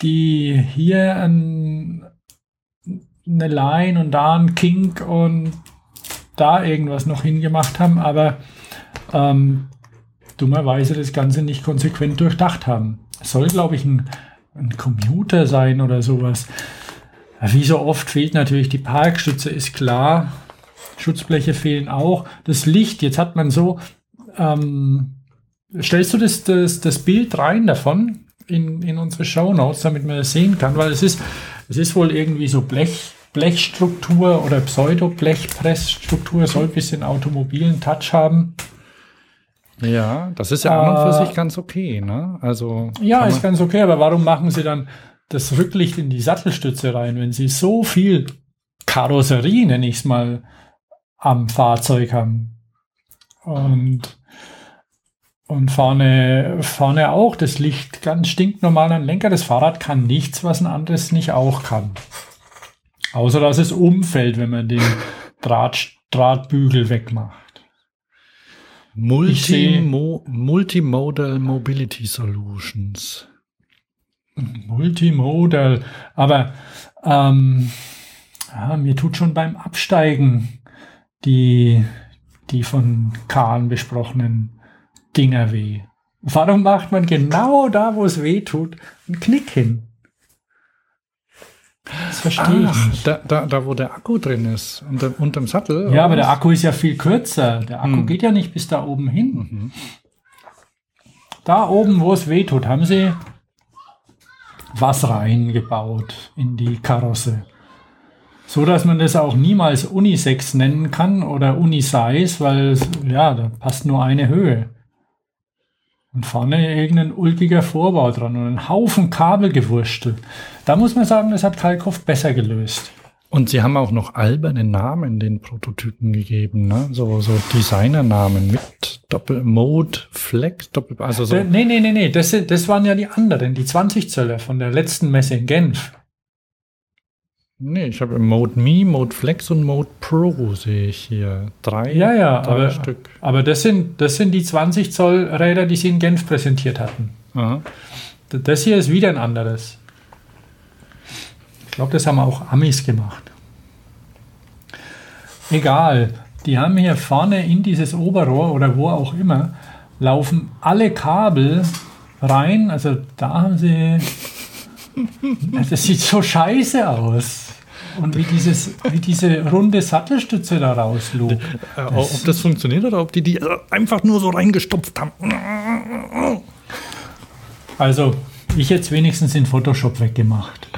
die hier ein, eine Line und da ein Kink und da irgendwas noch hingemacht haben, aber ähm, dummerweise das Ganze nicht konsequent durchdacht haben. Es soll, glaube ich, ein, ein Computer sein oder sowas. Wie so oft fehlt natürlich die Parkstütze, ist klar. Schutzbleche fehlen auch. Das Licht, jetzt hat man so, ähm, stellst du das, das, das Bild rein davon in, in unsere Show Notes, damit man das sehen kann, weil es ist, es ist wohl irgendwie so Blech, Blechstruktur oder Pseudo-Blechpressstruktur, soll ein bisschen automobilen Touch haben. Ja, das ist ja an und für sich ganz okay, ne? Also. Ja, ist ganz okay, aber warum machen sie dann das Rücklicht in die Sattelstütze rein, wenn sie so viel Karosserie, nenne ich es mal, am Fahrzeug haben? Und, und vorne, vorne auch das Licht ganz stinknormal am Lenker. Das Fahrrad kann nichts, was ein anderes nicht auch kann. Außer dass es umfällt, wenn man den Draht, Drahtbügel wegmacht. Multimo Multimodal Mobility Solutions. Multimodal. Aber ähm, ja, mir tut schon beim Absteigen die, die von Kahn besprochenen Dinger weh. Warum macht man genau da, wo es weh tut, einen Knick hin? Das verstehe Ach, ich nicht. Da, da, da, wo der Akku drin ist, unter, unterm Sattel. Ja, aber der Akku ist ja viel kürzer. Der Akku hm. geht ja nicht bis da oben hin. Mhm. Da oben, wo es weh tut, haben sie was reingebaut in die Karosse. So dass man das auch niemals Unisex nennen kann oder Unisize, weil ja, da passt nur eine Höhe. Und vorne irgendein ulkiger Vorbau dran und ein Haufen Kabel gewurstelt. Da muss man sagen, das hat Kalkoff besser gelöst. Und sie haben auch noch alberne Namen den Prototypen gegeben, ne? So, so Designernamen mit Doppel-Mode, Flex, Doppel, also so. Nee, nee, nee, nee, das, das waren ja die anderen, die 20 Zöller von der letzten Messe in Genf. Nee, ich habe Mode Me, Mode Flex und Mode Pro sehe ich hier. Drei, ja, ja, drei aber, Stück. Aber das sind, das sind die 20 Zoll Räder, die sie in Genf präsentiert hatten. Aha. Das hier ist wieder ein anderes. Ich glaube, das haben auch Amis gemacht. Egal. Die haben hier vorne in dieses Oberrohr oder wo auch immer, laufen alle Kabel rein. Also da haben sie. Das sieht so scheiße aus. Und wie, dieses, wie diese runde Sattelstütze da rauslugt. Äh, ob das funktioniert oder ob die die einfach nur so reingestopft haben. Also, ich jetzt wenigstens in Photoshop weggemacht.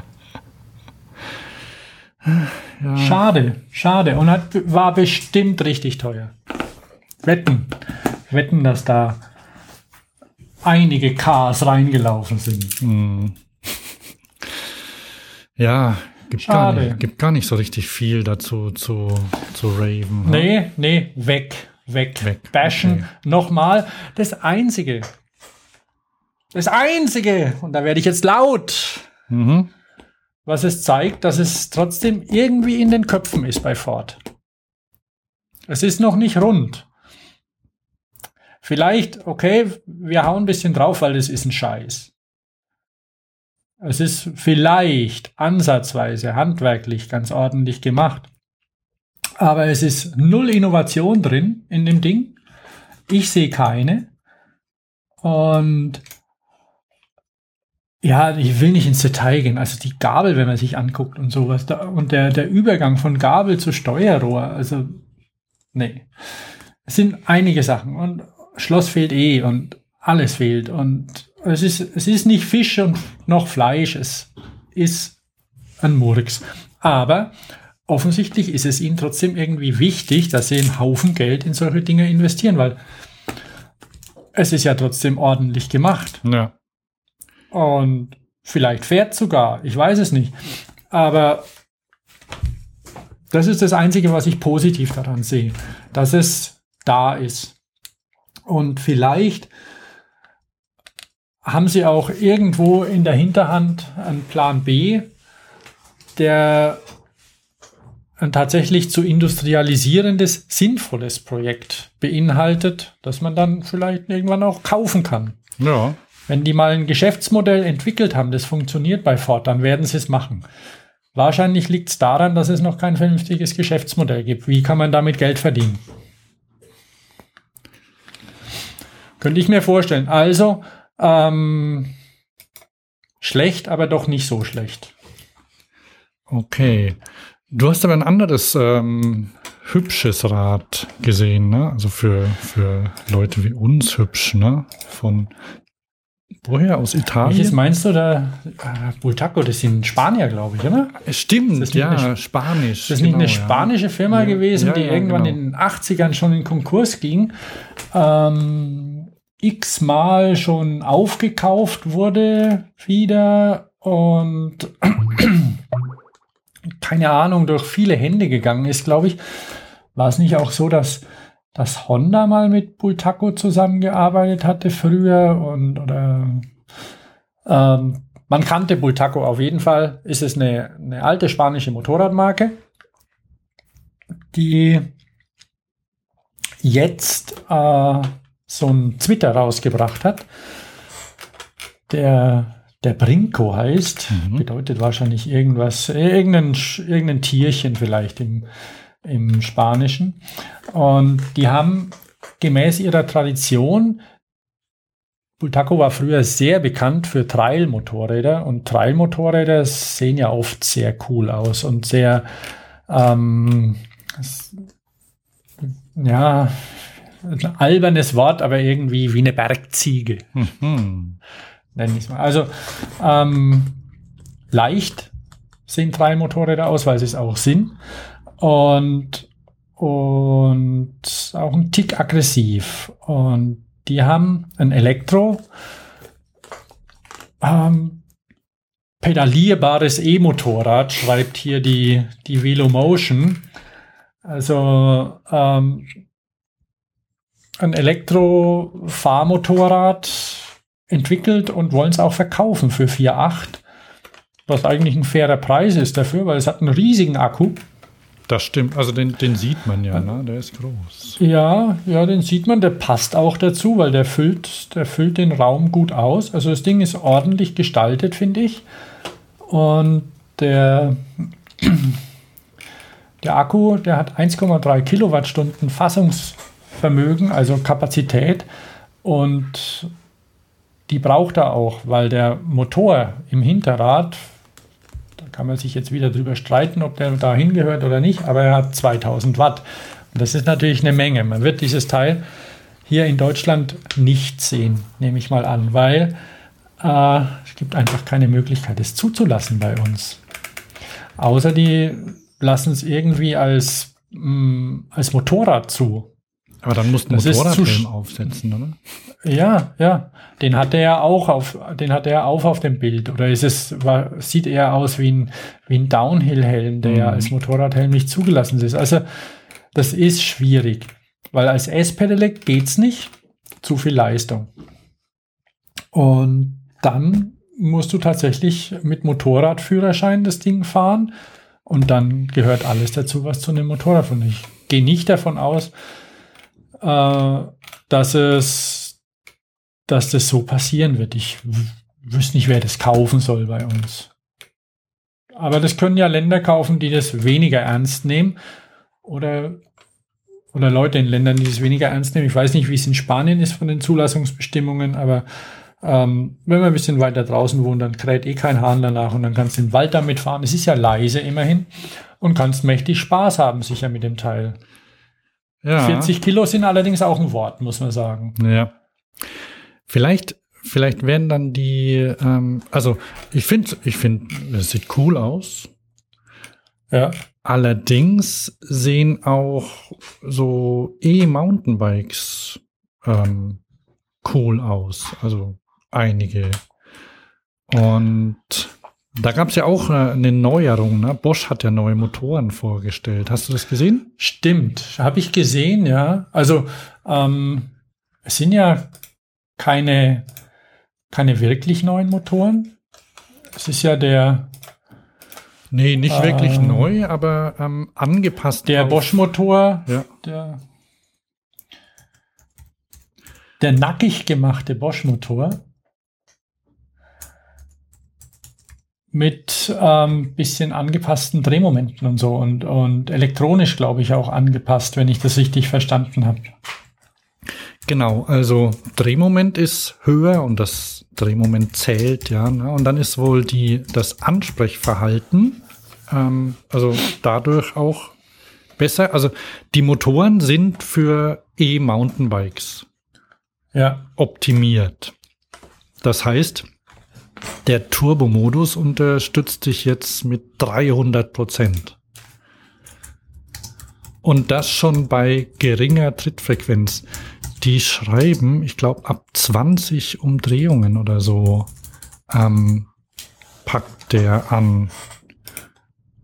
Ja. Schade, schade. Und hat, war bestimmt richtig teuer. Wetten, wetten, dass da einige Cars reingelaufen sind. Hm. Ja, Gibt Schade. Gar nicht, gibt gar nicht so richtig viel dazu zu, zu raven. Nee, nee, weg, weg, weg. Bashen. Okay. Nochmal. Das Einzige, das Einzige, und da werde ich jetzt laut, mhm. was es zeigt, dass es trotzdem irgendwie in den Köpfen ist bei Ford. Es ist noch nicht rund. Vielleicht, okay, wir hauen ein bisschen drauf, weil das ist ein Scheiß. Es ist vielleicht ansatzweise handwerklich ganz ordentlich gemacht. Aber es ist null Innovation drin in dem Ding. Ich sehe keine. Und ja, ich will nicht ins Detail gehen. Also die Gabel, wenn man sich anguckt und sowas. und der, der Übergang von Gabel zu Steuerrohr. Also, nee. Es sind einige Sachen. Und Schloss fehlt eh und alles fehlt. Und es ist, es ist nicht Fisch und noch Fleisch, es ist ein Murks. Aber offensichtlich ist es ihnen trotzdem irgendwie wichtig, dass sie einen Haufen Geld in solche Dinge investieren, weil es ist ja trotzdem ordentlich gemacht. Ja. Und vielleicht fährt sogar, ich weiß es nicht. Aber das ist das Einzige, was ich positiv daran sehe, dass es da ist. Und vielleicht haben sie auch irgendwo in der Hinterhand einen Plan B, der ein tatsächlich zu industrialisierendes, sinnvolles Projekt beinhaltet, das man dann vielleicht irgendwann auch kaufen kann. Ja. Wenn die mal ein Geschäftsmodell entwickelt haben, das funktioniert bei Ford, dann werden sie es machen. Wahrscheinlich liegt es daran, dass es noch kein vernünftiges Geschäftsmodell gibt. Wie kann man damit Geld verdienen? Könnte ich mir vorstellen. Also ähm, schlecht, aber doch nicht so schlecht. Okay. Du hast aber ein anderes ähm, hübsches Rad gesehen, ne? Also für, für Leute wie uns hübsch, ne? Von woher? Aus Italien? Welches meinst du da? Äh, Bultaco, das sind Spanier, glaube ich, oder? Stimmt, ja, eine, Spanisch. Das ist genau, nicht eine spanische Firma ja. gewesen, ja, die ja, irgendwann genau. in den 80ern schon in Konkurs ging. Ähm, x-mal schon aufgekauft wurde wieder und keine Ahnung, durch viele Hände gegangen ist, glaube ich. War es nicht auch so, dass, dass Honda mal mit Bultaco zusammengearbeitet hatte früher und oder ähm, man kannte Bultaco auf jeden Fall. Ist es eine, eine alte spanische Motorradmarke, die jetzt äh, so ein Twitter rausgebracht hat, der der Brinco heißt. Mhm. Bedeutet wahrscheinlich irgendwas, irgendein, irgendein Tierchen vielleicht im, im Spanischen. Und die haben gemäß ihrer Tradition Bultaco war früher sehr bekannt für Trail-Motorräder und Trail-Motorräder sehen ja oft sehr cool aus und sehr, ähm, ja, ein albernes Wort, aber irgendwie wie eine Bergziege. Mhm nenne ich mal. Also ähm, leicht sehen drei Motorräder aus, weil sie es auch sind. Und, und auch ein Tick aggressiv. Und die haben ein Elektro, ähm, pedalierbares E-Motorrad, schreibt hier die, die Velomotion. Also ähm, ein Elektro-Fahrmotorrad entwickelt und wollen es auch verkaufen für 4,8. Was eigentlich ein fairer Preis ist dafür, weil es hat einen riesigen Akku. Das stimmt, also den, den sieht man ja, ne? der ist groß. Ja, ja, den sieht man, der passt auch dazu, weil der füllt, der füllt den Raum gut aus. Also das Ding ist ordentlich gestaltet, finde ich. Und der, der Akku, der hat 1,3 Kilowattstunden Fassungsvermögen, also Kapazität. Und die braucht er auch, weil der Motor im Hinterrad, da kann man sich jetzt wieder drüber streiten, ob der da hingehört oder nicht, aber er hat 2000 Watt. Und das ist natürlich eine Menge. Man wird dieses Teil hier in Deutschland nicht sehen, nehme ich mal an, weil äh, es gibt einfach keine Möglichkeit, es zuzulassen bei uns. Außer die lassen es irgendwie als, mh, mm, als Motorrad zu. Aber dann musst du einen Motorradhelm aufsetzen, oder? Ja, ja. Den hat er auch auf, den hat er auch auf dem Bild. Oder ist es, war, sieht eher aus wie ein, wie ein Downhill-Helm, der ja mhm. als Motorradhelm nicht zugelassen ist. Also, das ist schwierig. Weil als S-Pedelec geht's nicht. Zu viel Leistung. Und dann musst du tatsächlich mit Motorradführerschein das Ding fahren. Und dann gehört alles dazu, was zu einem Motorrad von ich gehe nicht davon aus, äh, dass es dass das so passieren wird. Ich wüsste nicht, wer das kaufen soll bei uns. Aber das können ja Länder kaufen, die das weniger ernst nehmen. Oder, oder Leute in Ländern, die das weniger ernst nehmen. Ich weiß nicht, wie es in Spanien ist von den Zulassungsbestimmungen, aber ähm, wenn man ein bisschen weiter draußen wohnt, dann kräht eh kein Hahn danach und dann kannst du den Wald damit fahren. Es ist ja leise immerhin und kannst mächtig Spaß haben, sicher mit dem Teil. Ja. 40 Kilo sind allerdings auch ein Wort, muss man sagen. Ja. Vielleicht, vielleicht werden dann die, ähm, also ich finde, ich finde, es sieht cool aus. Ja. Allerdings sehen auch so E-Mountainbikes ähm, cool aus. Also einige. Und da gab es ja auch äh, eine Neuerung. Ne? Bosch hat ja neue Motoren vorgestellt. Hast du das gesehen? Stimmt, habe ich gesehen, ja. Also ähm, es sind ja keine, keine wirklich neuen Motoren. Es ist ja der. Nee, nicht äh, wirklich neu, aber ähm, angepasst. Der Bosch-Motor, ja. der, der nackig gemachte Bosch-Motor mit ähm, bisschen angepassten Drehmomenten und so und, und elektronisch, glaube ich, auch angepasst, wenn ich das richtig verstanden habe. Genau, also Drehmoment ist höher und das Drehmoment zählt, ja. Ne? Und dann ist wohl die, das Ansprechverhalten, ähm, also dadurch auch besser. Also die Motoren sind für E-Mountainbikes ja. optimiert. Das heißt, der Turbo-Modus unterstützt dich jetzt mit 300 Prozent. Und das schon bei geringer Trittfrequenz. Die schreiben, ich glaube, ab 20 Umdrehungen oder so ähm, packt der an.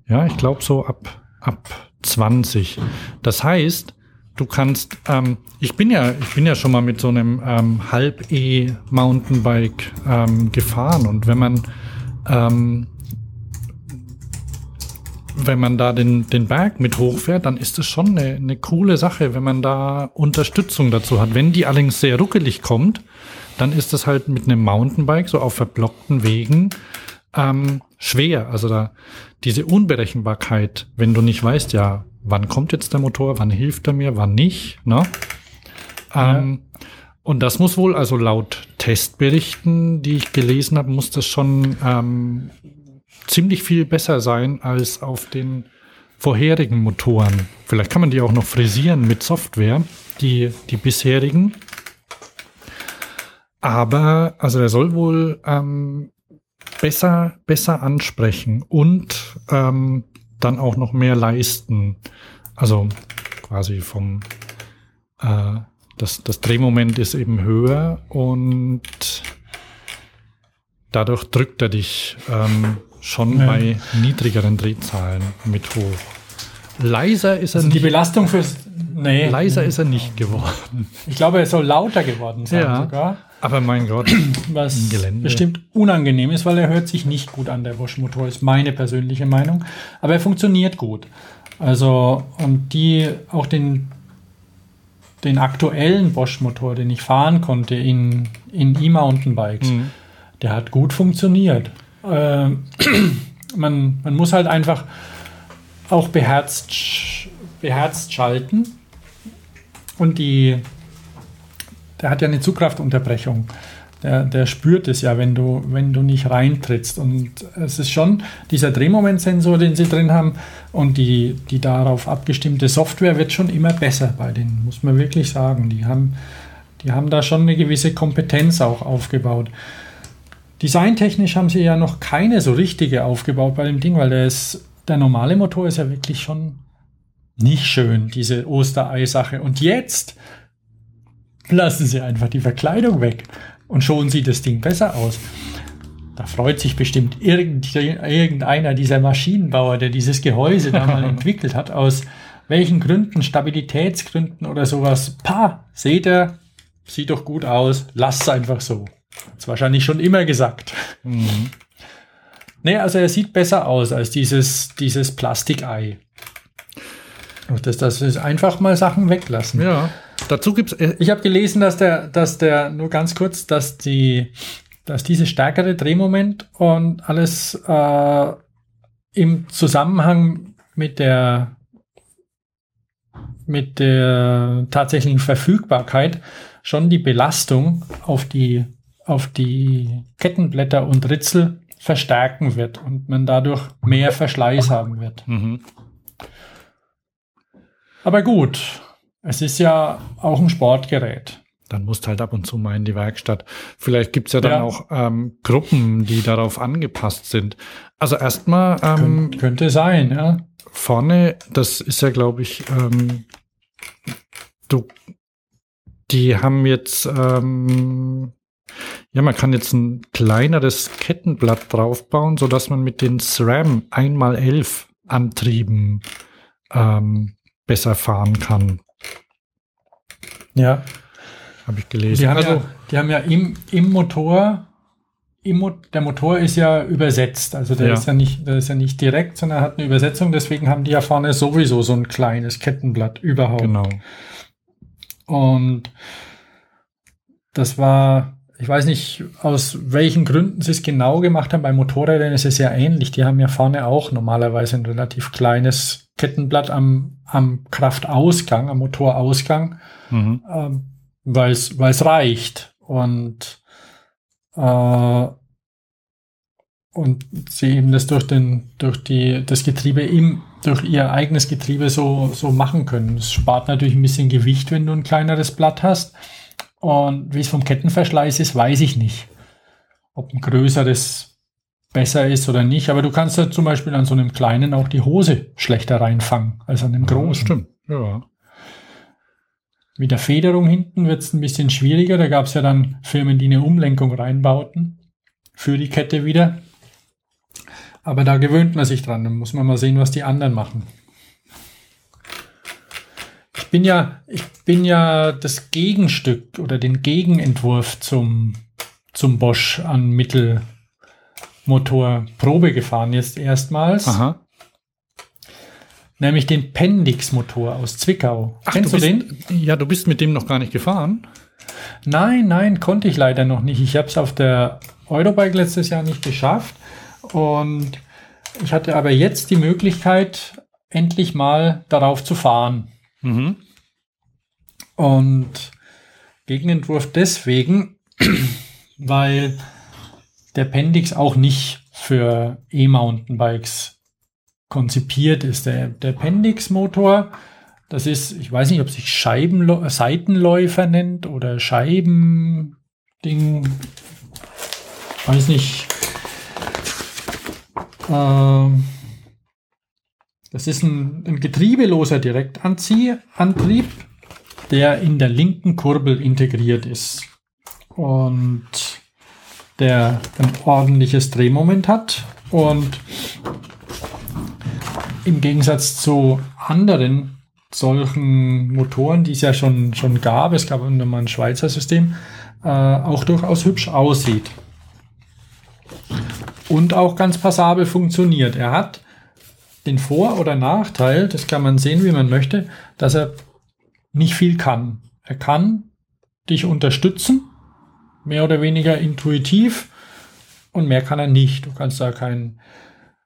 Ja, ich glaube so ab, ab 20. Das heißt, du kannst, ähm, ich bin ja, ich bin ja schon mal mit so einem ähm, Halb-E-Mountainbike ähm, gefahren und wenn man ähm, wenn man da den, den Berg mit hochfährt, dann ist das schon eine, eine coole Sache, wenn man da Unterstützung dazu hat. Wenn die allerdings sehr ruckelig kommt, dann ist das halt mit einem Mountainbike so auf verblockten Wegen ähm, schwer. Also da diese Unberechenbarkeit, wenn du nicht weißt, ja, wann kommt jetzt der Motor, wann hilft er mir, wann nicht, ne? Ähm, Und das muss wohl, also laut Testberichten, die ich gelesen habe, muss das schon ähm, ziemlich viel besser sein als auf den vorherigen Motoren. Vielleicht kann man die auch noch frisieren mit Software, die, die bisherigen. Aber, also er soll wohl ähm, besser, besser ansprechen und ähm, dann auch noch mehr leisten. Also quasi vom, äh, das, das Drehmoment ist eben höher und dadurch drückt er dich ähm, schon ja. bei niedrigeren Drehzahlen mit hoch. Leiser ist er also nicht. Die Belastung fürs. Nee. Leiser ist er nicht geworden. Ich glaube, er soll lauter geworden sein ja, sogar. Aber mein Gott. Was bestimmt unangenehm ist, weil er hört sich nicht gut an, der Bosch-Motor, ist meine persönliche Meinung. Aber er funktioniert gut. Also, und die, auch den, den aktuellen Bosch-Motor, den ich fahren konnte in, in E-Mountainbikes, mhm. der hat gut funktioniert. Äh, man, man muss halt einfach auch beherzt, beherzt schalten. Und die, der hat ja eine Zugkraftunterbrechung. Der, der spürt es ja, wenn du, wenn du nicht reintrittst. Und es ist schon dieser Drehmomentsensor, den sie drin haben und die, die darauf abgestimmte Software wird schon immer besser bei denen, muss man wirklich sagen. Die haben, die haben da schon eine gewisse Kompetenz auch aufgebaut. Designtechnisch haben sie ja noch keine so richtige aufgebaut bei dem Ding, weil der, ist, der normale Motor ist ja wirklich schon nicht schön, diese Osterei-Sache. Und jetzt lassen sie einfach die Verkleidung weg und schon sieht das Ding besser aus. Da freut sich bestimmt irgendeiner dieser Maschinenbauer, der dieses Gehäuse da mal entwickelt hat, aus welchen Gründen, Stabilitätsgründen oder sowas. Pa, seht ihr, sieht doch gut aus, lasst es einfach so. Hat's wahrscheinlich schon immer gesagt. Mhm. Nee, also er sieht besser aus als dieses, dieses Plastikei. Das, das ist einfach mal Sachen weglassen. Ja. Dazu gibt's. Äh ich habe gelesen, dass der, dass der, nur ganz kurz, dass die, dass diese stärkere Drehmoment und alles äh, im Zusammenhang mit der mit der tatsächlichen Verfügbarkeit schon die Belastung auf die auf die Kettenblätter und Ritzel verstärken wird und man dadurch mehr Verschleiß haben wird. Mhm. Aber gut, es ist ja auch ein Sportgerät. Dann musst halt ab und zu mal in die Werkstatt. Vielleicht gibt's ja dann ja. auch ähm, Gruppen, die darauf angepasst sind. Also erstmal. Ähm, Kön könnte sein, ja. Vorne, das ist ja, glaube ich, ähm, du, die haben jetzt ähm, ja, man kann jetzt ein kleineres Kettenblatt draufbauen, so dass man mit den SRAM 1x11 Antrieben ähm, besser fahren kann. Ja. Habe ich gelesen. Die haben, also, ja, die haben ja im, im Motor, im, der Motor ist ja übersetzt. Also der, ja. Ist ja nicht, der ist ja nicht direkt, sondern hat eine Übersetzung. Deswegen haben die ja vorne sowieso so ein kleines Kettenblatt überhaupt. Genau. Und das war ich weiß nicht, aus welchen Gründen sie es genau gemacht haben. Bei Motorrädern ist es ja ähnlich. Die haben ja vorne auch normalerweise ein relativ kleines Kettenblatt am, am Kraftausgang, am Motorausgang, mhm. ähm, weil es reicht. Und äh, und sie eben das durch den, durch die, das Getriebe im, durch ihr eigenes Getriebe so, so machen können. Es spart natürlich ein bisschen Gewicht, wenn du ein kleineres Blatt hast. Und wie es vom Kettenverschleiß ist, weiß ich nicht. Ob ein größeres besser ist oder nicht. Aber du kannst ja zum Beispiel an so einem kleinen auch die Hose schlechter reinfangen als an einem großen. Ja, stimmt, ja. Mit der Federung hinten wird es ein bisschen schwieriger. Da gab es ja dann Firmen, die eine Umlenkung reinbauten für die Kette wieder. Aber da gewöhnt man sich dran. Dann muss man mal sehen, was die anderen machen. Ich bin ja, ich bin ja das Gegenstück oder den Gegenentwurf zum, zum Bosch an Mittelmotor Probe gefahren jetzt erstmals. Aha. Nämlich den Pendix-Motor aus Zwickau. Ach, Kennst du, bist, den? Ja, du bist mit dem noch gar nicht gefahren. Nein, nein, konnte ich leider noch nicht. Ich habe es auf der Eurobike letztes Jahr nicht geschafft. Und ich hatte aber jetzt die Möglichkeit, endlich mal darauf zu fahren. Mhm. Und Gegenentwurf deswegen, weil der Pendix auch nicht für E-Mountainbikes konzipiert ist. Der, der Pendix-Motor, das ist, ich weiß nicht, ob sich Scheibenlo Seitenläufer nennt oder Scheibending, weiß nicht. Ähm, das ist ein, ein getriebeloser Direktanziehantrieb, der in der linken Kurbel integriert ist und der ein ordentliches Drehmoment hat und im Gegensatz zu anderen solchen Motoren, die es ja schon, schon gab, es gab immer ein Schweizer System, äh, auch durchaus hübsch aussieht. Und auch ganz passabel funktioniert. Er hat den Vor- oder Nachteil, das kann man sehen, wie man möchte, dass er nicht viel kann. Er kann dich unterstützen, mehr oder weniger intuitiv, und mehr kann er nicht. Du kannst da kein,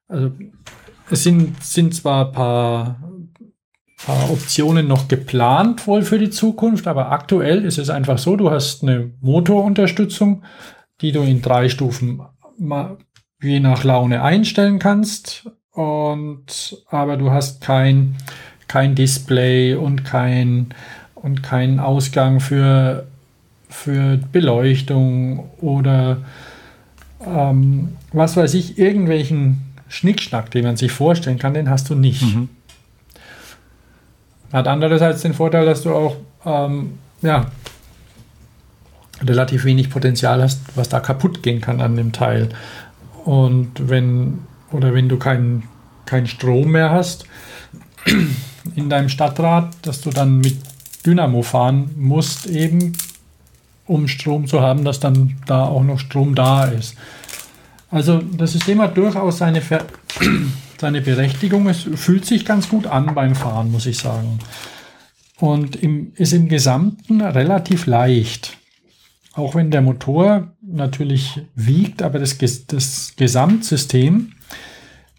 also es sind, sind zwar ein paar, paar Optionen noch geplant wohl für die Zukunft, aber aktuell ist es einfach so, du hast eine Motorunterstützung, die du in drei Stufen je nach Laune einstellen kannst. Und aber du hast kein, kein Display und kein und keinen Ausgang für, für Beleuchtung oder ähm, was weiß ich, irgendwelchen Schnickschnack, den man sich vorstellen kann, den hast du nicht. Mhm. Hat andererseits den Vorteil, dass du auch ähm, ja, relativ wenig Potenzial hast, was da kaputt gehen kann an dem Teil. Und wenn, oder wenn du keinen kein Strom mehr hast in deinem Stadtrat, dass du dann mit Dynamo fahren musst, eben um Strom zu haben, dass dann da auch noch Strom da ist. Also das System hat durchaus seine, Ver seine Berechtigung. Es fühlt sich ganz gut an beim Fahren, muss ich sagen. Und im, ist im Gesamten relativ leicht. Auch wenn der Motor natürlich wiegt, aber das, das Gesamtsystem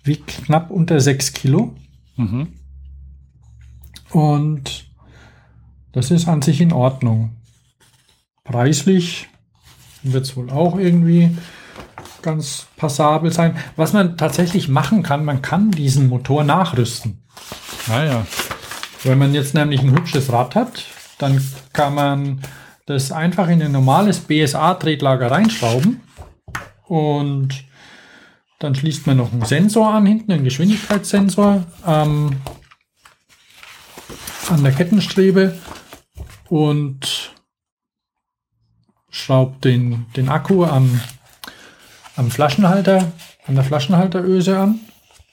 wiegt knapp unter 6 Kilo. Mhm. Und das ist an sich in Ordnung. Preislich wird es wohl auch irgendwie ganz passabel sein. Was man tatsächlich machen kann, man kann diesen Motor nachrüsten. Naja. Ah, Wenn man jetzt nämlich ein hübsches Rad hat, dann kann man das einfach in ein normales BSA-Tretlager reinschrauben und dann schließt man noch einen Sensor an hinten, einen Geschwindigkeitssensor ähm, an der Kettenstrebe und schraubt den, den Akku am am Flaschenhalter, an der Flaschenhalteröse an.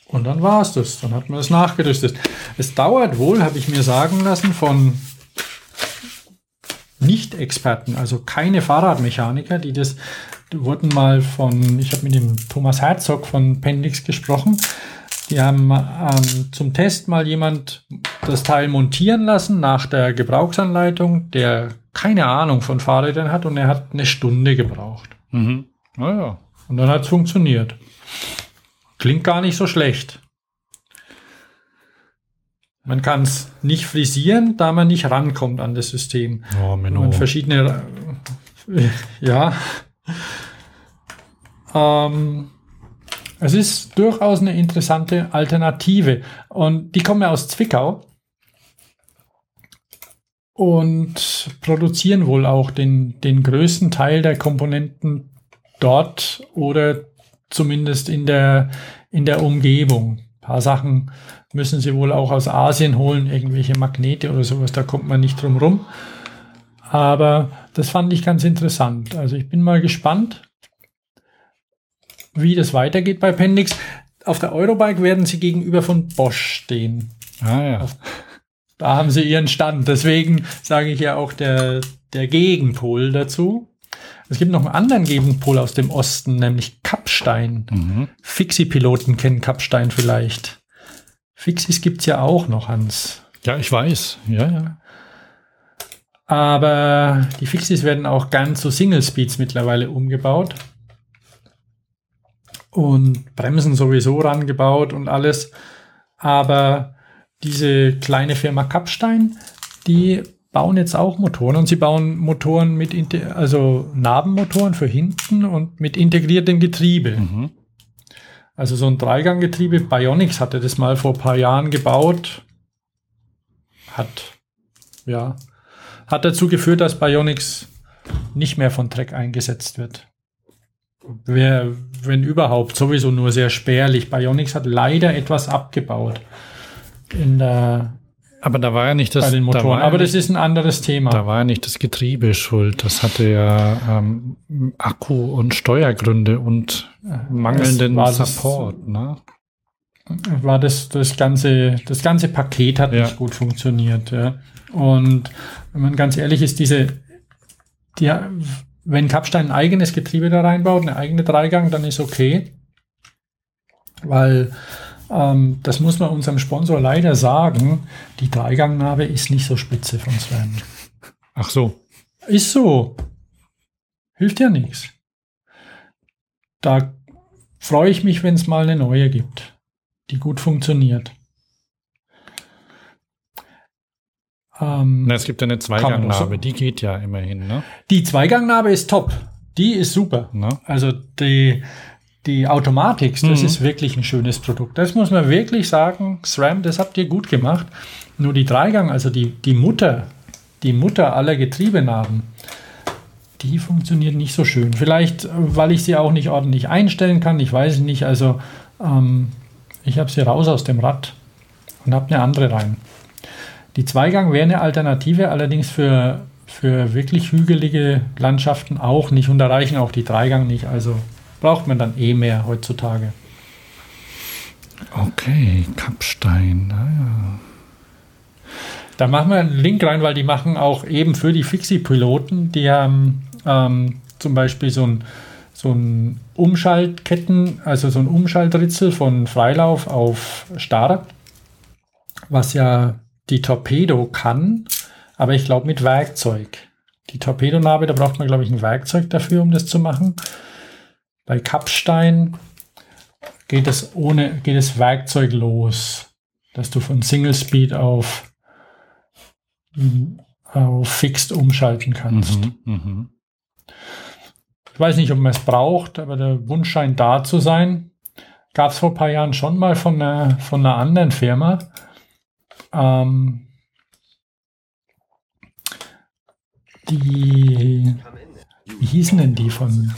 Und dann war es das. Dann hat man es nachgerüstet. Es dauert wohl, habe ich mir sagen lassen, von Nicht-Experten, also keine Fahrradmechaniker, die das wurden mal von, ich habe mit dem Thomas Herzog von Pendix gesprochen. Die haben ähm, zum Test mal jemand das Teil montieren lassen nach der Gebrauchsanleitung, der keine Ahnung von Fahrrädern hat und er hat eine Stunde gebraucht. Mhm. Naja. Und dann hat es funktioniert. Klingt gar nicht so schlecht. Man kann es nicht frisieren, da man nicht rankommt an das System. Oh, man verschiedene, ja. Ähm, Es ist durchaus eine interessante Alternative. Und die kommen aus Zwickau und produzieren wohl auch den, den größten Teil der Komponenten dort oder zumindest in der, in der Umgebung. Ein paar Sachen müssen sie wohl auch aus Asien holen, irgendwelche Magnete oder sowas, da kommt man nicht drum rum. Aber das fand ich ganz interessant. Also ich bin mal gespannt, wie das weitergeht bei Pendix. Auf der Eurobike werden sie gegenüber von Bosch stehen. Ah ja. Da haben sie ihren Stand. Deswegen sage ich ja auch der, der Gegenpol dazu. Es gibt noch einen anderen Gegenpol aus dem Osten, nämlich Kapstein. Mhm. Fixie-Piloten kennen Kapstein vielleicht. Fixies gibt's ja auch noch, Hans. Ja, ich weiß. Ja, ja. Aber die Fixies werden auch ganz zu so Single Speeds mittlerweile umgebaut. Und Bremsen sowieso rangebaut und alles. Aber diese kleine Firma Kapstein, die bauen jetzt auch Motoren und sie bauen Motoren mit, also Nabenmotoren für hinten und mit integriertem Getriebe. Mhm. Also so ein Dreiganggetriebe, Bionics hatte das mal vor ein paar Jahren gebaut. Hat, ja, hat dazu geführt, dass Bionics nicht mehr von Trek eingesetzt wird. Wer, wenn überhaupt, sowieso nur sehr spärlich. Bionics hat leider etwas abgebaut in der aber da war ja nicht das. Bei den Motoren. Da Aber das ist ein anderes Thema. Da war ja nicht das Getriebe schuld. Das hatte ja ähm, Akku- und Steuergründe und mangelnden Support. Das, ne? War das das ganze das ganze Paket hat ja. nicht gut funktioniert. Ja. Und wenn man ganz ehrlich ist, diese die, wenn Kapstein ein eigenes Getriebe da reinbaut, eine eigene Dreigang, dann ist okay, weil ähm, das muss man unserem Sponsor leider sagen. Die Dreigangnabe ist nicht so spitze von Sven. Ach so. Ist so. Hilft ja nichts. Da freue ich mich, wenn es mal eine neue gibt, die gut funktioniert. Ähm, Na, es gibt ja eine Zweigangnabe, die geht ja immerhin, ne? Die Zweigangnabe ist top. Die ist super. Na? Also die, die Automatik, das mhm. ist wirklich ein schönes Produkt. Das muss man wirklich sagen. SRAM, das habt ihr gut gemacht. Nur die Dreigang, also die, die Mutter, die Mutter aller Getriebenaben, die funktioniert nicht so schön. Vielleicht, weil ich sie auch nicht ordentlich einstellen kann, ich weiß nicht. Also ähm, ich habe sie raus aus dem Rad und habe eine andere rein. Die Zweigang wäre eine Alternative, allerdings für, für wirklich hügelige Landschaften auch nicht und da reichen auch die Dreigang nicht. Also braucht man dann eh mehr heutzutage. Okay, Kapstein, naja. Da machen wir einen Link rein, weil die machen auch eben für die Fixie-Piloten, die haben ähm, zum Beispiel so ein, so ein Umschaltketten, also so ein Umschaltritzel von Freilauf auf Starr, was ja die Torpedo kann, aber ich glaube mit Werkzeug. Die Torpedonabe, da braucht man, glaube ich, ein Werkzeug dafür, um das zu machen. Bei Kapstein geht es ohne, geht es Werkzeug los, dass du von Single Speed auf, auf Fixed umschalten kannst. Mhm, mh. Ich weiß nicht, ob man es braucht, aber der Wunsch scheint da zu sein. Gab es vor ein paar Jahren schon mal von einer, von einer anderen Firma. Ähm, die, wie hießen denn die von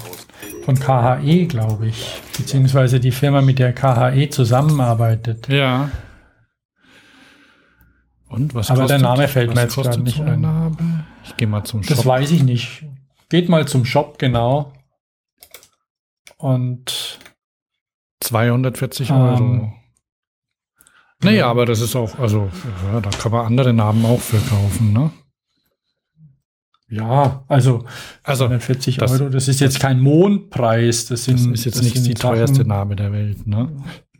von KHE, glaube ich. Beziehungsweise die Firma, mit der KHE zusammenarbeitet. Ja. Und was Aber kostet, der Name fällt mir jetzt gerade nicht ein. Name? Ich gehe mal zum Shop. Das weiß ich nicht. Geht mal zum Shop, genau. Und 240 ähm, Euro. Naja, aber das ist auch, also, ja, da kann man andere Namen auch für kaufen, ne? Ja, also, also 40 das, Euro, das ist jetzt kein Mondpreis. Das, sind, das ist jetzt das nicht die teuerste Name der Welt, ne?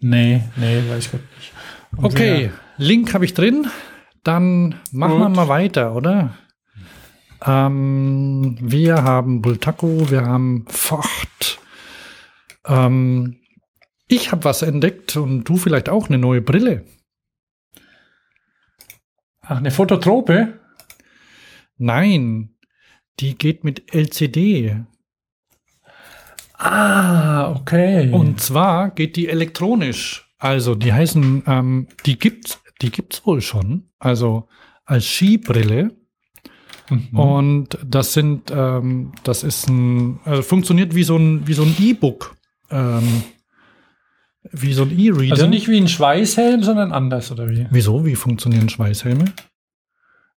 Nee, nee, weiß Gott nicht. Und okay, ja. Link habe ich drin. Dann machen Gut. wir mal weiter, oder? Ähm, wir haben Bultaco, wir haben Ford. Ähm, ich habe was entdeckt und du vielleicht auch eine neue Brille. Ach, eine Fototrope? Nein, die geht mit LCD. Ah, okay. Und zwar geht die elektronisch. Also die heißen, ähm, die gibt's, die gibt's wohl schon. Also als Skibrille. Mhm. Und das sind, ähm, das ist ein, also funktioniert wie so ein, wie so ein E-Book. Ähm, wie so ein E-Reader. Also nicht wie ein Schweißhelm, sondern anders, oder wie? Wieso? Wie funktionieren Schweißhelme?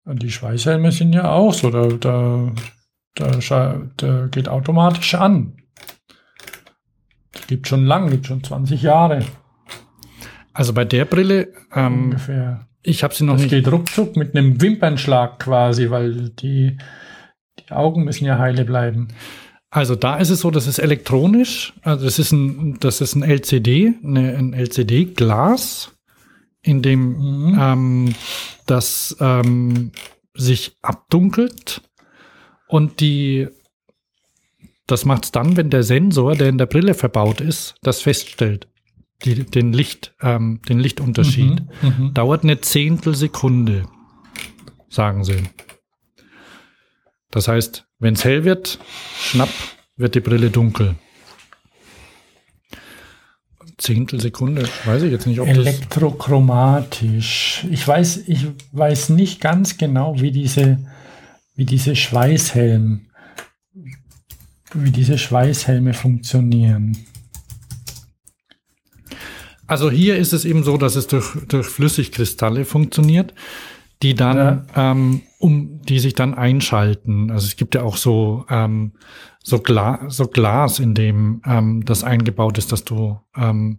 Die Schweißhelme sind ja auch so, da, da, da, da geht automatisch an. Das gibt schon lang, gibt schon 20 Jahre. Also bei der Brille ähm, ungefähr. Ich habe sie noch das nicht. geht ruckzuck mit einem Wimpernschlag quasi, weil die, die Augen müssen ja heile bleiben. Also da ist es so, das ist elektronisch. Also das ist ein, das ist ein LCD, eine, ein LCD-Glas, in dem mhm. ähm, das ähm, sich abdunkelt und die das macht es dann, wenn der Sensor, der in der Brille verbaut ist, das feststellt. Die, den, Licht, ähm, den Lichtunterschied. Mhm, mhm. Dauert eine Zehntelsekunde, sagen sie. Das heißt, wenn es hell wird, schnapp, wird die Brille dunkel. Zehntelsekunde, weiß ich jetzt nicht, ob Elektrochromatisch. Ich weiß, ich weiß nicht ganz genau, wie diese, wie diese Schweißhelm, wie diese Schweißhelme funktionieren. Also hier ist es eben so, dass es durch, durch Flüssigkristalle funktioniert die dann, ja. ähm, um die sich dann einschalten. Also es gibt ja auch so ähm, so, Gla so Glas, in dem ähm, das eingebaut ist, dass du ähm,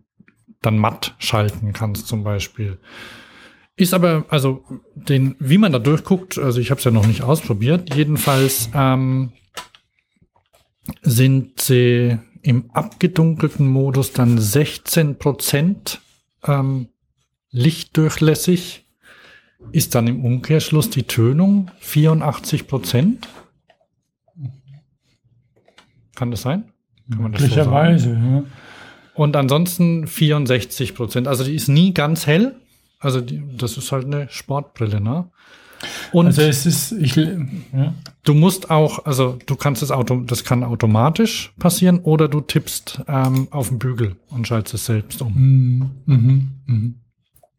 dann matt schalten kannst zum Beispiel. Ist aber, also den, wie man da durchguckt, also ich habe es ja noch nicht ausprobiert. Jedenfalls ähm, sind sie im abgedunkelten Modus dann 16 Prozent ähm, lichtdurchlässig ist dann im Umkehrschluss die Tönung 84 Prozent? Kann das sein? Kann man das Möglicherweise, so ja. Und ansonsten 64 Prozent. Also die ist nie ganz hell. Also die, das ist halt eine Sportbrille, ne? Und also es ist, ich, ja. du musst auch, also du kannst das Auto, das kann automatisch passieren oder du tippst ähm, auf den Bügel und schaltest es selbst um. Mhm, mhm, mhm.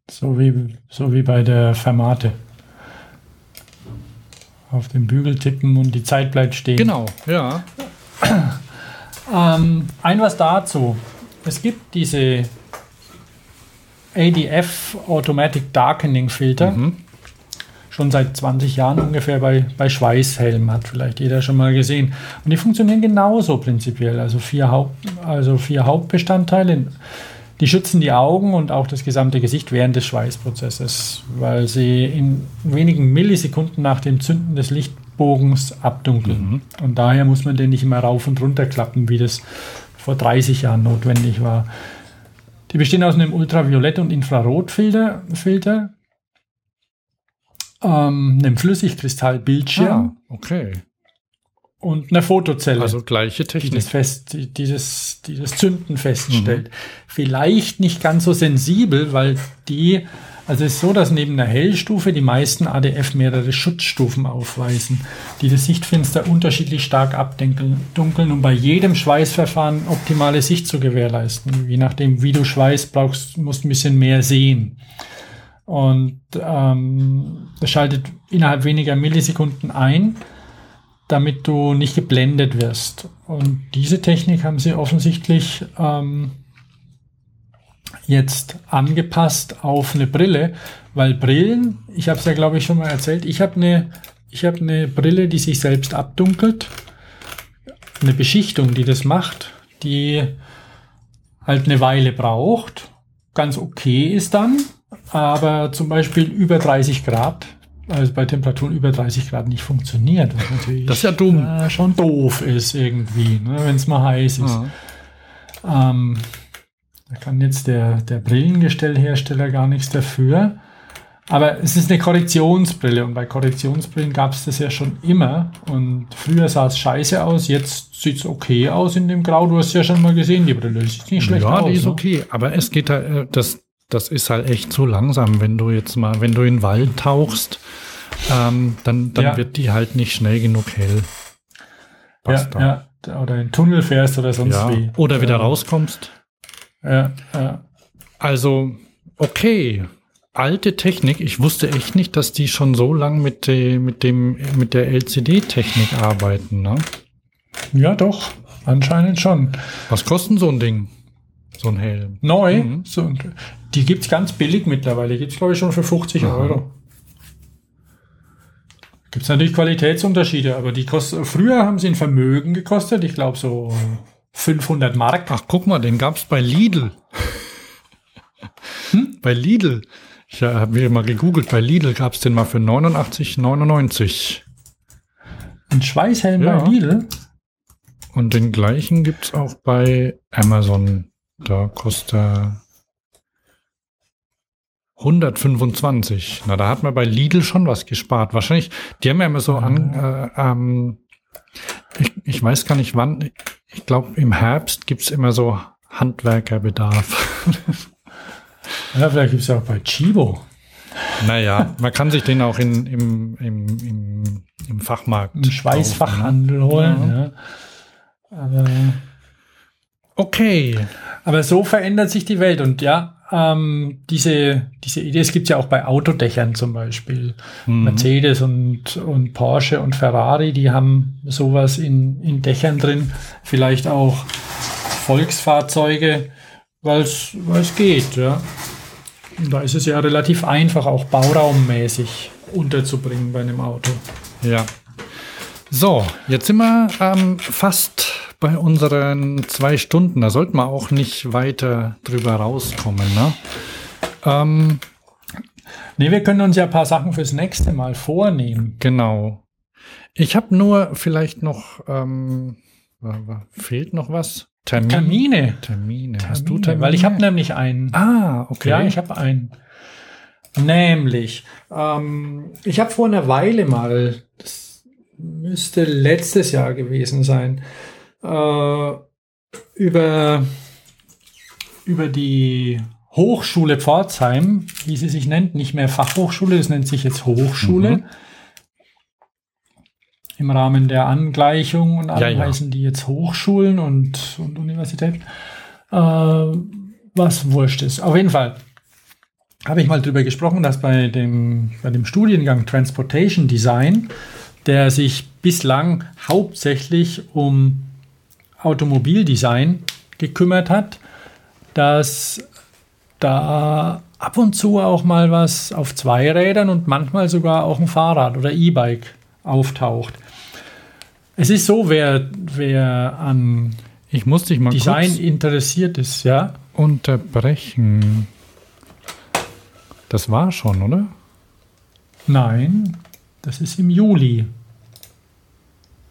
So wie, so wie bei der Fermate. Auf den Bügel tippen und die Zeit bleibt stehen. Genau, ja. ähm, ein was dazu. Es gibt diese ADF Automatic Darkening Filter. Mhm. Schon seit 20 Jahren ungefähr bei, bei Schweißhelm, hat vielleicht jeder schon mal gesehen. Und die funktionieren genauso prinzipiell. Also vier, Haupt, also vier Hauptbestandteile die schützen die Augen und auch das gesamte Gesicht während des Schweißprozesses, weil sie in wenigen Millisekunden nach dem Zünden des Lichtbogens abdunkeln. Mhm. Und daher muss man den nicht immer rauf und runter klappen, wie das vor 30 Jahren notwendig war. Die bestehen aus einem Ultraviolett- und Infrarotfilter, Filter, ähm, einem Flüssigkristallbildschirm. Ah, okay und eine Fotozelle. Also gleiche Technik. Die das, fest, die das, die das Zünden feststellt. Mhm. Vielleicht nicht ganz so sensibel, weil die, also es ist so, dass neben der Hellstufe die meisten ADF mehrere Schutzstufen aufweisen, die das Sichtfenster unterschiedlich stark abdunkeln und bei jedem Schweißverfahren optimale Sicht zu gewährleisten. Je nachdem, wie du schweißt, brauchst, musst ein bisschen mehr sehen. Und ähm, das schaltet innerhalb weniger Millisekunden ein damit du nicht geblendet wirst. Und diese Technik haben sie offensichtlich ähm, jetzt angepasst auf eine Brille, weil Brillen, ich habe es ja glaube ich schon mal erzählt, ich habe eine ich habe eine Brille, die sich selbst abdunkelt, eine Beschichtung, die das macht, die halt eine Weile braucht, ganz okay ist dann, aber zum Beispiel über 30 Grad also bei Temperaturen über 30 Grad nicht funktioniert. Was natürlich das ist ja dumm. Äh, schon doof ist irgendwie, ne, wenn es mal heiß ist. Ja. Ähm, da kann jetzt der, der Brillengestellhersteller gar nichts dafür. Aber es ist eine Korrektionsbrille und bei Korrektionsbrillen gab es das ja schon immer. Und früher sah es scheiße aus, jetzt sieht es okay aus in dem Grau. Du hast ja schon mal gesehen, die Brille sieht nicht schlecht ja, aus. Ja, die ist ne? okay, aber es geht da, äh, das, das ist halt echt zu langsam, wenn du jetzt mal, wenn du in den Wald tauchst, ähm, dann, dann ja. wird die halt nicht schnell genug hell. Ja, ja, oder in den Tunnel fährst oder sonst ja. wie. Oder wieder rauskommst. Ja, ja. Also, okay. Alte Technik. Ich wusste echt nicht, dass die schon so lang mit, de, mit, dem, mit der LCD-Technik arbeiten. Ne? Ja, doch. Anscheinend schon. Was kostet so ein Ding? So ein Helm? Neu? Mhm. So, die gibt es ganz billig mittlerweile. Gibt es, glaube ich, schon für 50 Aha. Euro. Gibt es natürlich Qualitätsunterschiede, aber die kosten, früher haben sie ein Vermögen gekostet. Ich glaube, so 500 Mark. Ach, guck mal, den gab es bei Lidl. hm? Bei Lidl. Ich habe mir mal gegoogelt, bei Lidl gab es den mal für 89,99. Ein Schweißhelm ja. bei Lidl? Und den gleichen gibt es auch bei Amazon. Da kostet er 125. Na, da hat man bei Lidl schon was gespart. Wahrscheinlich, die haben ja immer so an, äh, ähm, ich, ich weiß gar nicht wann, ich glaube im Herbst gibt es immer so Handwerkerbedarf. ja, vielleicht gibt es ja auch bei Chibo. Naja, man kann sich den auch in, im, im, im, im Fachmarkt. Im Schweißfachhandel holen. Ja. Ja. Aber okay. Aber so verändert sich die Welt und ja, ähm, diese, diese Idee, es gibt ja auch bei Autodächern zum Beispiel. Mhm. Mercedes und, und Porsche und Ferrari, die haben sowas in, in Dächern drin. Vielleicht auch Volksfahrzeuge, weil es geht, ja. Und da ist es ja relativ einfach, auch bauraummäßig unterzubringen bei einem Auto. Ja. So, jetzt sind wir ähm, fast bei unseren zwei Stunden. Da sollten wir auch nicht weiter drüber rauskommen. Ne? Ähm, nee, wir können uns ja ein paar Sachen fürs nächste Mal vornehmen. Genau. Ich habe nur vielleicht noch, ähm, fehlt noch was? Termin? Termine. Termine. Hast du Termine? Weil ich habe nämlich einen. Ah, okay. Ja, ich habe einen. Nämlich, ähm, ich habe vor einer Weile mal, das müsste letztes Jahr gewesen sein, äh, über, über die Hochschule Pforzheim, wie sie sich nennt, nicht mehr Fachhochschule, es nennt sich jetzt Hochschule. Mhm. Im Rahmen der Angleichung und alle ja, ja. heißen die jetzt Hochschulen und, und Universitäten. Äh, was wurscht ist. Auf jeden Fall habe ich mal drüber gesprochen, dass bei dem, bei dem Studiengang Transportation Design, der sich bislang hauptsächlich um Automobildesign gekümmert hat, dass da ab und zu auch mal was auf zwei Rädern und manchmal sogar auch ein Fahrrad oder E-Bike auftaucht. Es ist so, wer, wer an ich muss dich mal Design interessiert ist, ja. Unterbrechen. Das war schon, oder? Nein, das ist im Juli.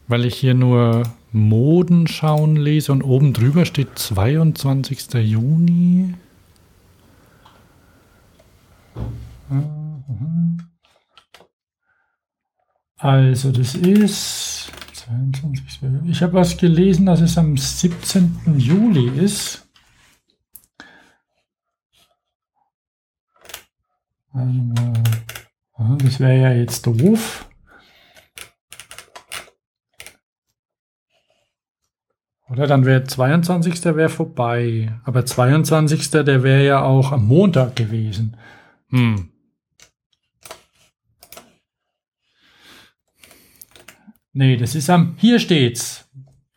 Weil ich hier nur Modenschauen lese und oben drüber steht 22. Juni. Also das ist 22. Ich habe was gelesen, dass es am 17. Juli ist. Das wäre ja jetzt doof. Oder dann wäre 22. wäre vorbei. Aber 22. der wäre ja auch am Montag gewesen. Hm. Nee, das ist am, hier steht's.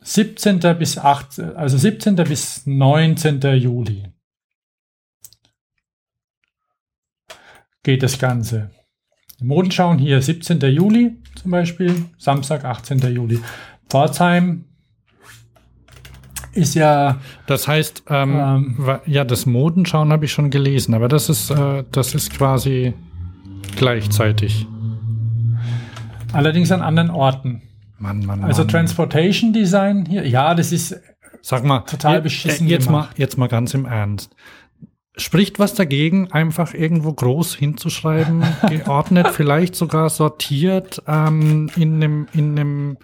17. bis 8, also 17. bis 19. Juli. Geht das Ganze. Modenschauen hier 17. Juli zum Beispiel, Samstag 18. Juli. Pforzheim ist ja. Das heißt, ähm, ähm, ja, das Modenschauen habe ich schon gelesen, aber das ist, äh, das ist quasi gleichzeitig. Allerdings an anderen Orten. Mann, Mann, also Mann. Transportation Design hier, ja, das ist Sag mal, total beschissen. Jetzt gemacht. mal, jetzt mal ganz im Ernst. Spricht was dagegen, einfach irgendwo groß hinzuschreiben, geordnet, vielleicht sogar sortiert ähm, in einem in einem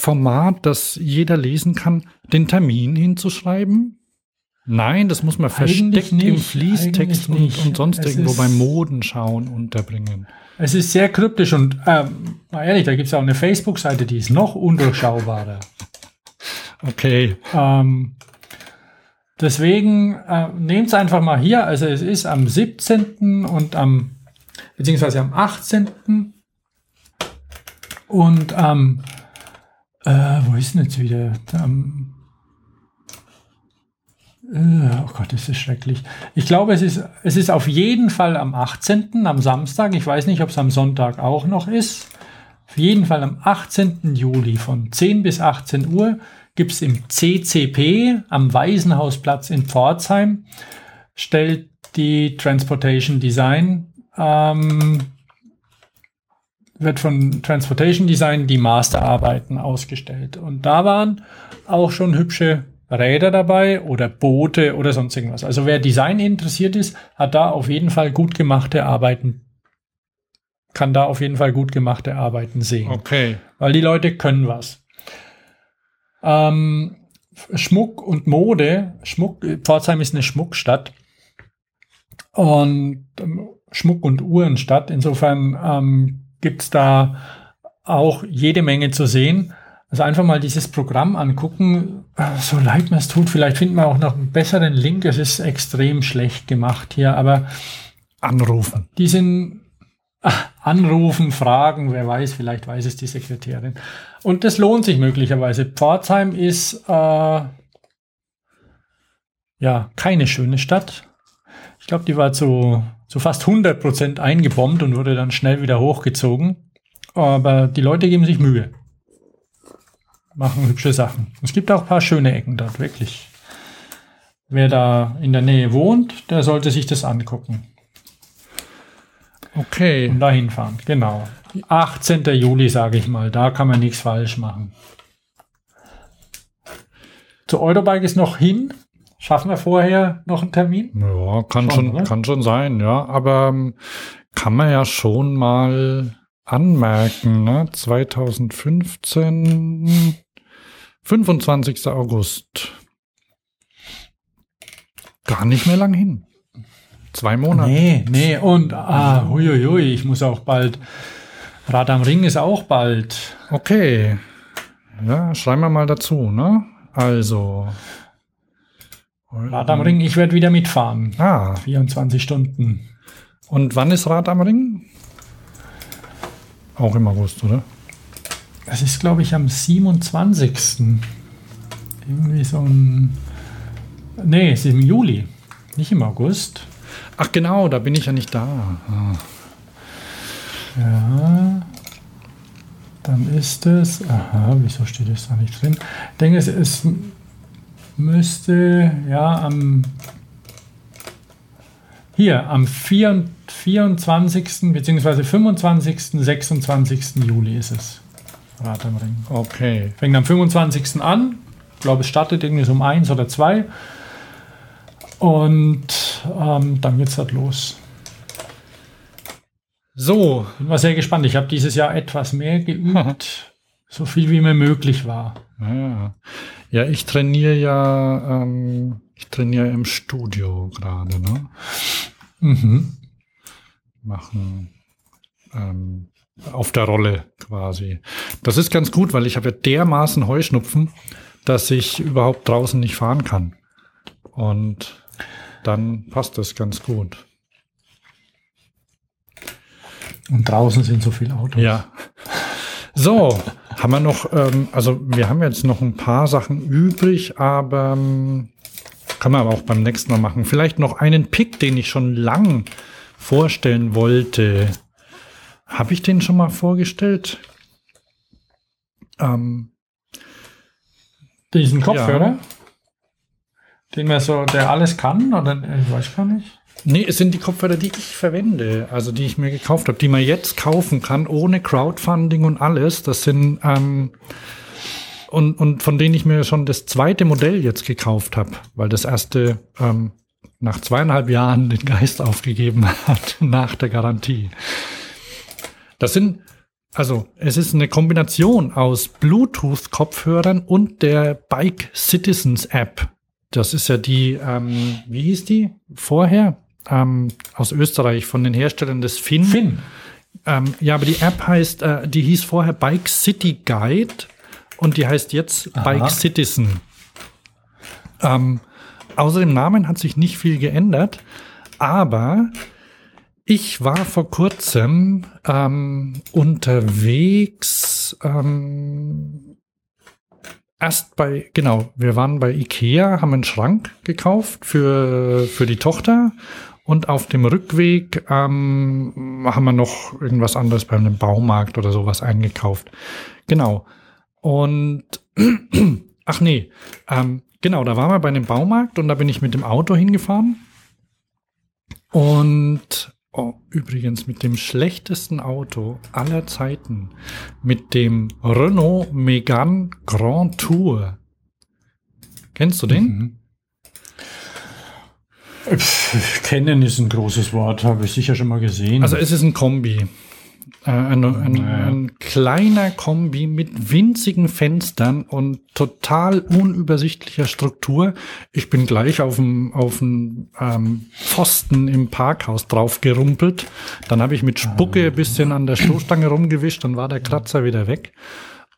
Format, das jeder lesen kann, den Termin hinzuschreiben? Nein, das muss man versteckt nicht, im Fließtext und, und, sonst es irgendwo beim Modenschauen unterbringen. Es ist sehr kryptisch und ähm, mal ehrlich, da gibt es auch eine Facebook-Seite, die ist noch undurchschaubarer. Okay. Ähm, deswegen äh, nehmt es einfach mal hier. Also es ist am 17. und am, beziehungsweise am 18. Und am, äh, wo ist denn jetzt wieder? Am, äh, oh Gott, das ist schrecklich. Ich glaube, es ist, es ist auf jeden Fall am 18., am Samstag. Ich weiß nicht, ob es am Sonntag auch noch ist. Auf jeden Fall am 18. Juli von 10 bis 18 Uhr gibt es im CCP am Waisenhausplatz in Pforzheim, stellt die Transportation Design, ähm, wird von Transportation Design die Masterarbeiten ausgestellt. Und da waren auch schon hübsche Räder dabei oder Boote oder sonst irgendwas. Also wer Design interessiert ist, hat da auf jeden Fall gut gemachte Arbeiten kann da auf jeden Fall gut gemachte Arbeiten sehen. Okay. Weil die Leute können was. Ähm, Schmuck und Mode. Schmuck, Pforzheim ist eine Schmuckstadt. Und ähm, Schmuck- und Uhrenstadt. Insofern ähm, gibt da auch jede Menge zu sehen. Also einfach mal dieses Programm angucken. So leid mir es tut, vielleicht finden wir auch noch einen besseren Link. Es ist extrem schlecht gemacht hier, aber anrufen. Die sind anrufen, fragen, wer weiß, vielleicht weiß es die Sekretärin. Und das lohnt sich möglicherweise. Pforzheim ist äh, ja keine schöne Stadt. Ich glaube, die war zu, zu fast 100 Prozent eingebombt und wurde dann schnell wieder hochgezogen. Aber die Leute geben sich Mühe. Machen hübsche Sachen. Es gibt auch ein paar schöne Ecken dort, wirklich. Wer da in der Nähe wohnt, der sollte sich das angucken. Okay. Und dahin fahren, genau. 18. Juli, sage ich mal, da kann man nichts falsch machen. Zu Eurobike ist noch hin. Schaffen wir vorher noch einen Termin? Ja, kann schon, schon kann schon sein, ja. Aber ähm, kann man ja schon mal anmerken, ne? 2015, 25. August. Gar nicht mehr lang hin. Zwei Monate. Nee, nee, und ah, huiuiui, ich muss auch bald. Rad am Ring ist auch bald. Okay. Ja, schreiben wir mal dazu, ne? Also. Rad am Ring, ich werde wieder mitfahren. Ah. 24 Stunden. Und wann ist Rad am Ring? Auch im August, oder? Das ist, glaube ich, am 27. Irgendwie so ein. Nee, es ist im Juli, nicht im August. Ach genau, da bin ich ja nicht da. Ah. Ja. Dann ist es. Aha, wieso steht es da nicht drin? Ich denke, es, es müsste ja am. Hier, am 24. bzw. 25. 26. Juli ist es. Rad am Ring. Okay. Fängt am 25. an. Ich glaube, es startet irgendwie so um 1 oder 2. Und ähm, dann geht's halt los. So, bin mal sehr gespannt. Ich habe dieses Jahr etwas mehr geübt, so viel wie mir möglich war. Ja, ja ich trainiere ja, ähm, ich trainiere im Studio gerade, ne? Mhm. Machen ähm, auf der Rolle quasi. Das ist ganz gut, weil ich habe ja dermaßen Heuschnupfen, dass ich überhaupt draußen nicht fahren kann. Und dann passt das ganz gut. Und draußen sind so viele Autos. Ja. So, haben wir noch, ähm, also wir haben jetzt noch ein paar Sachen übrig, aber ähm, kann man aber auch beim nächsten Mal machen. Vielleicht noch einen Pick, den ich schon lang vorstellen wollte. Habe ich den schon mal vorgestellt? Ähm, Diesen Kopfhörer? Ja. Den man so, der alles kann? Oder ich weiß gar nicht. Nee, es sind die Kopfhörer, die ich verwende, also die ich mir gekauft habe, die man jetzt kaufen kann, ohne Crowdfunding und alles. Das sind ähm, und, und von denen ich mir schon das zweite Modell jetzt gekauft habe, weil das erste ähm, nach zweieinhalb Jahren den Geist aufgegeben hat, nach der Garantie. Das sind, also es ist eine Kombination aus Bluetooth-Kopfhörern und der Bike Citizens App. Das ist ja die, ähm, wie hieß die vorher? Ähm, aus Österreich von den Herstellern des Finn. Finn. Ähm, ja, aber die App heißt, äh, die hieß vorher Bike City Guide und die heißt jetzt Aha. Bike Citizen. Ähm, außer dem Namen hat sich nicht viel geändert, aber ich war vor kurzem ähm, unterwegs. Ähm, erst bei, genau, wir waren bei Ikea, haben einen Schrank gekauft für, für die Tochter. Und auf dem Rückweg ähm, haben wir noch irgendwas anderes bei einem Baumarkt oder sowas eingekauft. Genau. Und ach nee, ähm, genau, da waren wir bei einem Baumarkt und da bin ich mit dem Auto hingefahren. Und Oh, übrigens mit dem schlechtesten Auto aller Zeiten, mit dem Renault Megane Grand Tour. Kennst du den? Mhm. Kennen ist ein großes Wort, habe ich sicher schon mal gesehen. Also es ist ein Kombi. Äh, ein, ein, naja. ein, kleiner Kombi mit winzigen Fenstern und total unübersichtlicher Struktur. Ich bin gleich auf dem auf dem ähm, Pfosten im Parkhaus drauf gerumpelt. Dann habe ich mit Spucke ein bisschen an der Stoßstange rumgewischt, dann war der Kratzer wieder weg.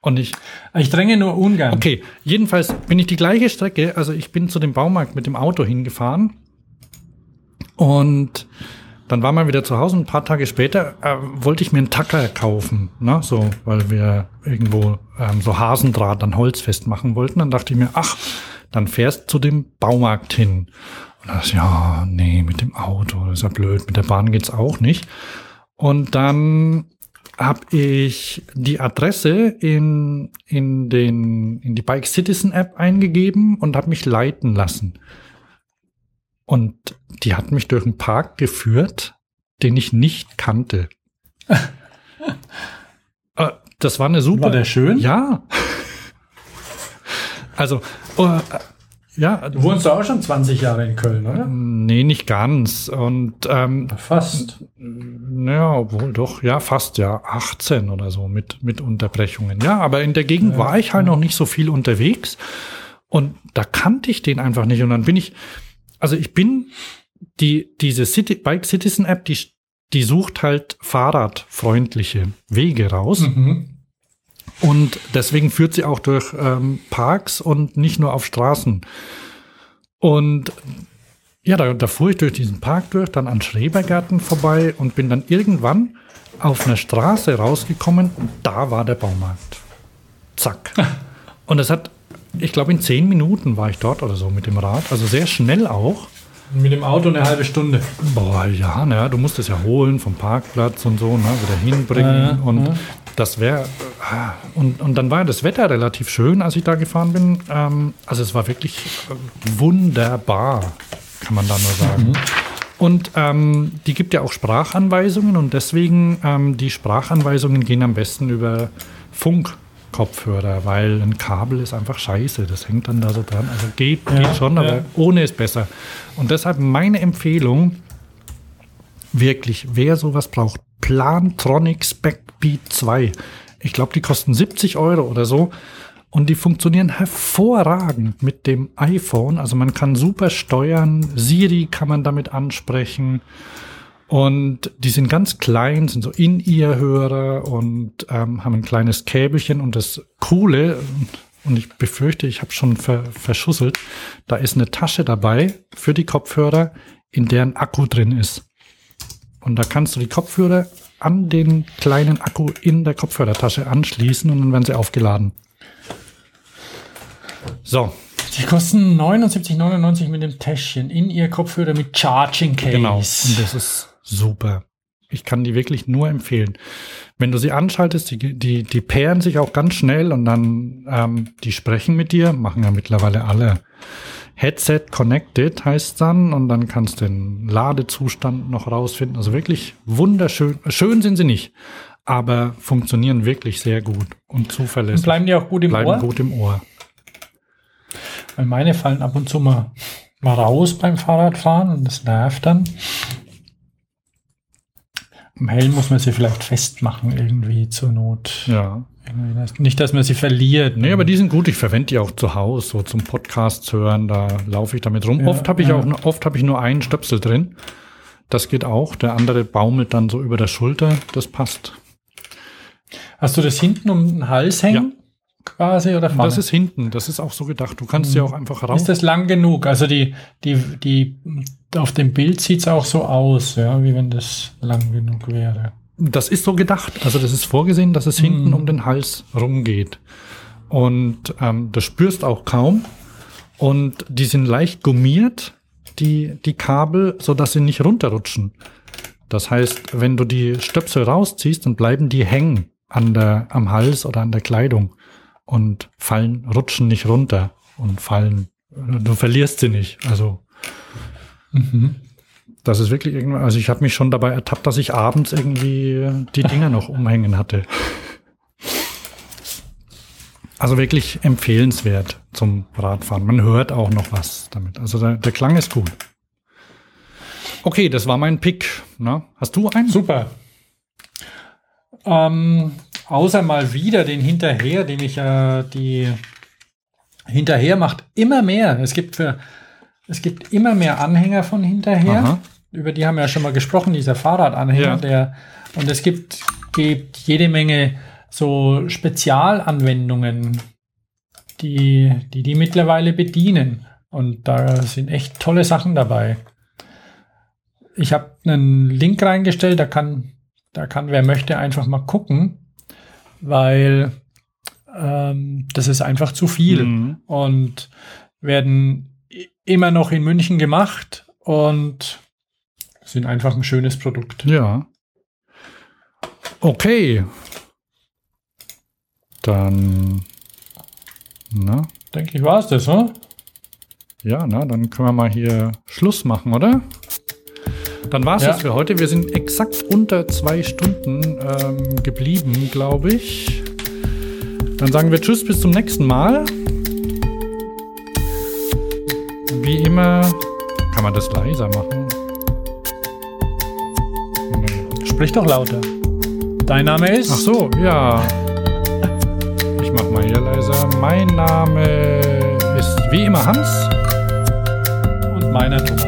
Und ich. Ich dränge nur ungern. Okay, jedenfalls bin ich die gleiche Strecke. Also ich bin zu dem Baumarkt mit dem Auto hingefahren und dann war man wieder zu Hause und ein paar Tage später äh, wollte ich mir einen Tacker kaufen, ne? so, weil wir irgendwo ähm, so Hasendraht an Holz festmachen wollten. Dann dachte ich mir, ach, dann fährst zu dem Baumarkt hin. Und ich, ja, nee, mit dem Auto, das ist ja blöd, mit der Bahn geht's auch nicht. Und dann habe ich die Adresse in, in, den, in die Bike Citizen App eingegeben und habe mich leiten lassen. Und die hat mich durch einen Park geführt, den ich nicht kannte. Äh, das war eine super. War der schön? Ja. Also, uh, ja. Du wohnst auch schon 20 Jahre in Köln, oder? Nee, nicht ganz. Und ähm, fast. Naja, obwohl doch, ja, fast, ja, 18 oder so mit, mit Unterbrechungen. Ja, aber in der Gegend ja, war ich halt noch nicht so viel unterwegs. Und da kannte ich den einfach nicht. Und dann bin ich, also ich bin die, diese City, Bike Citizen App, die, die sucht halt fahrradfreundliche Wege raus. Mhm. Und deswegen führt sie auch durch ähm, Parks und nicht nur auf Straßen. Und ja, da, da fuhr ich durch diesen Park durch, dann an Schrebergärten vorbei und bin dann irgendwann auf einer Straße rausgekommen und da war der Baumarkt. Zack. Und es hat ich glaube, in zehn Minuten war ich dort oder so mit dem Rad. Also sehr schnell auch. Mit dem Auto eine halbe Stunde. Boah, ja, naja, du musst es ja holen vom Parkplatz und so, ne, wieder hinbringen. Äh, und äh. das wäre. Äh, und, und dann war das Wetter relativ schön, als ich da gefahren bin. Ähm, also es war wirklich äh, wunderbar, kann man da nur sagen. Mhm. Und ähm, die gibt ja auch Sprachanweisungen und deswegen ähm, die Sprachanweisungen gehen am besten über Funk. Kopfhörer, weil ein Kabel ist einfach scheiße. Das hängt dann da so dran. Also geht, ja, geht schon, aber ja. ohne ist besser. Und deshalb meine Empfehlung, wirklich, wer sowas braucht, Plantronic Specbeat 2. Ich glaube, die kosten 70 Euro oder so. Und die funktionieren hervorragend mit dem iPhone. Also man kann super steuern. Siri kann man damit ansprechen. Und die sind ganz klein, sind so in ihr Hörer und ähm, haben ein kleines Käbelchen. Und das Coole, und ich befürchte, ich habe schon ver verschusselt, da ist eine Tasche dabei für die Kopfhörer, in deren Akku drin ist. Und da kannst du die Kopfhörer an den kleinen Akku in der Kopfhörertasche anschließen und dann werden sie aufgeladen. So. Die kosten 79,99 mit dem Täschchen in ihr Kopfhörer mit Charging Case. Genau. Und das ist super. Ich kann die wirklich nur empfehlen. Wenn du sie anschaltest, die, die, die pairen sich auch ganz schnell und dann ähm, die sprechen mit dir, machen ja mittlerweile alle. Headset connected heißt dann und dann kannst du den Ladezustand noch rausfinden. Also wirklich wunderschön. Schön sind sie nicht, aber funktionieren wirklich sehr gut und zuverlässig. Und bleiben die auch gut im bleiben Ohr? gut im Ohr. Weil meine fallen ab und zu mal, mal raus beim Fahrradfahren und das nervt dann. Am Helm muss man sie vielleicht festmachen, irgendwie zur Not. Ja. Nicht, dass man sie verliert. Nee, aber die sind gut. Ich verwende die auch zu Hause, so zum Podcast hören. Da laufe ich damit rum. Ja, oft habe ich ja. auch, oft habe ich nur einen Stöpsel drin. Das geht auch. Der andere baumelt dann so über der Schulter. Das passt. Hast du das hinten um den Hals hängen? Quasi oder vorne? Das ist hinten, das ist auch so gedacht. Du kannst mhm. ja auch einfach raus. Ist das lang genug? Also die, die, die, auf dem Bild sieht es auch so aus, ja, wie wenn das lang genug wäre. Das ist so gedacht. Also das ist vorgesehen, dass es mhm. hinten um den Hals rumgeht. Und ähm, das spürst auch kaum. Und die sind leicht gummiert, die, die Kabel, so dass sie nicht runterrutschen. Das heißt, wenn du die Stöpsel rausziehst, dann bleiben die hängen an der, am Hals oder an der Kleidung und fallen, rutschen nicht runter und fallen, du verlierst sie nicht. Also, mhm. das ist wirklich irgendwann, also ich habe mich schon dabei ertappt, dass ich abends irgendwie die Dinger noch umhängen hatte. Also wirklich empfehlenswert zum Radfahren. Man hört auch noch was damit. Also der, der Klang ist gut. Okay, das war mein Pick. Na, hast du einen? Super. Ähm, außer mal wieder den Hinterher, den ich äh, die Hinterher macht immer mehr. Es gibt für es gibt immer mehr Anhänger von Hinterher. Aha. Über die haben wir ja schon mal gesprochen, dieser Fahrradanhänger, ja. der und es gibt, gibt jede Menge so Spezialanwendungen, die, die die mittlerweile bedienen. Und da sind echt tolle Sachen dabei. Ich habe einen Link reingestellt, da kann, da kann wer möchte einfach mal gucken weil ähm, das ist einfach zu viel mhm. und werden immer noch in München gemacht und sind einfach ein schönes Produkt. Ja. Okay. Dann, na? Denke ich, war es das, oder? Ja, na, dann können wir mal hier Schluss machen, oder? Dann war es ja. das für heute. Wir sind exakt unter zwei Stunden ähm, geblieben, glaube ich. Dann sagen wir Tschüss, bis zum nächsten Mal. Wie immer, kann man das leiser machen? Sprich doch lauter. Dein Name ist? Ach so, ja. Ich mach mal hier leiser. Mein Name ist wie immer Hans. Und meiner Thomas.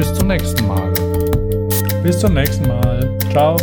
Bis zum nächsten Mal. Bis zum nächsten Mal. Ciao.